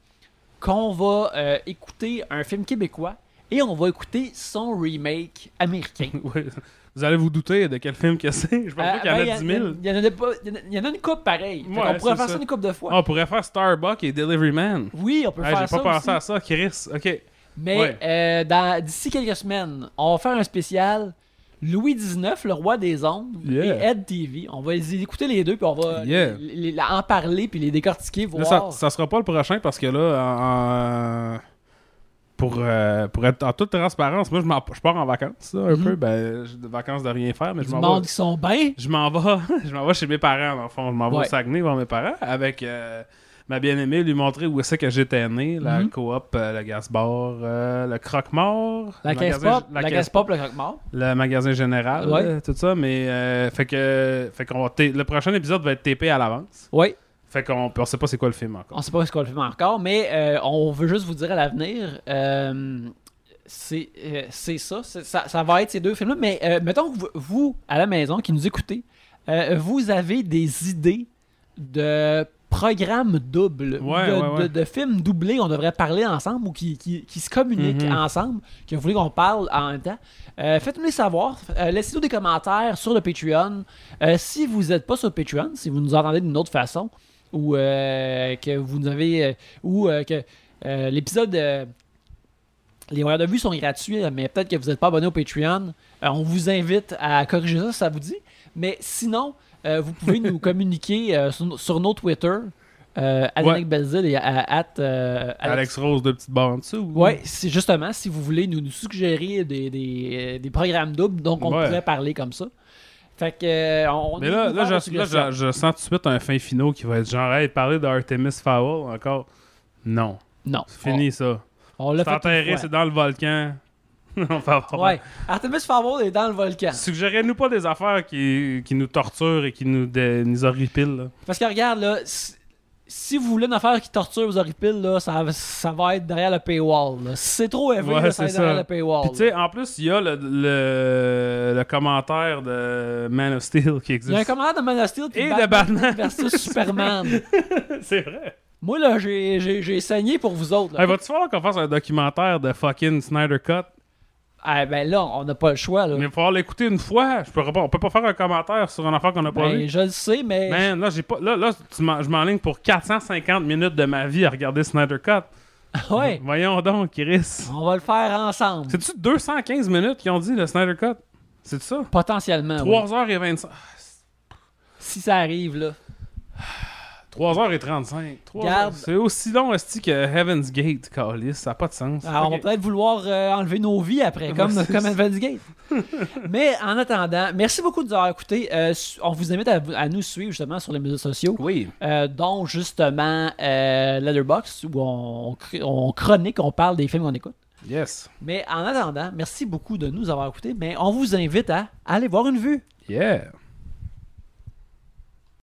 qu'on va écouter un film québécois et on va écouter son remake américain. Oui. Vous allez vous douter de quel film que c'est. Je pense pas qu'il y en a ben, 10 000. Il y, en a y y en une coupe pareil. Fait Ouais, on pourrait faire ça. ça. une coupe de fois. Ah, on pourrait faire Starbucks et Delivery Man. Oui, on peut faire J'ai ça. pas pensé à ça, Chris. Ok. Mais Ouais. euh, d'ici quelques semaines, on va faire un spécial Louis XIX, le roi des ondes, Yeah. et Ed TV. On va les écouter les deux, puis on va Yeah. les- les- en parler, puis les décortiquer, Là, voir. ça, ça sera pas le prochain parce que là, en- pour, euh, pour être en toute transparence, moi je, je pars en vacances là, un Mhm. peu. Ben, des vacances de rien faire, mais je m'en vais. qui sont bien. Je m'en vais, je m'en vais chez mes parents, dans le fond. Je m'en vais Ouais. au Saguenay voir mes parents avec euh, ma bien-aimée, lui montrer où c'est que j'étais né, la Mhm. coop, euh, le gas-bar, euh, le croque-mort, La le caisse magasin- pop, la caisse pop, le croque-mort. le magasin général, Ouais. euh, tout ça. Mais euh, fait que, fait qu'on le prochain épisode va être TP à l'avance. Oui, Fait qu'on on sait pas c'est quoi le film encore. on sait pas ce qu'on le fait encore, mais euh, on veut juste vous dire à l'avenir. euh, c'est euh, c'est ça, c'est- ça, ça va être ces deux films-là. Mais mettons que vous, vous, à la maison, qui nous écoutez, vous avez des idées de programmes doubles, Ouais, de, ouais, de- ouais. de films doublés, on devrait parler ensemble ou qui, qui, qui se communiquent Mhm. ensemble, que vous voulez qu'on parle en même temps. Euh, Faites-nous les savoir. Euh, Laissez-nous des commentaires sur le Patreon. Euh, si vous n'êtes pas sur Patreon, si vous nous entendez d'une autre façon, ou euh, que vous nous avez. euh, ou euh, que euh, l'épisode. les voyeurs de vue sont gratuits, mais peut-être que vous n'êtes pas abonné au Patreon. On vous invite à corriger ça si ça vous dit. Mais sinon, vous pouvez nous communiquer sur, sur nos Twitter, euh, Ouais. Belzil et à, euh, Alex Alex Rose, deux petites barres en dessous. ou- Ouais, c'est justement si vous voulez nous, nous suggérer des, des, des programmes doubles, donc on Ouais. pourrait parler comme ça. Fait que euh, on Mais là, là, je, là suggestions. je, je sens tout de suite un fin finaux qui va être genre, hey, parler d'Artemis Fowl encore. Non, non, c'est fini ça. On, on l'a C'est fait enterré, c'est dans le volcan. On va voir. Ouais, Artemis Fowl est dans le volcan. Suggérez-nous pas des affaires qui, qui nous torturent et qui nous, dé- nous horripilent. là. Parce que regarde là, si, vous voulez une affaire qui torture vos horripiles là, ça, ça va être derrière le paywall. c'est trop élevé, Ouais, ça va être derrière le paywall. Puis tu sais, en plus, il y a le, le, le commentaire de Man of Steel qui Il y a un existe. commentaire de Man of Steel de Batman. versus Superman. c'est vrai. Moi là, j'ai- saigné pour vous autres. Hey, va-tu falloir qu'on fasse un documentaire de fucking Snyder Cut? Ah, ben là, on n'a pas le choix là. Mais il va falloir l'écouter une fois. Je pas, on peut pas faire un commentaire sur une affaire qu'on n'a pas Ben, vu. je le sais, mais Man, là, j'ai pas. Là, là tu je m'enligne pour 450 minutes de ma vie à regarder Snyder Cut. ouais, Voyons donc, Chris. on va le faire ensemble. C'est-tu 215 minutes qu'ils ont dit le Snyder Cut? C'est ça? Potentiellement. oui. 3h25. Si ça arrive, là. 3h35. Trois Garde. heures. C'est aussi long esti que Heaven's Gate, Carlis. Ça n'a pas de sens. Alors, on va peut-être vouloir euh, enlever nos vies après, comme. Advance Gate. Mais en attendant, merci beaucoup de nous avoir écoutés. Euh, on vous invite à, à nous suivre justement sur les médias sociaux, Oui. euh, dont justement euh, Letterboxd, où on, on chronique, on parle des films qu'on écoute. Yes. Mais en attendant, merci beaucoup de nous avoir écoutés. Mais on vous invite à aller voir une vue. Yeah.